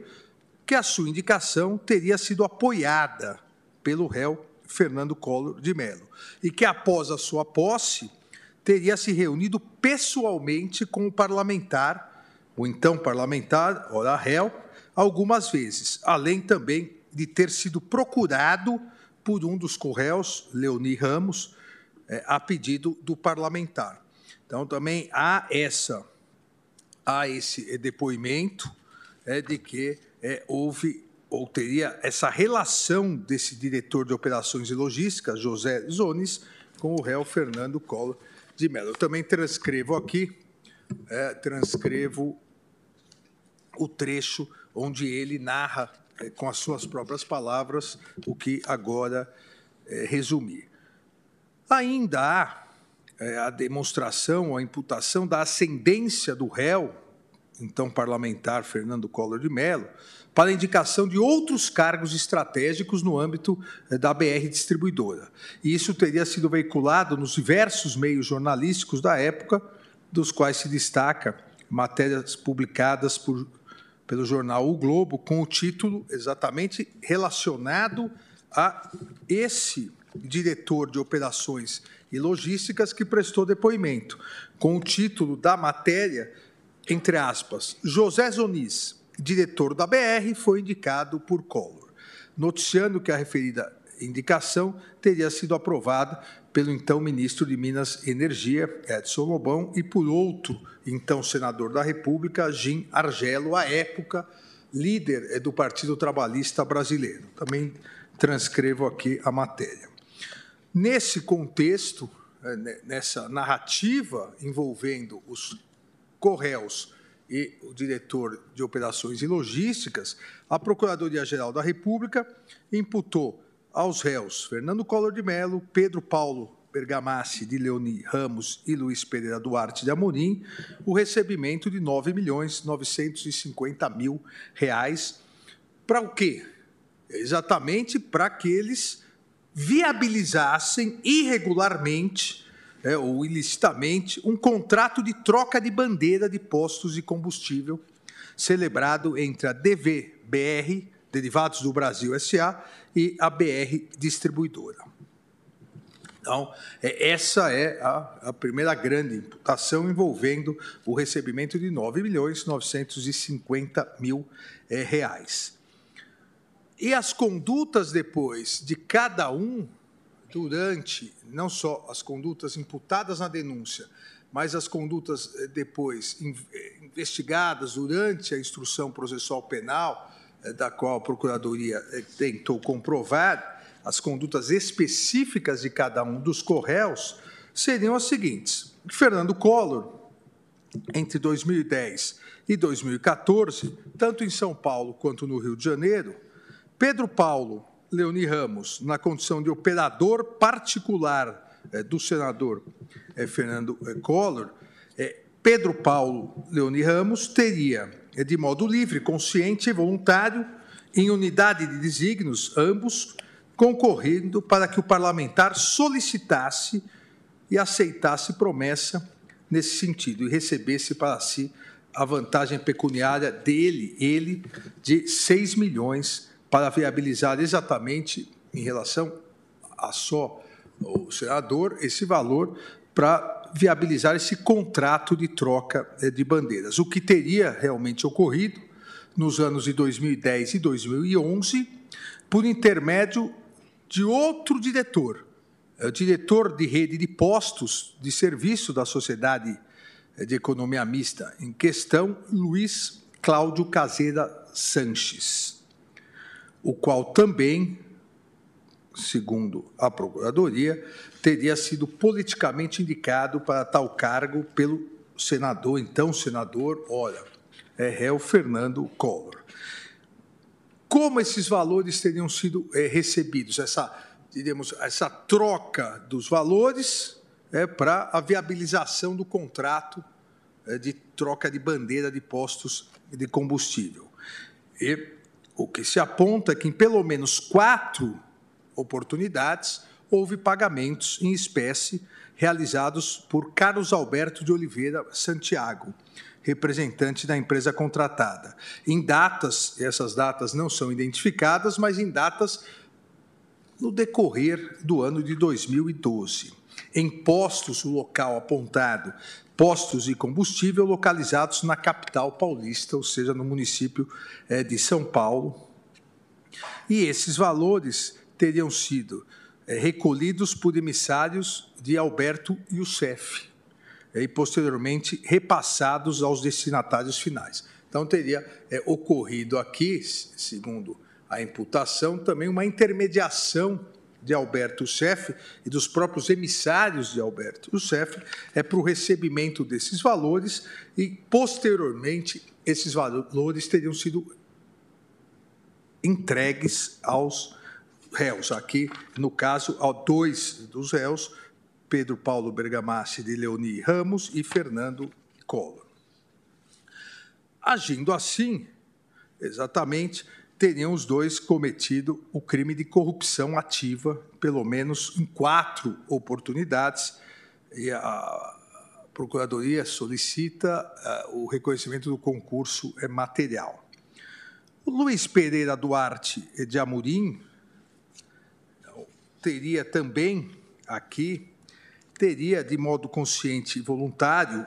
que a sua indicação teria sido apoiada pelo réu Fernando Collor de Mello, e que após a sua posse teria se reunido pessoalmente com o parlamentar, o então parlamentar, ora réu, algumas vezes, além também de ter sido procurado por um dos corréus, Leoni Ramos, é, a pedido do parlamentar. Então, também há essa a esse depoimento é, de que é, houve ou teria essa relação desse diretor de operações e logística, José Zones, com o réu Fernando Collor de Mello. Eu também transcrevo aqui, é, transcrevo o trecho onde ele narra, é, com as suas próprias palavras, o que agora é, resumir. Ainda há é, a demonstração, a imputação da ascendência do réu, então parlamentar Fernando Collor de Mello, para a indicação de outros cargos estratégicos no âmbito eh, da BR Distribuidora. E isso teria sido veiculado nos diversos meios jornalísticos da época, dos quais se destaca matérias publicadas por, pelo jornal O Globo, com o título exatamente relacionado a esse diretor de operações e logísticas que prestou depoimento, com o título da matéria, entre aspas, José Zonis, diretor da BR, foi indicado por Collor, noticiando que a referida indicação teria sido aprovada pelo então ministro de Minas e Energia, Edson Lobão, e por outro então senador da República, Jim Argelo, à época líder do Partido Trabalhista Brasileiro. Também transcrevo aqui a matéria. Nesse contexto, eh, nessa narrativa envolvendo os Correios e o diretor de Operações e Logísticas, a Procuradoria-Geral da República imputou aos réus Fernando Collor de Mello, Pedro Paulo Bergamassi de Leoni Ramos e Luiz Pereira Duarte de Amorim o recebimento de 9 milhões 950 mil reais. Para o quê? Exatamente para que eles viabilizassem irregularmente é, ou ilicitamente, um contrato de troca de bandeira de postos de combustível celebrado entre a DVBR, Derivados do Brasil SA, e a BR Distribuidora. Então, é, essa é a, a, primeira grande imputação envolvendo o recebimento de 9 milhões 950 mil é, reais. E as condutas depois de cada um durante não só as condutas imputadas na denúncia, mas as condutas eh, depois eh, investigadas durante a instrução processual penal, eh, da qual a Procuradoria tentou comprovar, as condutas específicas de cada um dos corréus seriam as seguintes. Fernando Collor, entre 2010 e 2014, tanto em São Paulo quanto no Rio de Janeiro, Pedro Paulo, Leoni Ramos, na condição de operador particular é, do senador é, Fernando é, Collor, Pedro Paulo Leoni Ramos teria, de modo livre, consciente e voluntário, em unidade de desígnios, ambos, concorrendo para que o parlamentar solicitasse e aceitasse promessa nesse sentido e recebesse para si a vantagem pecuniária dele, ele, de 6 milhões para viabilizar exatamente em relação a só o senador esse valor para viabilizar esse contrato de troca eh, de bandeiras. O que teria realmente ocorrido nos anos de 2010 e 2011 por intermédio de outro diretor, o diretor de rede de postos de serviço da Sociedade de Economia Mista em questão, Luiz Cláudio Caseira Sanches o qual também, segundo a Procuradoria, teria sido politicamente indicado para tal cargo pelo senador, então senador, olha, é réu Fernando Collor. Como esses valores teriam sido é, recebidos? Essa, diríamos, essa troca dos valores é, para a viabilização do contrato é, de troca de bandeira de postos de combustível. E o que se aponta é que em pelo menos quatro oportunidades houve pagamentos em espécie realizados por Carlos Alberto de Oliveira Santiago, representante da empresa contratada. Em datas, essas datas não são identificadas, mas em datas no decorrer do ano de 2012. Em postos, o local apontado postos de combustível localizados na capital paulista, ou seja, no município é, de São Paulo. E esses valores teriam sido é, recolhidos por emissários de Alberto Youssef, e posteriormente repassados aos destinatários finais. Então, teria ocorrido aqui, segundo a imputação, também uma intermediação de Alberto Youssef e dos próprios emissários de Alberto Youssef é para o recebimento desses valores e, posteriormente, esses valores teriam sido entregues aos réus. Aqui, no caso, a dois dos réus, Pedro Paulo Bergamassi de Leoni Ramos e Fernando Collor. Agindo assim, exatamente, teriam os dois cometido o crime de corrupção ativa, pelo menos em quatro oportunidades, e a Procuradoria solicita uh, o reconhecimento do concurso é material. O Luiz Pereira Duarte de Amorim teria também aqui, teria de modo consciente e voluntário,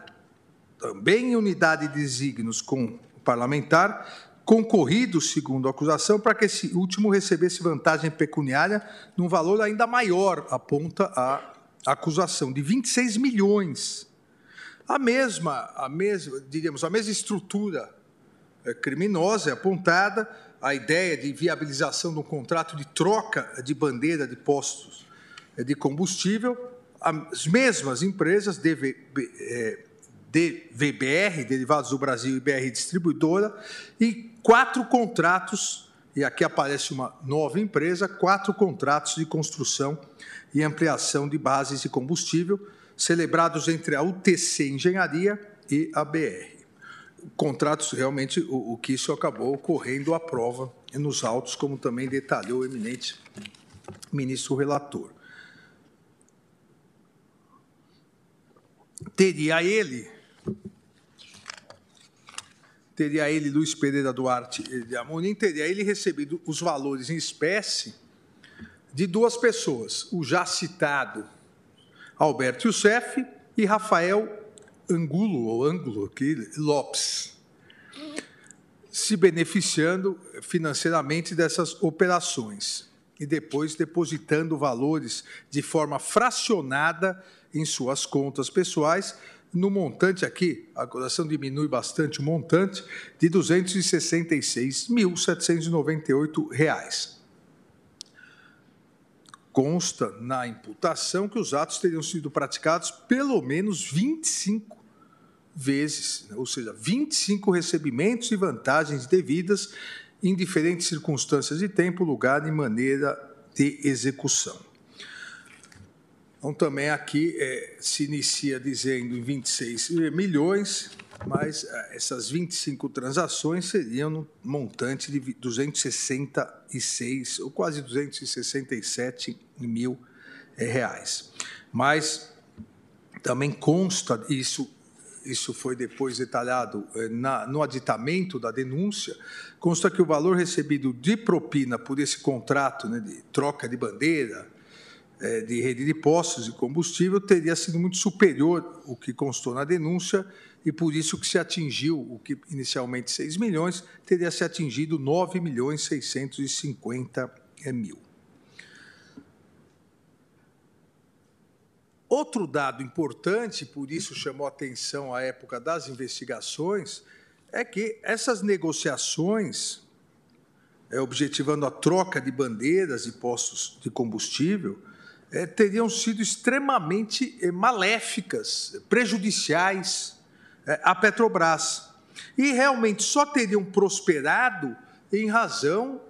também em unidade de desígnios com o parlamentar, concorrido, segundo a acusação, para que esse último recebesse vantagem pecuniária num valor ainda maior, aponta a acusação, de 26 milhões. A mesma, a mesma, diríamos, a mesma estrutura é, criminosa é apontada, a ideia de viabilização de um contrato de troca de bandeira de postos é, de combustível, as mesmas empresas, é, DVBR, Derivados do Brasil e BR Distribuidora, e quatro contratos, e aqui aparece uma nova empresa, quatro contratos de construção e ampliação de bases de combustível, celebrados entre a UTC Engenharia e a BR. Contratos, realmente, o, o que isso acabou ocorrendo à prova nos autos, como também detalhou o eminente ministro relator. Teria ele teria ele, Luiz Pereira Duarte de Amorim, teria ele recebido os valores em espécie de duas pessoas, o já citado Alberto Youssef e Rafael Angulo, ou Ângulo, aqui, Lopes, se beneficiando financeiramente dessas operações e depois depositando valores de forma fracionada em suas contas pessoais, no montante aqui, a acusação diminui bastante o montante, de R$ 266.798. Consta na imputação que os atos teriam sido praticados pelo menos 25 vezes, ou seja, 25 recebimentos e vantagens devidas em diferentes circunstâncias de tempo, lugar e maneira de execução. Então, também aqui é, se inicia dizendo em 26 milhões, mas é, essas 25 transações seriam no montante de 266, ou quase 267 mil é, reais. Mas também consta, isso, isso foi depois detalhado é, na, no aditamento da denúncia, consta que o valor recebido de propina por esse contrato né, de troca de bandeira, de rede de postos de combustível teria sido muito superior ao que constou na denúncia e por isso que se atingiu o que inicialmente 6 milhões, teria se atingido 9 milhões 650 mil. Outro dado importante, por isso chamou atenção à época das investigações, é que essas negociações, é, objetivando a troca de bandeiras e postos de combustível, é, teriam sido extremamente é, maléficas, prejudiciais é, à Petrobras. E realmente só teriam prosperado em razão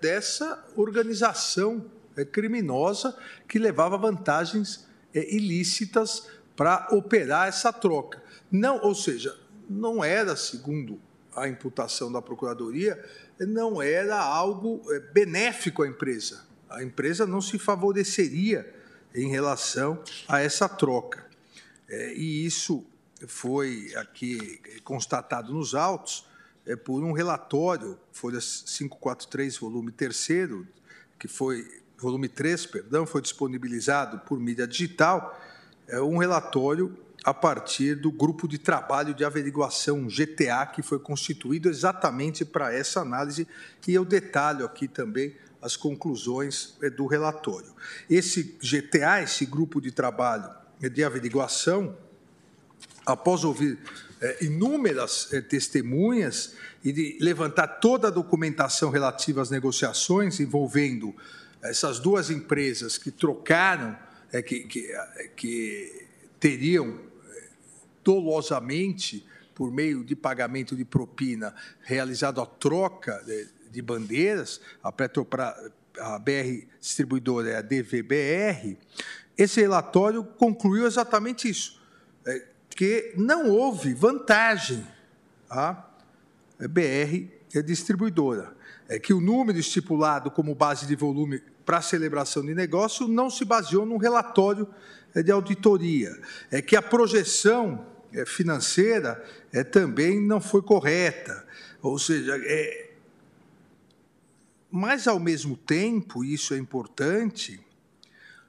dessa organização criminosa que levava vantagens ilícitas para operar essa troca. Não, ou seja, não era, segundo a imputação da Procuradoria, não era algo benéfico à empresa a empresa não se favoreceria em relação a essa troca. É, e isso foi aqui constatado nos autos é, por um relatório, folha 543, volume 3 que foi, volume 3, perdão, foi disponibilizado por mídia digital, é um relatório a partir do grupo de trabalho de averiguação GTA, que foi constituído exatamente para essa análise, e eu detalho aqui também as conclusões eh, do relatório. Esse GTA, esse grupo de trabalho de averiguação, após ouvir é, inúmeras é, testemunhas e de levantar toda a documentação relativa às negociações envolvendo essas duas empresas que trocaram, é, que, que, que teriam dolosamente, por meio de pagamento de propina, realizado a troca de, de bandeiras, a, Petrobras, a BR Distribuidora é a DVBR, esse relatório concluiu exatamente isso, é, que não houve vantagem à BR Distribuidora, é que o número estipulado como base de volume para celebração de negócio não se baseou num relatório é, de auditoria, é que a projeção é, financeira é, também não foi correta, ou seja, é, mas ao mesmo tempo, isso é importante,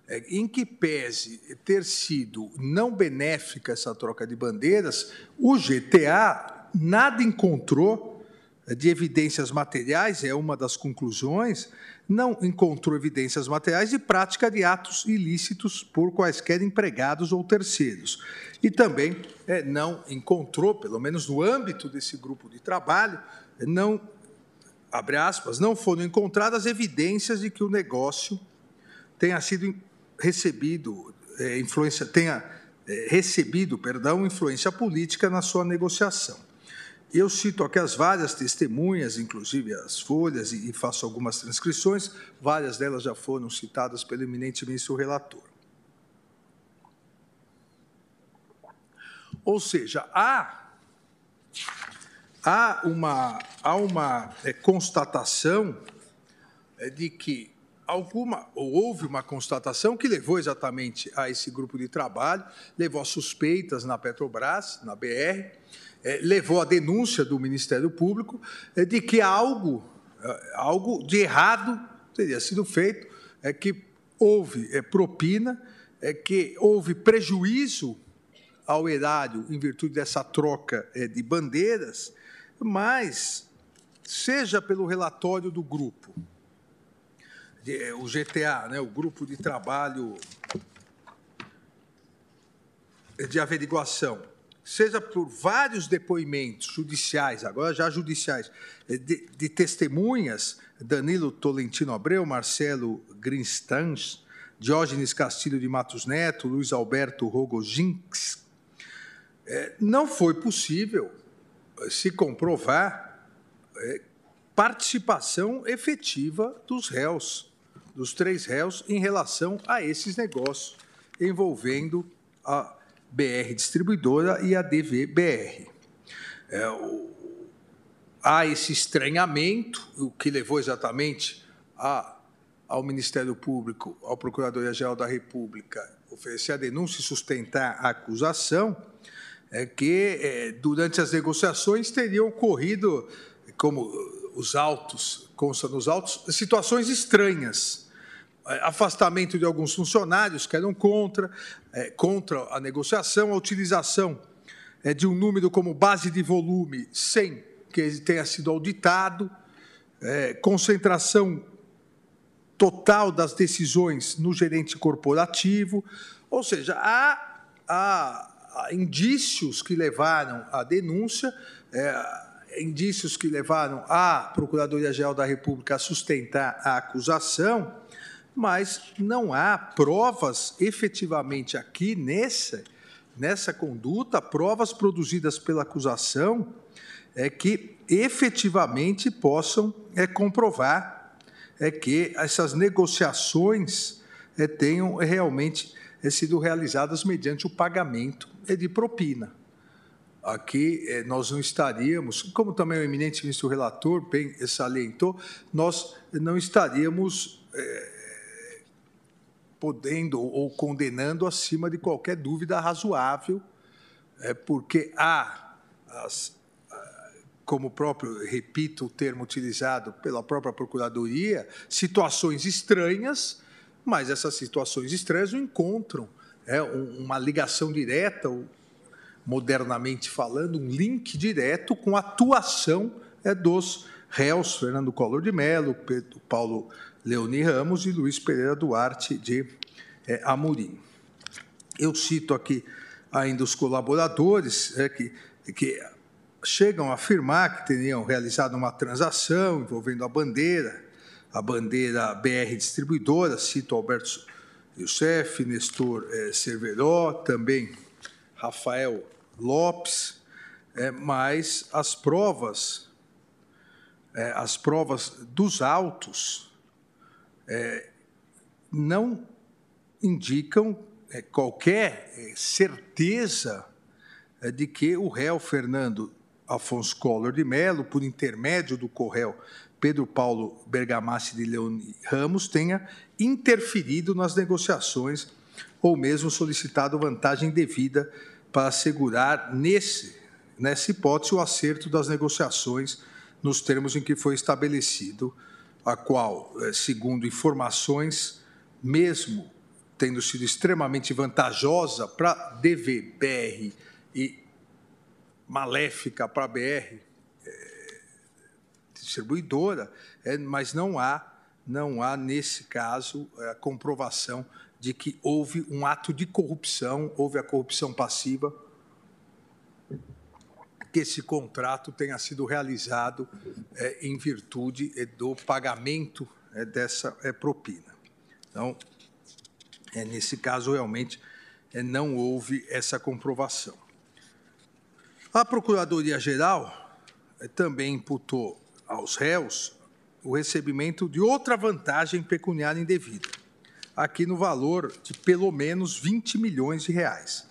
é, em que pese ter sido não benéfica essa troca de bandeiras, o GTA nada encontrou de evidências materiais, é uma das conclusões, não encontrou evidências materiais de prática de atos ilícitos por quaisquer empregados ou terceiros. E também é, não encontrou, pelo menos no âmbito desse grupo de trabalho, não, abre aspas, não foram encontradas evidências de que o negócio tenha sido recebido é, influência, tenha é, recebido, perdão, influência política na sua negociação. Eu cito aqui as várias testemunhas, inclusive as folhas, e, faço algumas transcrições, várias delas já foram citadas pelo eminente ministro relator. Ou seja, há, há uma, há uma é, constatação é, de que alguma, ou houve uma constatação que levou exatamente a esse grupo de trabalho, levou a suspeitas na Petrobras, na BR, é, levou a denúncia do Ministério Público é, de que algo, é, algo de errado teria sido feito, é que houve é, propina, é que houve prejuízo ao erário em virtude dessa troca de bandeiras, mas seja pelo relatório do grupo, é, o GTA, né, o grupo de trabalho de averiguação, seja por vários depoimentos judiciais, agora já judiciais, é, de, de testemunhas, Danilo Tolentino Abreu, Marcelo Grinstans, Diógenes Castilho de Matos Neto, Luiz Alberto Rogojinks, é, não foi possível se comprovar é, participação efetiva dos réus dos três réus em relação a esses negócios envolvendo a BR Distribuidora e a DVBR. É, o, há esse estranhamento, o que levou exatamente a, ao Ministério Público, ao Procuradoria-Geral da República, oferecer a denúncia e sustentar a acusação, é que é, durante as negociações teriam ocorrido, como os autos, consta nos autos, situações estranhas. É, afastamento de alguns funcionários que eram contra, é, contra a negociação, a utilização é, de um número como base de volume sem que ele tenha sido auditado, é, concentração total das decisões no gerente corporativo, ou seja, há, há, há indícios que levaram à denúncia, é, indícios que levaram a Procuradoria-Geral da República a sustentar a acusação, mas não há provas efetivamente aqui nessa, nessa conduta, provas produzidas pela acusação é que efetivamente possam é, comprovar é que essas negociações é, tenham realmente é, sido realizadas mediante o pagamento de propina. Aqui é, nós não estaríamos, como também o eminente ministro relator bem salientou, nós não estaríamos é, podendo ou condenando acima de qualquer dúvida razoável, é, porque há, as, como próprio, repito o termo utilizado pela própria Procuradoria, situações estranhas, mas essas situações estranhas não encontram é, uma ligação direta, modernamente falando, um link direto com a atuação é, dos réus, Fernando Collor de Mello, Pedro Paulo Leoni Ramos e Luiz Pereira Duarte de é, Amorim. Eu cito aqui ainda os colaboradores é, que, que chegam a afirmar que teriam realizado uma transação envolvendo a bandeira, a bandeira BR Distribuidora, cito Alberto Youssef, Nestor é, Cerveró, também Rafael Lopes, é, mas as provas, é, as provas dos autos é, não indicam qualquer certeza de que o réu Fernando Afonso Collor de Mello, por intermédio do Correio Pedro Paulo Bergamassi de Leone Ramos, tenha interferido nas negociações ou mesmo solicitado vantagem devida para assegurar, nesse, nessa hipótese, o acerto das negociações nos termos em que foi estabelecido, a qual, eh, segundo informações, mesmo tendo sido extremamente vantajosa para DV, BR e maléfica para a BR, distribuidora, é, mas não há, não há, nesse caso, a é, comprovação de que houve um ato de corrupção, houve a corrupção passiva, que esse contrato tenha sido realizado é, em virtude é, do pagamento é, dessa propina. Então, nesse caso, realmente, não houve essa comprovação. A Procuradoria-Geral também imputou aos réus o recebimento de outra vantagem pecuniária indevida, aqui no valor de pelo menos 20 milhões de reais.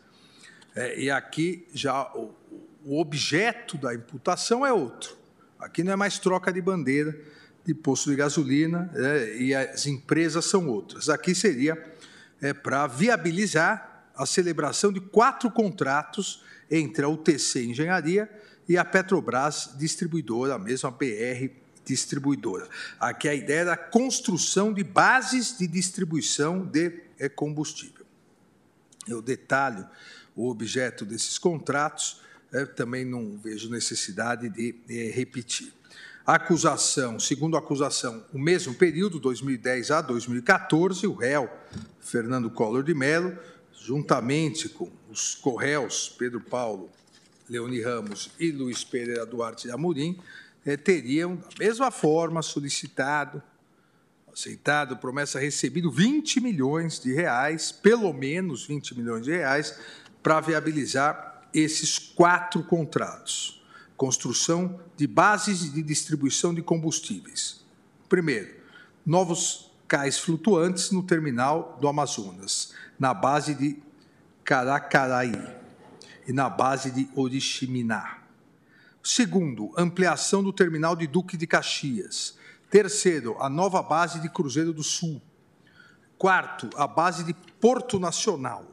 É, e aqui já o, o, objeto da imputação é outro. Aqui não é mais troca de bandeira de posto de gasolina é, e as empresas são outras. Aqui seria é, para viabilizar a celebração de quatro contratos entre a UTC Engenharia e a Petrobras Distribuidora, a mesma BR Distribuidora. Aqui a ideia da construção de bases de distribuição de é, combustível. Eu detalho o objeto desses contratos, é, também não vejo necessidade de é, repetir. Acusação, segundo a acusação, o mesmo período, 2010 a 2014, o réu Fernando Collor de Mello, juntamente com os corréus Pedro Paulo, Leoni Ramos e Luiz Pereira Duarte de Amorim, eh, teriam, da mesma forma, solicitado, aceitado, promessa recebido 20 milhões de reais, pelo menos 20 milhões de reais, para viabilizar esses quatro contratos construção de bases de distribuição de combustíveis. Primeiro, novos cais flutuantes no terminal do Amazonas, na base de Caracaraí na base de Oriximiná. Segundo, ampliação do terminal de Duque de Caxias. Terceiro, a nova base de Cruzeiro do Sul. Quarto, a base de Porto Nacional.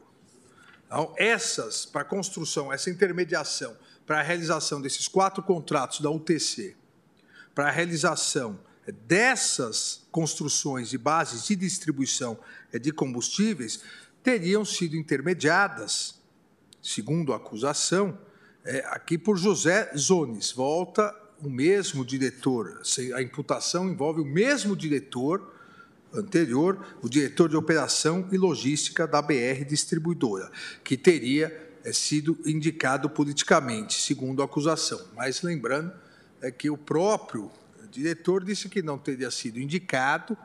Então, essas, para construção, essa intermediação para a realização desses quatro contratos da UTC, para a realização dessas construções de bases de distribuição de combustíveis, teriam sido intermediadas, segundo a acusação, é, aqui por José Zones. Volta o mesmo diretor, a imputação envolve o mesmo diretor anterior, o diretor de operação e logística da BR Distribuidora, que teria é, sido indicado politicamente, segundo a acusação. Mas lembrando é que o próprio diretor disse que não teria sido indicado,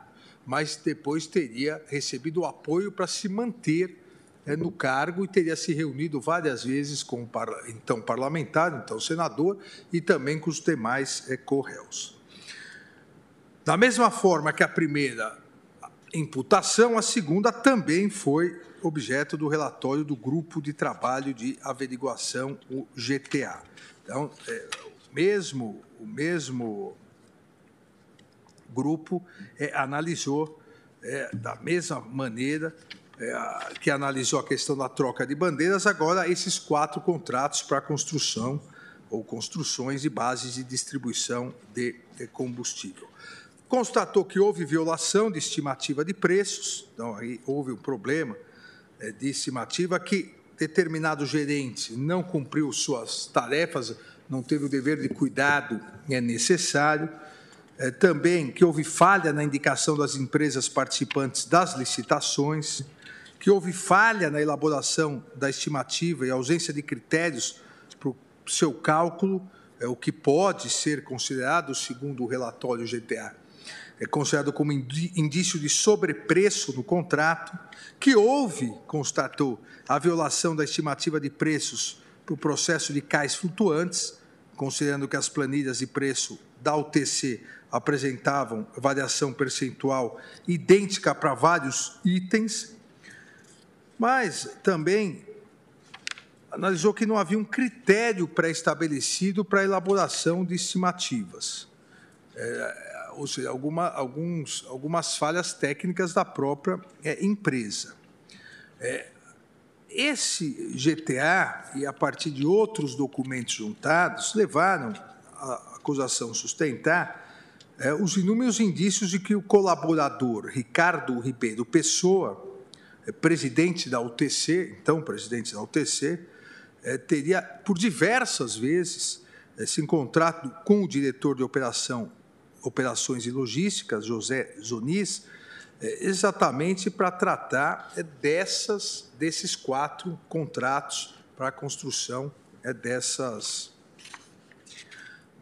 mas depois teria recebido o apoio para se manter no cargo e teria se reunido várias vezes com o então parlamentar, então senador, e também com os demais é, corréus. Da mesma forma que a primeira imputação, a segunda também foi objeto do relatório do Grupo de Trabalho de Averiguação, o GTA. Então, é, o, mesmo, o mesmo grupo é, analisou é, da mesma maneira é, que analisou a questão da troca de bandeiras, agora esses quatro contratos para construção ou construções de bases de distribuição de, de combustível. Constatou que houve violação de estimativa de preços, então aí houve um problema é, de estimativa que determinado gerente não cumpriu suas tarefas, não teve o dever de cuidado é necessário. É, também que houve falha na indicação das empresas participantes das licitações que houve falha na elaboração da estimativa e ausência de critérios para o seu cálculo, é, o que pode ser considerado, segundo o relatório GTA, é considerado como indício de sobrepreço no contrato, que houve, constatou, a violação da estimativa de preços para o processo de cais flutuantes, considerando que as planilhas de preço da UTC apresentavam variação percentual idêntica para vários itens, mas também analisou que não havia um critério pré-estabelecido para a elaboração de estimativas, é, ou seja, alguma, alguns, algumas falhas técnicas da própria é, empresa. É, esse GTA e a partir de outros documentos juntados levaram a acusação sustentar é, os inúmeros indícios de que o colaborador Ricardo Ribeiro Pessoa, presidente da UTC, então presidente da UTC, é, teria por diversas vezes é, se encontrado com o diretor de operação, operações e logísticas, José Zonis, é, exatamente para tratar é, dessas, desses quatro contratos para a construção é, dessas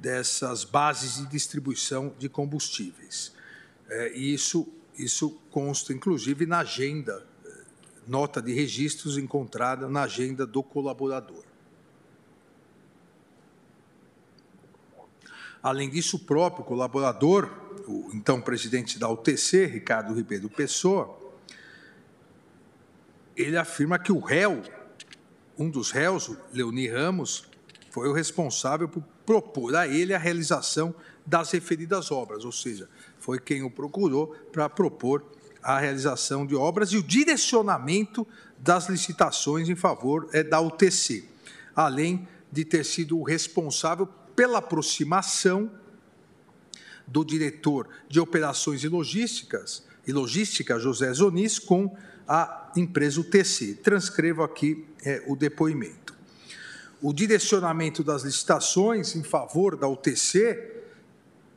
dessas bases de distribuição de combustíveis. É, e isso, isso consta, inclusive, na agenda, é, nota de registros encontrada na agenda do colaborador. Além disso, o próprio colaborador, o então presidente da UTC, Ricardo Ribeiro Pessoa, ele afirma que o réu, um dos réus, Leoni Ramos, foi o responsável por propor a ele a realização das referidas obras, ou seja, foi quem o procurou para propor a realização de obras e o direcionamento das licitações em favor é, da UTC, além de ter sido o responsável pela aproximação do diretor de operações e logísticas e logística José Zonis com a empresa UTC. Transcrevo aqui é, o depoimento o direcionamento das licitações em favor da UTC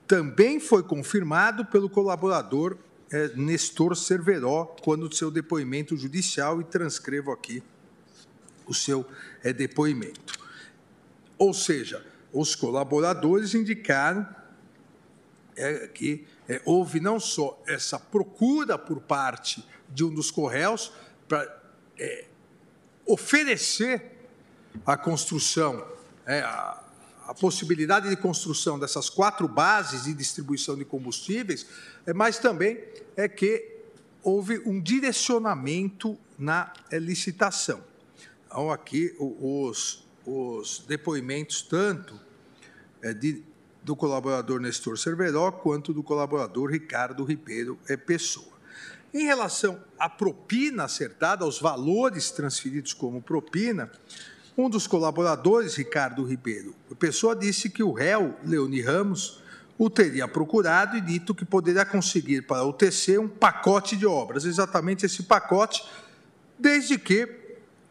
também foi confirmado pelo colaborador é, Nestor Cerveró, quando do seu depoimento judicial, e transcrevo aqui o seu é, depoimento. Ou seja, os colaboradores indicaram é, que é, houve não só essa procura por parte de um dos correios para é, oferecer a construção, é, a, a, possibilidade de construção dessas quatro bases de distribuição de combustíveis, é, mas também é que houve um direcionamento na licitação. Então, aqui os, os depoimentos, tanto é, de, do colaborador Nestor Cerveró, quanto do colaborador Ricardo Ribeiro é, Pessoa. Em relação à propina acertada, aos valores transferidos como propina, um dos colaboradores, Ricardo Ribeiro, pessoa disse que o réu, Leoni Ramos, o teria procurado e dito que poderia conseguir para o TC um pacote de obras, exatamente esse pacote, desde que,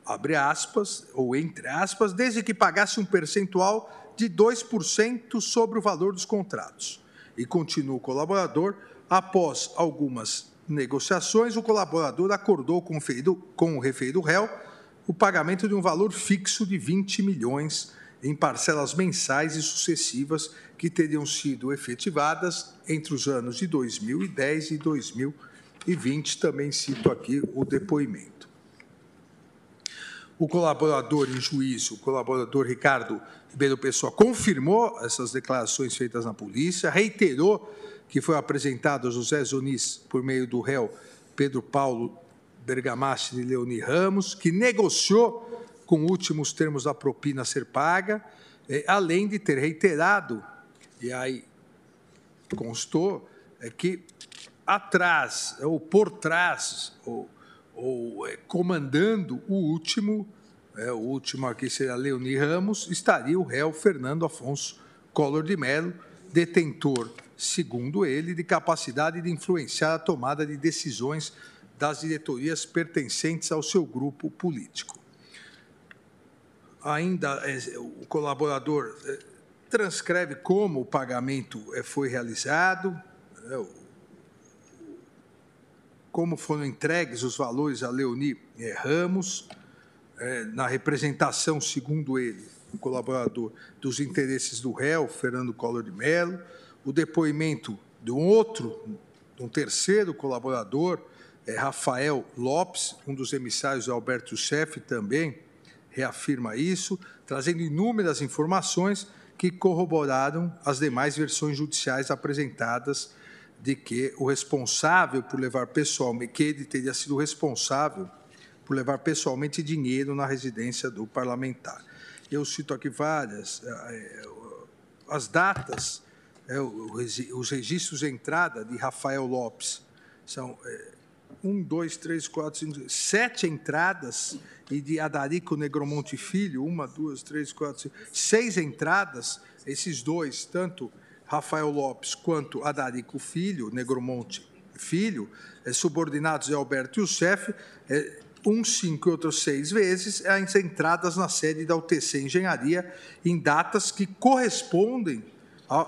abre aspas, ou entre aspas, desde que pagasse um percentual de 2% sobre o valor dos contratos. E continua o colaborador, após algumas negociações, o colaborador acordou com o, referido, com o referido réu o pagamento de um valor fixo de 20 milhões em parcelas mensais e sucessivas que teriam sido efetivadas entre os anos de 2010 e 2020. Também cito aqui o depoimento. O colaborador em juízo, o colaborador Ricardo Ribeiro Pessoa, confirmou essas declarações feitas na polícia, reiterou que foi apresentado a José Zunis por meio do réu Pedro Paulo Bergamaschi de Leoni Ramos, que negociou com últimos termos da propina a ser paga, eh, além de ter reiterado, e aí constou, é que atrás, ou por trás, ou, ou é, comandando o último, é, o último aqui seria Leoni Ramos, estaria o réu Fernando Afonso Collor de Mello, detentor, segundo ele, de capacidade de influenciar a tomada de decisões das diretorias pertencentes ao seu grupo político. Ainda é, o colaborador é, transcreve como o pagamento é, foi realizado, o como foram entregues os valores a Leoni Ramos, na representação, segundo ele, o colaborador, dos interesses do réu, Fernando Collor de Mello, o depoimento de um outro, de um terceiro colaborador, Rafael Lopes, um dos emissários de Alberto Chefe, também reafirma isso, trazendo inúmeras informações que corroboraram as demais versões judiciais apresentadas de que o responsável por levar pessoalmente, que ele teria sido responsável por levar pessoalmente dinheiro na residência do parlamentar. Eu cito aqui várias, eh, eh, as datas, eh, os registros de entrada de Rafael Lopes são um, dois, três, quatro, cinco, sete entradas e de Adarico Negromonte Filho, uma, duas, três, quatro, cinco, seis entradas, esses dois, tanto Rafael Lopes quanto Adarico Filho, Negromonte Filho, é, subordinados de Alberto Youssef, é, um, cinco e outros seis vezes, as entradas na sede da UTC Engenharia em datas que correspondem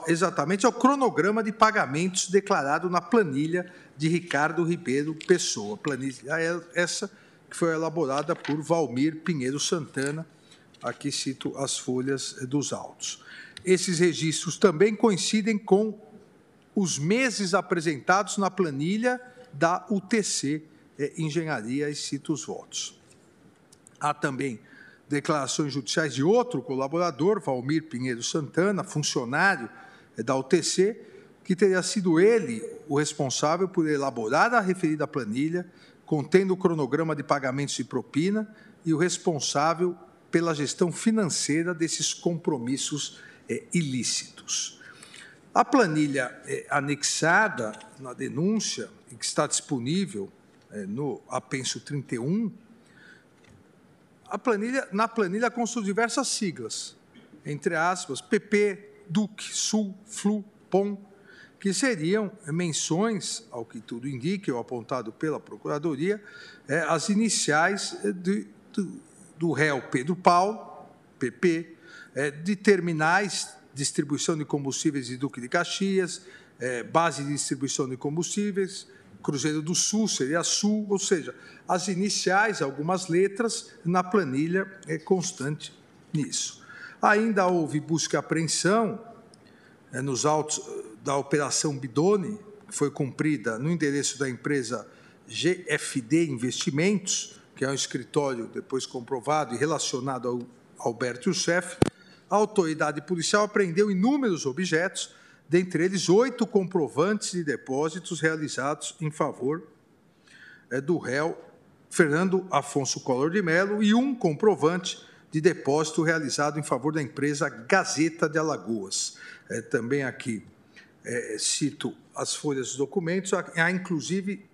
exatamente ao cronograma de pagamentos declarado na planilha de Ricardo Ribeiro Pessoa. Planilha essa que foi elaborada por Valmir Pinheiro Santana. Aqui cito as folhas dos autos. Esses registros também coincidem com os meses apresentados na planilha da UTC é, Engenharia e cito os votos. Há também declarações judiciais de outro colaborador, Valmir Pinheiro Santana, funcionário é, da UTC, que teria sido ele o responsável por elaborar a referida planilha, contendo o cronograma de pagamentos de propina e o responsável pela gestão financeira desses compromissos é, ilícitos. A planilha é, anexada na denúncia, e que está disponível é, no apenso 31, a planilha, na planilha constam diversas siglas, entre aspas, PP, DUC, SUL, FLU, POM, que seriam menções, ao que tudo indica, ou apontado pela Procuradoria, é, as iniciais de, do, do réu Pedro Paulo, PP, é, de terminais, distribuição de combustíveis de Duque de Caxias, é, base de distribuição de combustíveis, Cruzeiro do Sul seria Sul, ou seja, as iniciais, algumas letras, na planilha é constante nisso. Ainda houve busca e apreensão é, nos autos da Operação Bidone, que foi cumprida no endereço da empresa GFD Investimentos, que é um escritório depois comprovado e relacionado ao Alberto Youssef, a autoridade policial apreendeu inúmeros objetos, dentre eles oito comprovantes de depósitos realizados em favor é, do réu Fernando Afonso Collor de Mello e um comprovante de depósito realizado em favor da empresa Gazeta de Alagoas. É, também aqui é, cito as folhas dos documentos, há inclusive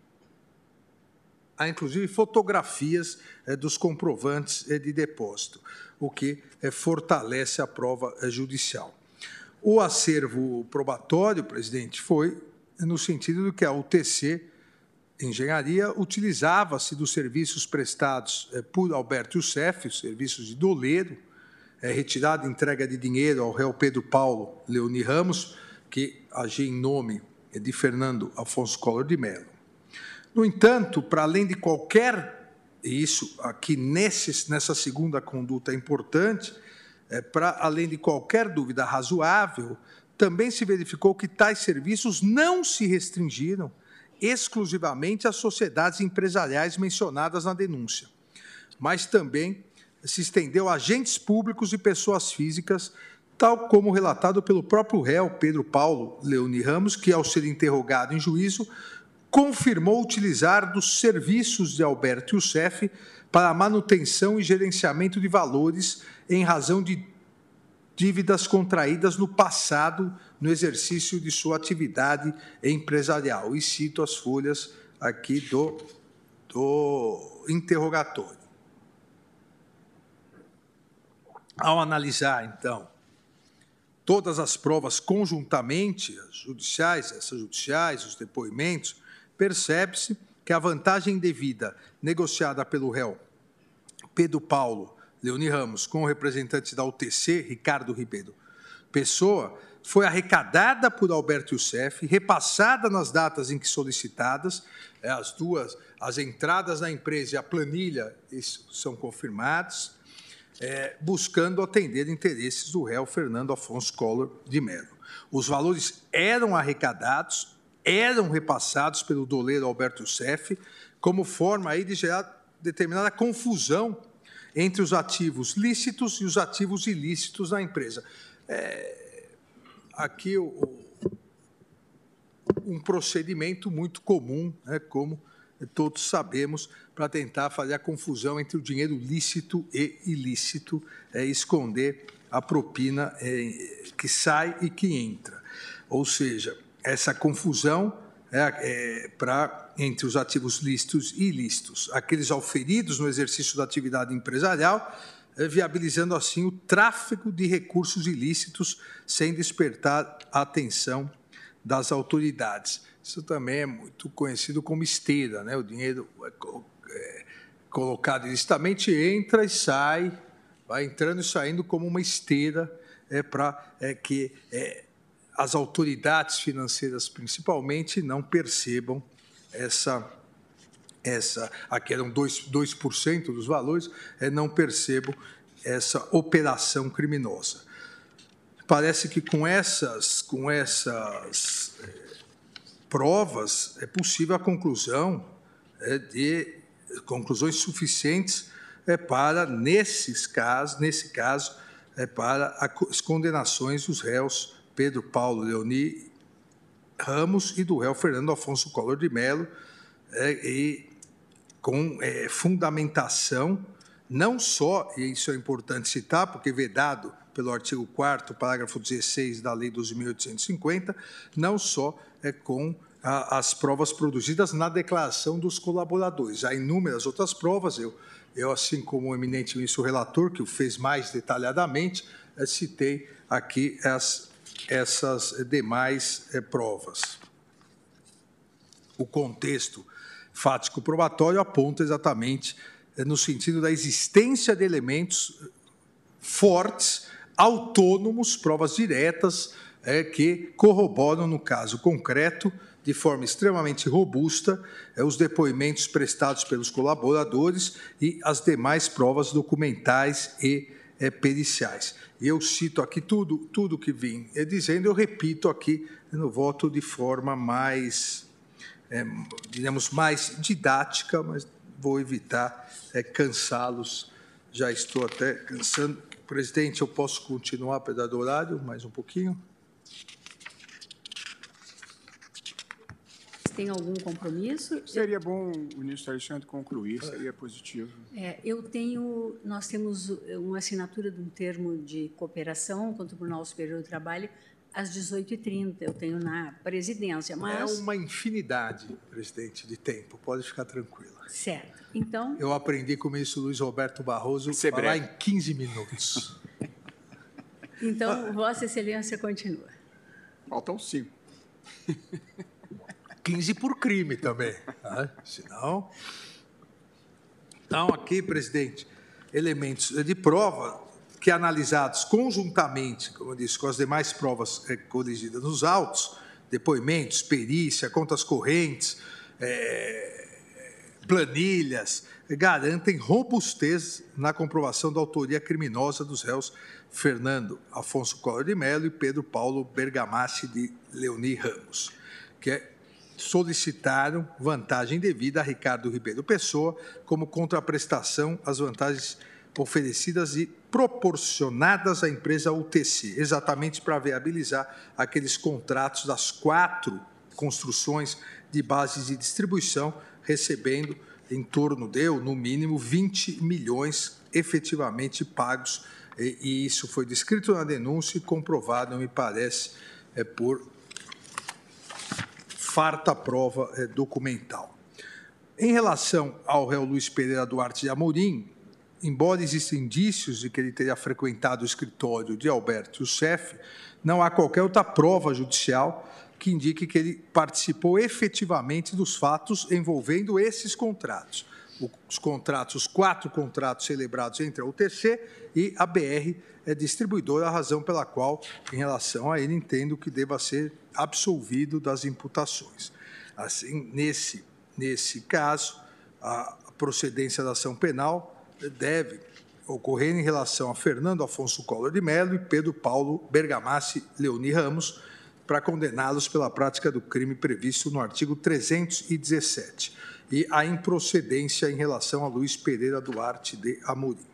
há inclusive fotografias é, dos comprovantes é, de depósito o que é, fortalece a prova é, judicial. O acervo probatório, presidente, foi no sentido de que a UTC Engenharia utilizava-se dos serviços prestados é, por Alberto Youssef, os serviços de doleiro, é, retirada e entrega de dinheiro ao réu Pedro Paulo Leoni Ramos, que agia em nome de Fernando Afonso Collor de Mello. No entanto, para além de qualquer isso aqui nesse, nessa segunda conduta é importante, é, para além de qualquer dúvida razoável, também se verificou que tais serviços não se restringiram exclusivamente às sociedades empresariais mencionadas na denúncia, mas também se estendeu a agentes públicos e pessoas físicas, tal como relatado pelo próprio réu Pedro Paulo Leoni Ramos, que, ao ser interrogado em juízo, confirmou utilizar dos serviços de Alberto Youssef para a manutenção e gerenciamento de valores em razão de dívidas contraídas no passado no exercício de sua atividade empresarial. E cito as folhas aqui do, do interrogatório. Ao analisar, então, todas as provas conjuntamente, as judiciais, essas judiciais, os depoimentos, percebe-se que a vantagem devida negociada pelo réu Pedro Paulo Leoni Ramos com o representante da UTC, Ricardo Ribeiro Pessoa, foi arrecadada por Alberto Youssef, repassada nas datas em que solicitadas, é, as duas, as entradas na empresa e a planilha são confirmados, é, buscando atender interesses do réu Fernando Afonso Collor de Mello. Os valores eram arrecadados, eram repassados pelo doleiro Alberto Youssef, como forma aí de gerar determinada confusão entre os ativos lícitos e os ativos ilícitos na empresa. É, aqui o, um procedimento muito comum, né, como todos sabemos, para tentar fazer a confusão entre o dinheiro lícito e ilícito, é, esconder a propina é, que sai e que entra. Ou seja, essa confusão é, é para entre os ativos lícitos e ilícitos, aqueles auferidos no exercício da atividade empresarial, é, viabilizando assim o tráfego de recursos ilícitos sem despertar a atenção das autoridades. Isso também é muito conhecido como esteira, né? O dinheiro colocado ilicitamente entra e sai, vai entrando e saindo como uma esteira é, para é, que é, as autoridades financeiras, principalmente, não percebam essa essa, aqui eram 2%, 2 dos valores, é, não percebam essa operação criminosa. Parece que com essas, com essas é, provas é possível a conclusão é, de conclusões suficientes é, para nesses casos, nesse caso, é, para as condenações dos réus Pedro Paulo Leoni Ramos e do réu Fernando Afonso Collor de Mello, é, e com é, fundamentação, não só, e isso é importante citar, porque vedado pelo artigo 4 parágrafo 16 da Lei 12.850, não só é com as provas produzidas na declaração dos colaboradores. Há inúmeras outras provas, eu, eu assim como o eminente ministro relator, que o fez mais detalhadamente, é, citei aqui as essas demais é, provas. O contexto fático probatório aponta exatamente é, no sentido da existência de elementos fortes, autônomos, provas diretas, é, que corroboram, no caso concreto, de forma extremamente robusta, é, os depoimentos prestados pelos colaboradores e as demais provas documentais e é, periciais. E eu cito aqui tudo, tudo que vim é, dizendo, eu repito aqui no voto de forma mais, é, digamos, mais didática, mas vou evitar é, cansá-los. Já estou até cansando. Presidente, eu posso continuar, apesar do horário, mais um pouquinho? Tem algum compromisso? Seria bom o ministro Alexandre concluir, seria positivo. É, eu tenho, nós temos uma assinatura de um termo de cooperação com o Tribunal Superior do Trabalho às 18h30, eu tenho na presidência, mas... É uma infinidade, presidente, de tempo, pode ficar tranquila. Certo, então... Eu aprendi com o ministro Luiz Roberto Barroso a falar em 15 minutos. então, Vossa Excelência continua. Faltam cinco. 15 por crime também. Né? Senão. Então, aqui, presidente, elementos de prova que analisados conjuntamente, como eu disse, com as demais provas é, corrigidas nos autos, depoimentos, perícia, contas correntes, é, planilhas, garantem robustez na comprovação da autoria criminosa dos réus Fernando Afonso Collor de Mello e Pedro Paulo Bergamassi de Leoni Ramos, que é solicitaram vantagem devida a Ricardo Ribeiro Pessoa como contraprestação às vantagens oferecidas e proporcionadas à empresa UTC, exatamente para viabilizar aqueles contratos das quatro construções de bases de distribuição, recebendo em torno de, ou no mínimo, 20 milhões efetivamente pagos. E, isso foi descrito na denúncia e comprovado, me parece, é, por farta prova é, documental. Em relação ao réu Luiz Pereira Duarte de Amorim, embora existam indícios de que ele teria frequentado o escritório de Alberto Youssef, não há qualquer outra prova judicial que indique que ele participou efetivamente dos fatos envolvendo esses contratos. Os contratos, os quatro contratos celebrados entre a UTC e a BR é distribuidora, a razão pela qual, em relação a ele, entendo que deva ser absolvido das imputações. Assim, nesse, nesse caso, a procedência da ação penal deve ocorrer em relação a Fernando Afonso Collor de Mello e Pedro Paulo Bergamassi Leoni Ramos, para condená-los pela prática do crime previsto no artigo 317 e a improcedência em relação a Luiz Pereira Duarte de Amorim.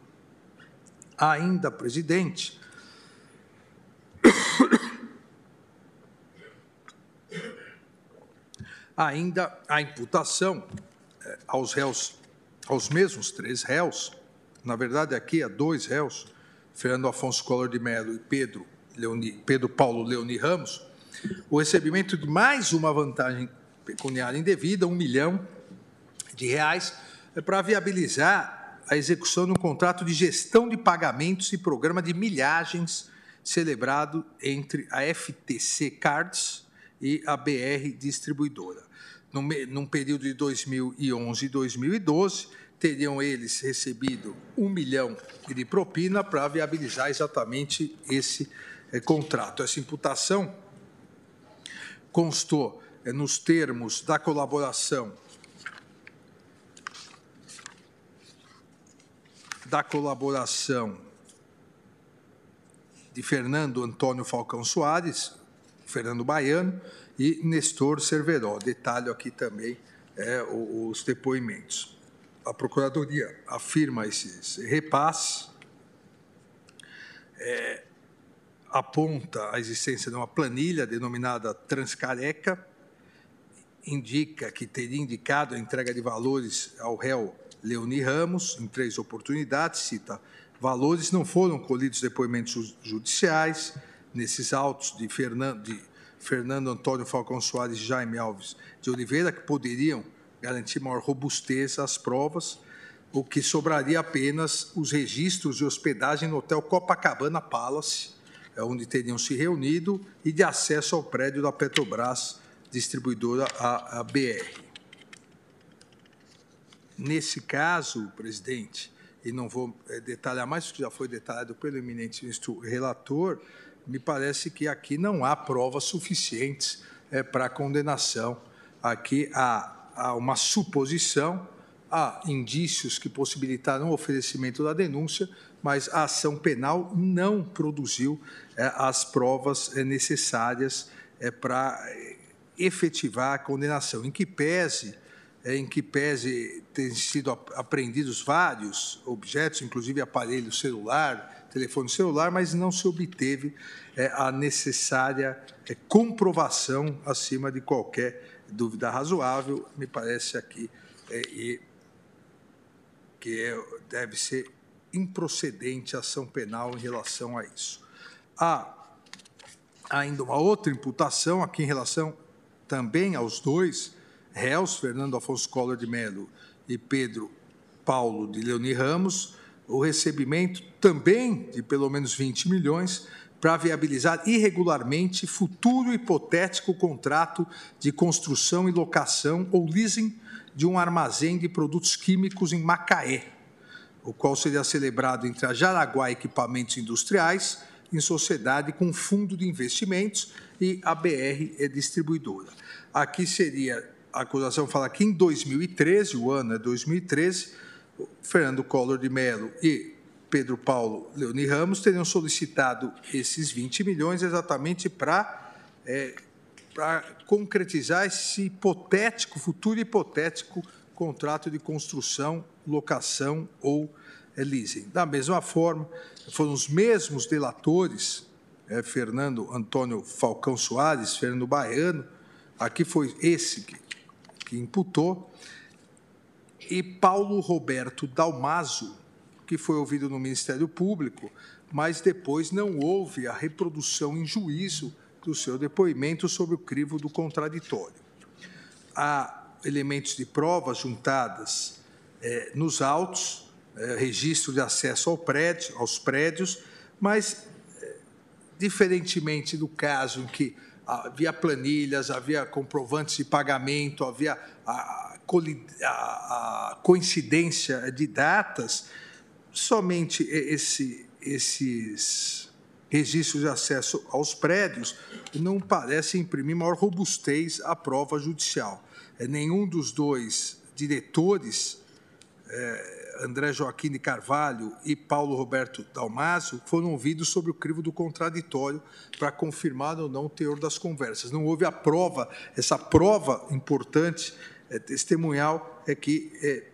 Ainda, presidente, ainda a imputação eh, aos réus, aos mesmos três réus, na verdade aqui há dois réus, Fernando Afonso Collor de Mello e Pedro, Leoni, Pedro Paulo Leoni Ramos, o recebimento de mais uma vantagem pecuniária indevida, um milhão de reais, é para viabilizar a execução de um contrato de gestão de pagamentos e programa de milhagens celebrado entre a FTC Cards e a BR Distribuidora. Num, num período de 2011 e 2012, teriam eles recebido um milhão de propina para viabilizar exatamente esse é, contrato. Essa imputação constou é, nos termos da colaboração da colaboração de Fernando Antônio Falcão Soares, Fernando Baiano e Nestor Cerveró. Detalho aqui também é, os depoimentos. A Procuradoria afirma esses repasses, é, aponta a existência de uma planilha denominada Transcareca, indica que teria indicado a entrega de valores ao réu Leoni Ramos, em três oportunidades, cita valores não foram colhidos depoimentos judiciais nesses autos de Fernando, de Fernando Antônio Falcão Soares e Jaime Alves de Oliveira, que poderiam garantir maior robustez às provas, o que sobraria apenas os registros de hospedagem no Hotel Copacabana Palace, é onde teriam se reunido, e de acesso ao prédio da Petrobras, distribuidora a, a BR. Nesse caso, presidente, e não vou é, detalhar mais, porque já foi detalhado pelo eminente relator, me parece que aqui não há provas suficientes é, para condenação. Aqui há, há uma suposição, há indícios que possibilitaram o oferecimento da denúncia, mas a ação penal não produziu é, as provas é, necessárias para efetivar a condenação, em que pese em que pese ter sido apreendidos vários objetos, inclusive aparelho celular, telefone celular, mas não se obteve é, a necessária é, comprovação acima de qualquer dúvida razoável, me parece aqui, é, e, que é, deve ser improcedente a ação penal em relação a isso. Há ainda uma outra imputação aqui em relação também aos dois réus, Fernando Afonso Collor de Mello e Pedro Paulo de Leoni Ramos, o recebimento também de pelo menos 20 milhões para viabilizar irregularmente futuro hipotético contrato de construção e locação ou leasing de um armazém de produtos químicos em Macaé, o qual seria celebrado entre a Jaraguá Equipamentos Industriais, em sociedade com fundo de investimentos, e a BR é distribuidora. Aqui seria a acusação fala que em 2013, o ano é 2013, Fernando Collor de Mello e Pedro Paulo Leoni Ramos teriam solicitado esses 20 milhões exatamente para é, para concretizar esse hipotético, futuro hipotético contrato de construção, locação ou é, leasing. Da mesma forma, foram os mesmos delatores, é, Fernando Antônio Falcão Soares, Fernando Baiano, aqui foi esse que que imputou, e Paulo Roberto Dalmaso, que foi ouvido no Ministério Público, mas depois não houve a reprodução em juízo do seu depoimento sobre o crivo do contraditório. Há elementos de prova juntadas é, nos autos, é, registro de acesso ao prédio, aos prédios, mas, é, diferentemente do caso em que havia planilhas, havia comprovantes de pagamento, havia a, a, a coincidência de datas, somente esse, esses registros de acesso aos prédios não parecem imprimir maior robustez à prova judicial. É, nenhum dos dois diretores, é, André Joaquim de Carvalho e Paulo Roberto Dalmasio, foram ouvidos sobre o crivo do contraditório para confirmar ou não o teor das conversas. Não houve a prova, essa prova importante, é, testemunhal, é que é,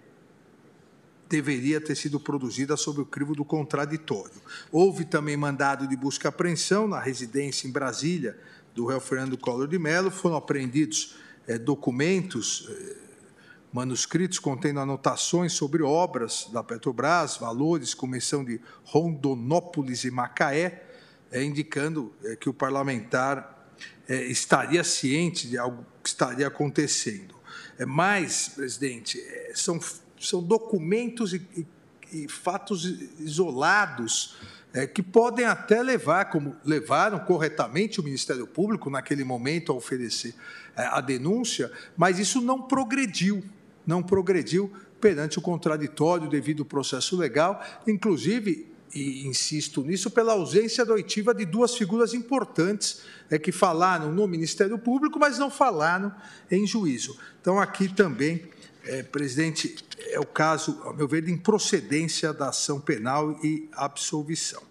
deveria ter sido produzida sob o crivo do contraditório. Houve também mandado de busca e apreensão na residência em Brasília do réu Fernando Collor de Mello, foram apreendidos é, documentos, é, manuscritos contendo anotações sobre obras da Petrobras, valores, comissão de Rondonópolis e Macaé, é, indicando é, que o parlamentar é, estaria ciente de algo que estaria acontecendo. É, mas, presidente, é, são são documentos e, e, e fatos isolados é, que podem até levar, como levaram corretamente o Ministério Público naquele momento a oferecer é, a denúncia, mas isso não progrediu, não progrediu perante o contraditório devido ao processo legal, inclusive e insisto nisso, pela ausência da oitiva de duas figuras importantes é, que falaram no Ministério Público, mas não falaram em juízo. Então, aqui também é, presidente, é o caso, ao meu ver, de improcedência da ação penal e absolvição.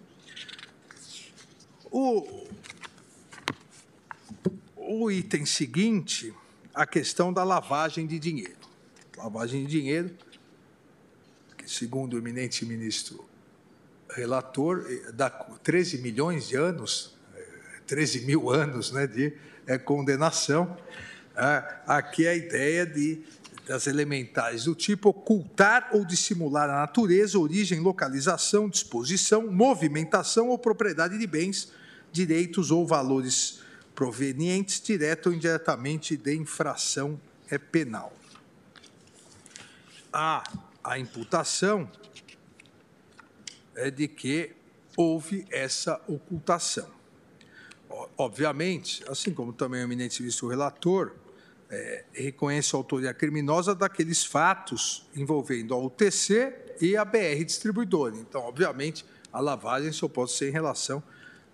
O, o item seguinte, a questão da lavagem de dinheiro. Lavagem de dinheiro, que, segundo o eminente ministro relator, eh, dá 13 milhões de anos, 13 eh, mil anos né, de é, condenação. Aqui a ideia de das elementares do tipo ocultar ou dissimular a natureza, origem, localização, disposição, movimentação ou propriedade de bens, direitos ou valores provenientes direta ou indiretamente de infração é penal. Há a imputação é de que houve essa ocultação. Obviamente, assim como também o eminente visto relator, é, reconhece a autoria criminosa daqueles fatos envolvendo a UTC e a BR Distribuidora. Então, obviamente, a lavagem só pode ser em relação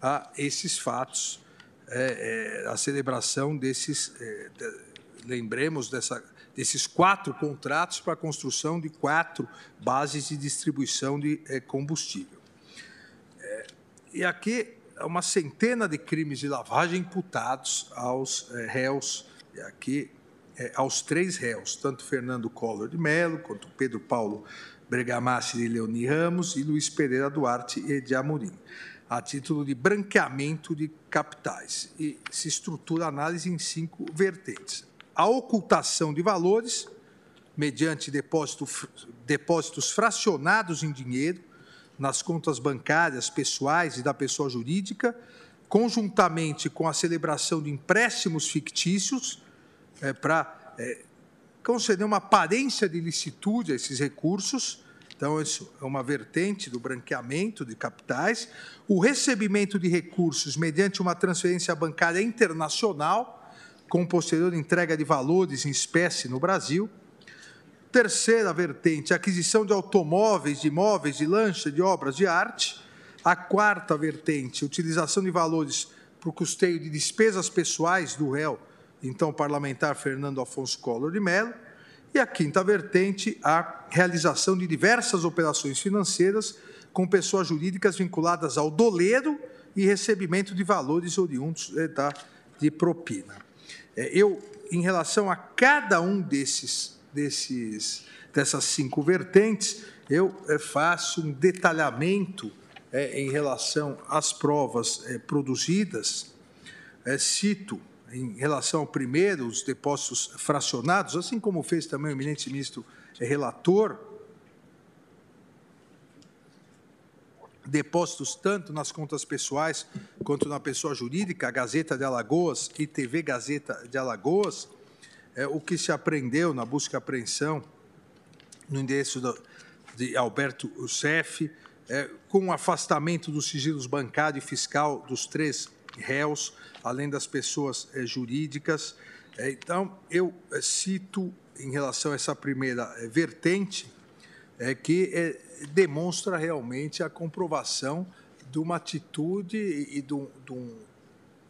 a esses fatos, é, é, a celebração desses, é, de, lembremos dessa, desses quatro contratos para a construção de quatro bases de distribuição de é, combustível. É, e aqui, uma centena de crimes de lavagem imputados aos réus aqui é, aos três réus, tanto Fernando Collor de Mello, quanto Pedro Paulo Bergamassi de Leoni Ramos e Luiz Pereira Duarte e de Amorim, a título de branqueamento de capitais. E se estrutura a análise em cinco vertentes. A ocultação de valores, mediante depósito, depósitos fracionados em dinheiro, nas contas bancárias pessoais e da pessoa jurídica, conjuntamente com a celebração de empréstimos fictícios é, para é, conceder uma aparência de licitude a esses recursos. Então, isso é uma vertente do branqueamento de capitais. O recebimento de recursos mediante uma transferência bancária internacional, com posterior entrega de valores em espécie no Brasil. Terceira vertente, aquisição de automóveis, de imóveis, de lancha, de obras de arte. A quarta vertente, utilização de valores para o custeio de despesas pessoais do réu, então parlamentar Fernando Afonso Collor de Mello. E a quinta vertente, a realização de diversas operações financeiras com pessoas jurídicas vinculadas ao doleiro e recebimento de valores oriundos eh, da, de propina. Eh, eu, em relação a cada um desses, desses dessas cinco vertentes, eu eh, faço um detalhamento é, em relação às provas é, produzidas, é, cito em relação ao primeiro, os depósitos fracionados, assim como fez também o eminente ministro é, relator, depósitos tanto nas contas pessoais quanto na pessoa jurídica, Gazeta de Alagoas e TV Gazeta de Alagoas, é, o que se aprendeu na busca e apreensão no endereço do, de Alberto Youssef, é, com o afastamento dos sigilos bancário e fiscal dos três réus, além das pessoas é, jurídicas. É, então, eu é, cito em relação a essa primeira eh, vertente, é que é, demonstra realmente a comprovação de uma atitude e de um, de um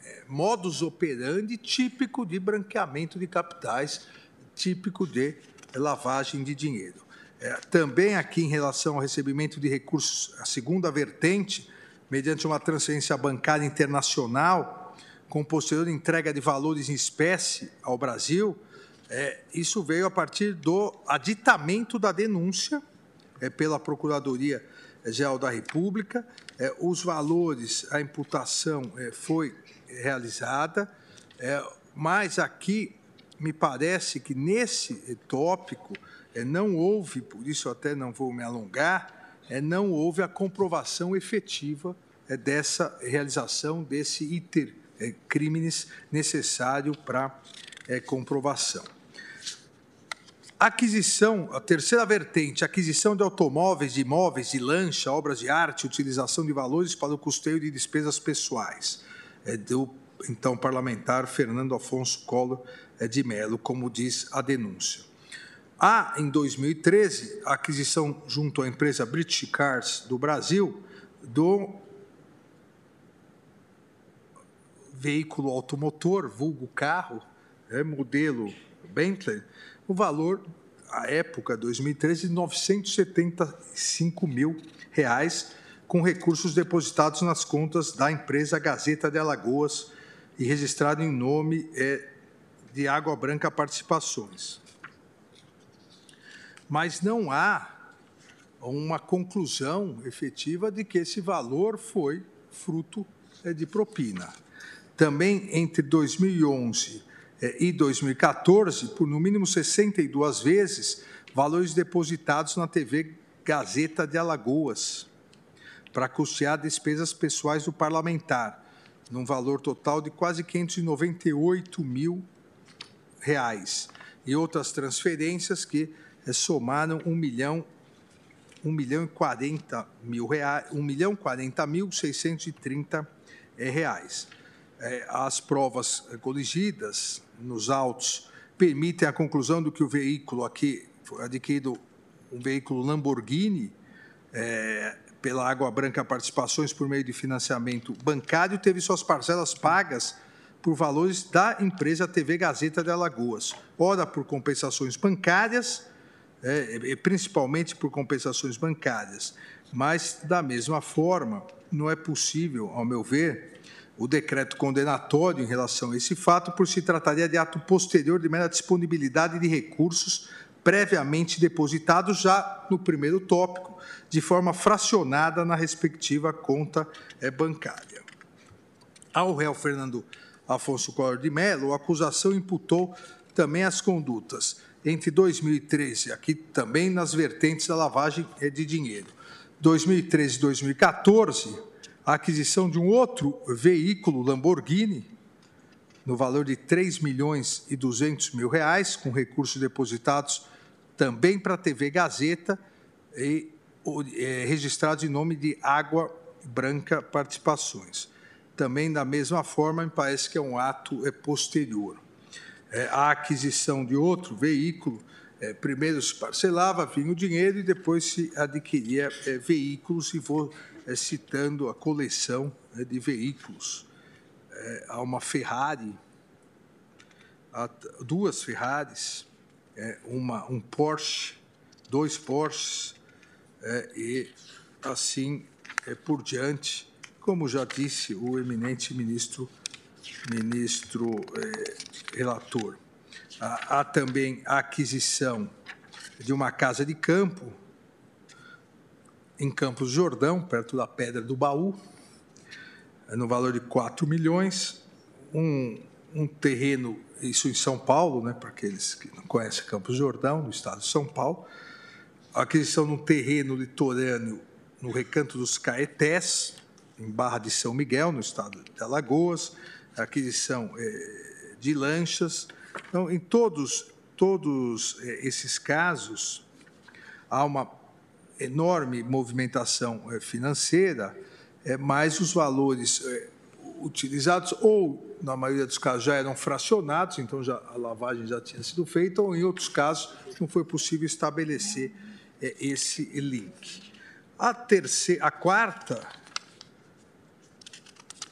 é, modus operandi típico de branqueamento de capitais, típico de lavagem de dinheiro. É, também aqui em relação ao recebimento de recursos, a segunda vertente, mediante uma transferência bancária internacional, com posterior entrega de valores em espécie ao Brasil, é, isso veio a partir do aditamento da denúncia é, pela Procuradoria Geral da República. É, os valores, a imputação é, foi realizada, é, mas aqui me parece que nesse tópico é, não houve, por isso até não vou me alongar, não houve a comprovação efetiva dessa realização desse iter crimes necessário para comprovação. Aquisição, a terceira vertente, aquisição de automóveis, de imóveis, de lancha, obras de arte, utilização de valores para o custeio de despesas pessoais. É do então parlamentar Fernando Afonso Collor é, de Mello, como diz a denúncia. Há, em 2013, a aquisição junto à empresa British Cars do Brasil do veículo automotor, vulgo carro, é, modelo Bentley, o valor, à época, 2013, de 975 mil reais, com recursos depositados nas contas da empresa Gazeta de Alagoas e registrado em nome é, de Água Branca Participações mas não há uma conclusão efetiva de que esse valor foi fruto é, de propina. Também entre 2011 é, e 2014, por no mínimo 62 vezes, valores depositados na TV Gazeta de Alagoas para custear despesas pessoais do parlamentar, num valor total de quase 598 mil reais, e outras transferências que somaram 1 milhão, 1 milhão e 40 mil reais, 1 milhão 40 mil 630 eh, reais. As provas coligidas nos autos permitem a conclusão do que o veículo aqui foi adquirido um veículo Lamborghini é, pela Água Branca Participações por meio de financiamento bancário teve suas parcelas pagas por valores da empresa TV Gazeta de Alagoas, ora por compensações bancárias é, principalmente por compensações bancárias. Mas, da mesma forma, não é possível, ao meu ver, o decreto condenatório em relação a esse fato, por se trataria de ato posterior de mera disponibilidade de recursos previamente depositados já no primeiro tópico, de forma fracionada na respectiva conta é, bancária. Ao réu Fernando Afonso Collor de Mello, a acusação imputou também as condutas entre 2013, aqui também nas vertentes da lavagem de dinheiro, 2013 e 2014, a aquisição de um outro veículo Lamborghini, no valor de 3 milhões e 200 mil reais, com recursos depositados também para a TV Gazeta e é, registrados em nome de Água Branca Participações. Também, da mesma forma, me parece que é um ato é, posterior é, a aquisição de outro veículo, é, primeiro se parcelava, vinha o dinheiro e depois se adquiria é, veículos, e vou é, citando a coleção né, de veículos. É, há uma Ferrari, há duas Ferraris, é, uma, um Porsche, dois Porsches, e assim por diante, como já disse o eminente ministro ministro eh, relator. Há, há também a aquisição de uma casa de campo em Campos Jordão, perto da Pedra do Baú, no valor de 4 milhões, um, um terreno, isso em São Paulo, né, para aqueles que não conhecem Campos Jordão, no estado de São Paulo, a aquisição de um terreno litorâneo no Recanto dos Caetés, em Barra de São Miguel, no estado de Alagoas, aquisição é, de lanchas. Então, em todos, todos é, esses casos, há uma enorme movimentação é, financeira, mas os valores, utilizados ou, na maioria dos casos, já eram fracionados, então já, a lavagem já tinha sido feita, ou em outros casos não foi possível estabelecer esse link. A terceira, a quarta,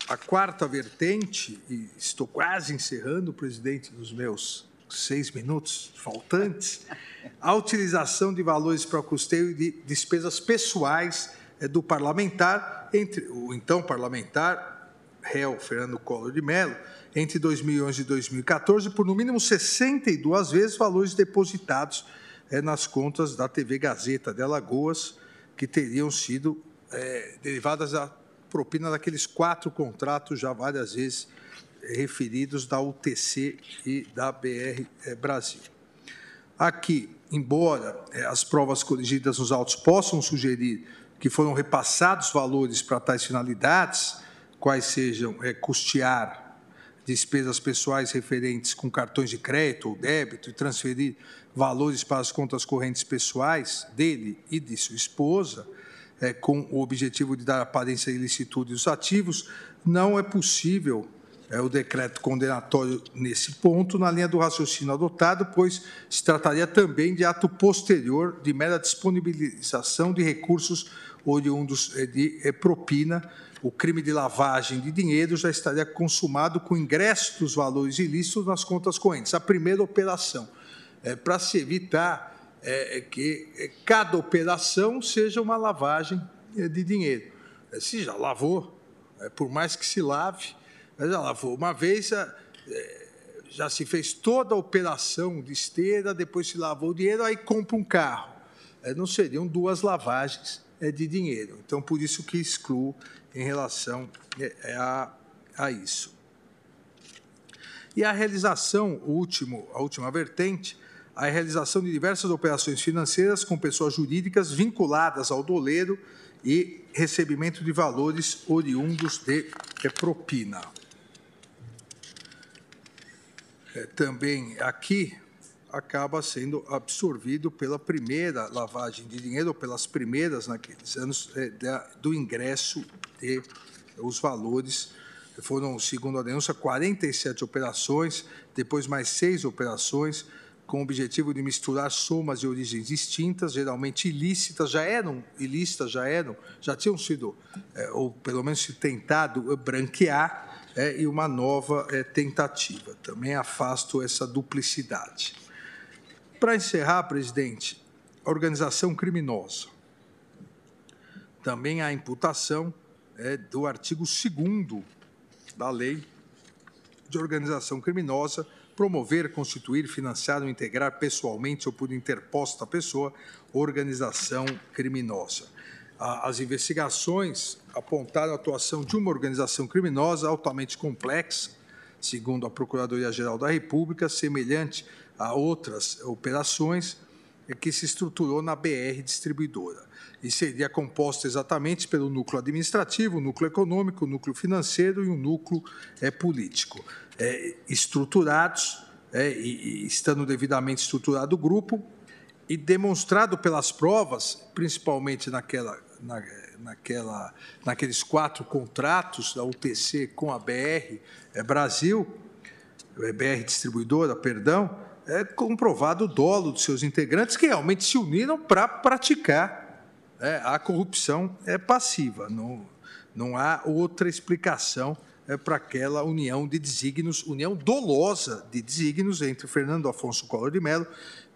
a quarta vertente, e estou quase encerrando, presidente, nos meus seis minutos faltantes, a utilização de valores para o custeio de despesas pessoais é, do parlamentar, entre o então parlamentar, réu Fernando Collor de Mello, entre 2011 e 2014, por no mínimo 62 vezes valores depositados é, nas contas da TV Gazeta de Alagoas, que teriam sido é, derivadas da propina daqueles quatro contratos já várias vezes referidos da UTC e da BR é, Brasil. Aqui, embora é, as provas corrigidas nos autos possam sugerir que foram repassados valores para tais finalidades, quais sejam é, custear despesas pessoais referentes com cartões de crédito ou débito e transferir valores para as contas correntes pessoais dele e de sua esposa, é, com o objetivo de dar aparência de ilicitude dos ativos, não é possível é, o decreto condenatório nesse ponto, na linha do raciocínio adotado, pois se trataria também de ato posterior de mera disponibilização de recursos oriundos é, de é, propina. O crime de lavagem de dinheiro já estaria consumado com ingresso dos valores ilícitos nas contas correntes. A primeira operação, é, para se evitar é, que cada operação seja uma lavagem de dinheiro. Se já lavou, por mais que se lave, já lavou uma vez, já se fez toda a operação de esteira, depois se lavou o dinheiro, aí compra um carro. Não seriam duas lavagens de dinheiro. Então, por isso que excluo em relação a, a isso. E a realização, o último, a última vertente, a realização de diversas operações financeiras com pessoas jurídicas vinculadas ao doleiro e recebimento de valores oriundos de propina. É, também aqui acaba sendo absorvido pela primeira lavagem de dinheiro, ou pelas primeiras naqueles anos é, do ingresso de os valores. Foram, segundo a denúncia, 47 operações, depois mais seis operações, com o objetivo de misturar somas de origens distintas, geralmente ilícitas, já eram ilícitas, já eram, já tinham sido, é, ou pelo menos se tentado branquear, é, e uma nova é, tentativa. Também afasto essa duplicidade. Para encerrar, presidente, a organização criminosa. Também a imputação é, do artigo 2 da lei de organização criminosa, promover, constituir, financiar ou integrar pessoalmente ou por interposta pessoa organização criminosa. As investigações apontaram a atuação de uma organização criminosa altamente complexa, segundo a Procuradoria-Geral da República, semelhante a outras operações que se estruturou na BR Distribuidora. E seria composta exatamente pelo núcleo administrativo, núcleo econômico, núcleo financeiro e o núcleo é, político é, estruturados, é, e, e, estando devidamente estruturado o grupo, e demonstrado pelas provas, principalmente naquela, na, naquela, naqueles quatro contratos da UTC com a BR é, Brasil, é, BR Distribuidora, perdão, é comprovado o dolo dos seus integrantes que realmente se uniram para praticar é, a corrupção é, passiva. Não, não há outra explicação é, para aquela união de desígnios, união dolosa de desígnios entre Fernando Afonso Collor de Mello,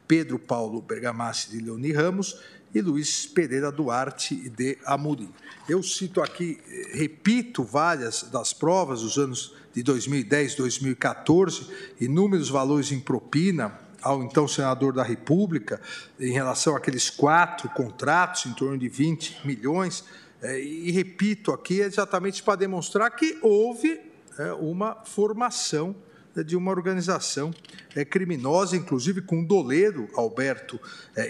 Pedro Paulo Bergamassi de Leoni Ramos e Luiz Pereira Duarte de Amorim. Eu cito aqui, repito várias das provas dos anos de 2010, 2014, inúmeros valores em propina ao então senador da República em relação àqueles quatro contratos, em torno de 20 milhões, é, e repito aqui exatamente para demonstrar que houve é, uma formação de uma organização criminosa, inclusive com o doleiro Alberto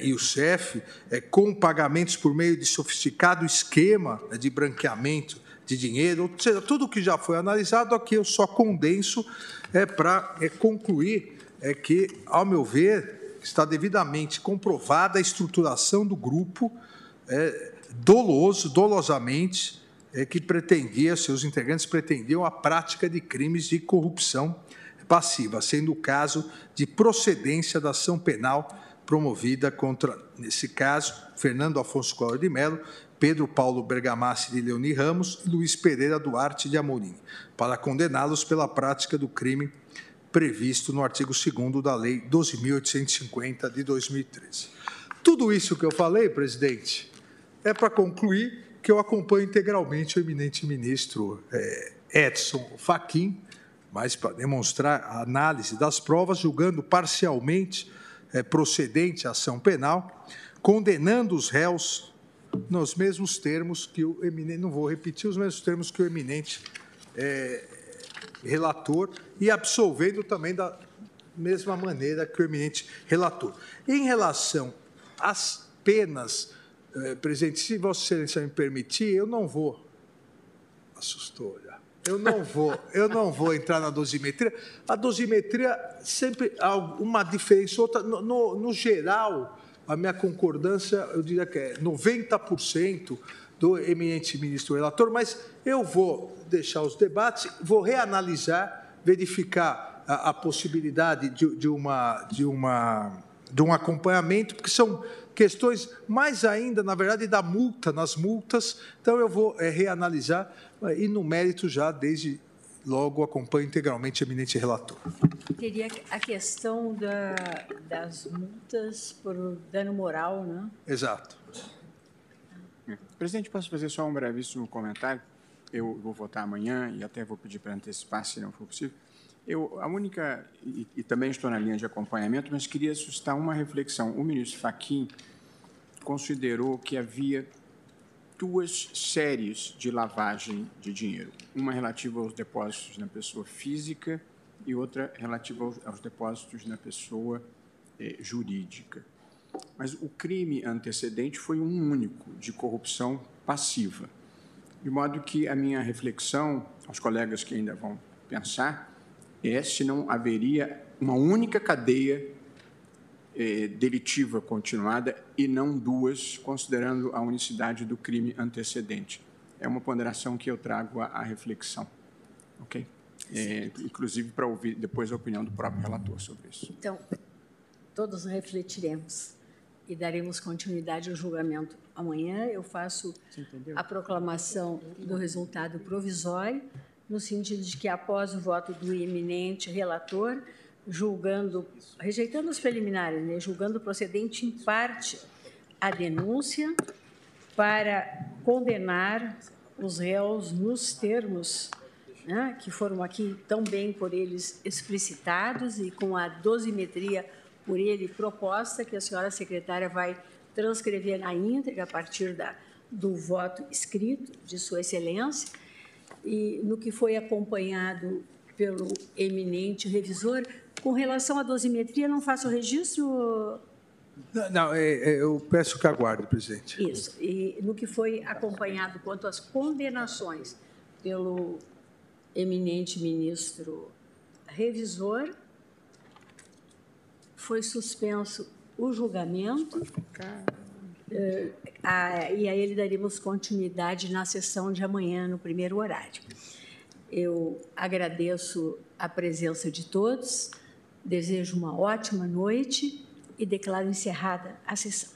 e o chefe, com pagamentos por meio de sofisticado esquema de branqueamento de dinheiro, ou seja, tudo que já foi analisado aqui eu só condenso para concluir que, ao meu ver, está devidamente comprovada a estruturação do grupo doloso, dolosamente, é, que pretendia, seus integrantes pretendiam a prática de crimes de corrupção passiva, sendo o caso de procedência da ação penal promovida contra, nesse caso, Fernando Afonso Collor de Mello, Pedro Paulo Bergamassi de Leoni Ramos e Luiz Pereira Duarte de Amorim, para condená-los pela prática do crime previsto no artigo 2 da Lei 12.850 de 2013. Tudo isso que eu falei, presidente, é para concluir que eu acompanho integralmente o eminente ministro é, Edson Fachin, mas para demonstrar a análise das provas, julgando parcialmente é, procedente a ação penal, condenando os réus nos mesmos termos que o eminente, não vou repetir os mesmos termos que o eminente é, relator e absolvendo também da mesma maneira que o eminente relator. Em relação às penas, é, presidente, se Vossa Excelência me permitir, eu não vou. Assustou já. Eu não vou, eu não vou entrar na dosimetria. A dosimetria sempre há uma diferença, outra. No, no, no geral, a minha concordância, eu diria que é 90% do eminente ministro relator, mas eu vou deixar os debates, vou reanalisar, verificar a, a possibilidade de, de, uma, de, uma, de um acompanhamento, porque são questões mais ainda, na verdade, da multa, nas multas. Então, eu vou é, reanalisar e, no mérito, já desde logo acompanho integralmente o eminente relator. Teria a questão da, das multas por dano moral, né? Exato. Presidente, posso fazer só um brevíssimo comentário? Eu vou votar amanhã e até vou pedir para antecipar, se não for possível. Eu, a única, e, e também estou na linha de acompanhamento, mas queria suscitar uma reflexão. O ministro Fachin considerou que havia duas séries de lavagem de dinheiro, uma relativa aos depósitos na pessoa física e outra relativa aos, aos depósitos na pessoa eh, jurídica. Mas o crime antecedente foi um único, de corrupção passiva. De modo que a minha reflexão, aos colegas que ainda vão pensar, é se não haveria uma única cadeia eh, delitiva continuada e não duas, considerando a unicidade do crime antecedente. É uma ponderação que eu trago à, à reflexão. Ok? É, inclusive para ouvir depois a opinião do próprio relator sobre isso. Então, todos refletiremos e daremos continuidade ao julgamento amanhã. Eu faço a proclamação do resultado provisório, no sentido de que, após o voto do eminente relator, julgando, rejeitando os preliminares, né, julgando procedente em parte a denúncia para condenar os réus nos termos né, que foram aqui tão bem por eles explicitados e com a dosimetria por ele proposta, que a senhora secretária vai transcrever na íntegra a partir da, do voto escrito de Sua Excelência, e no que foi acompanhado pelo eminente revisor, com relação à dosimetria, não faço registro? Não, não é, é, eu peço que aguarde, presidente. Isso. E no que foi acompanhado quanto às condenações pelo eminente ministro revisor, foi suspenso o julgamento. Uh, a, e a ele daremos continuidade na sessão de amanhã, no primeiro horário. Eu agradeço a presença de todos, desejo uma ótima noite e declaro encerrada a sessão.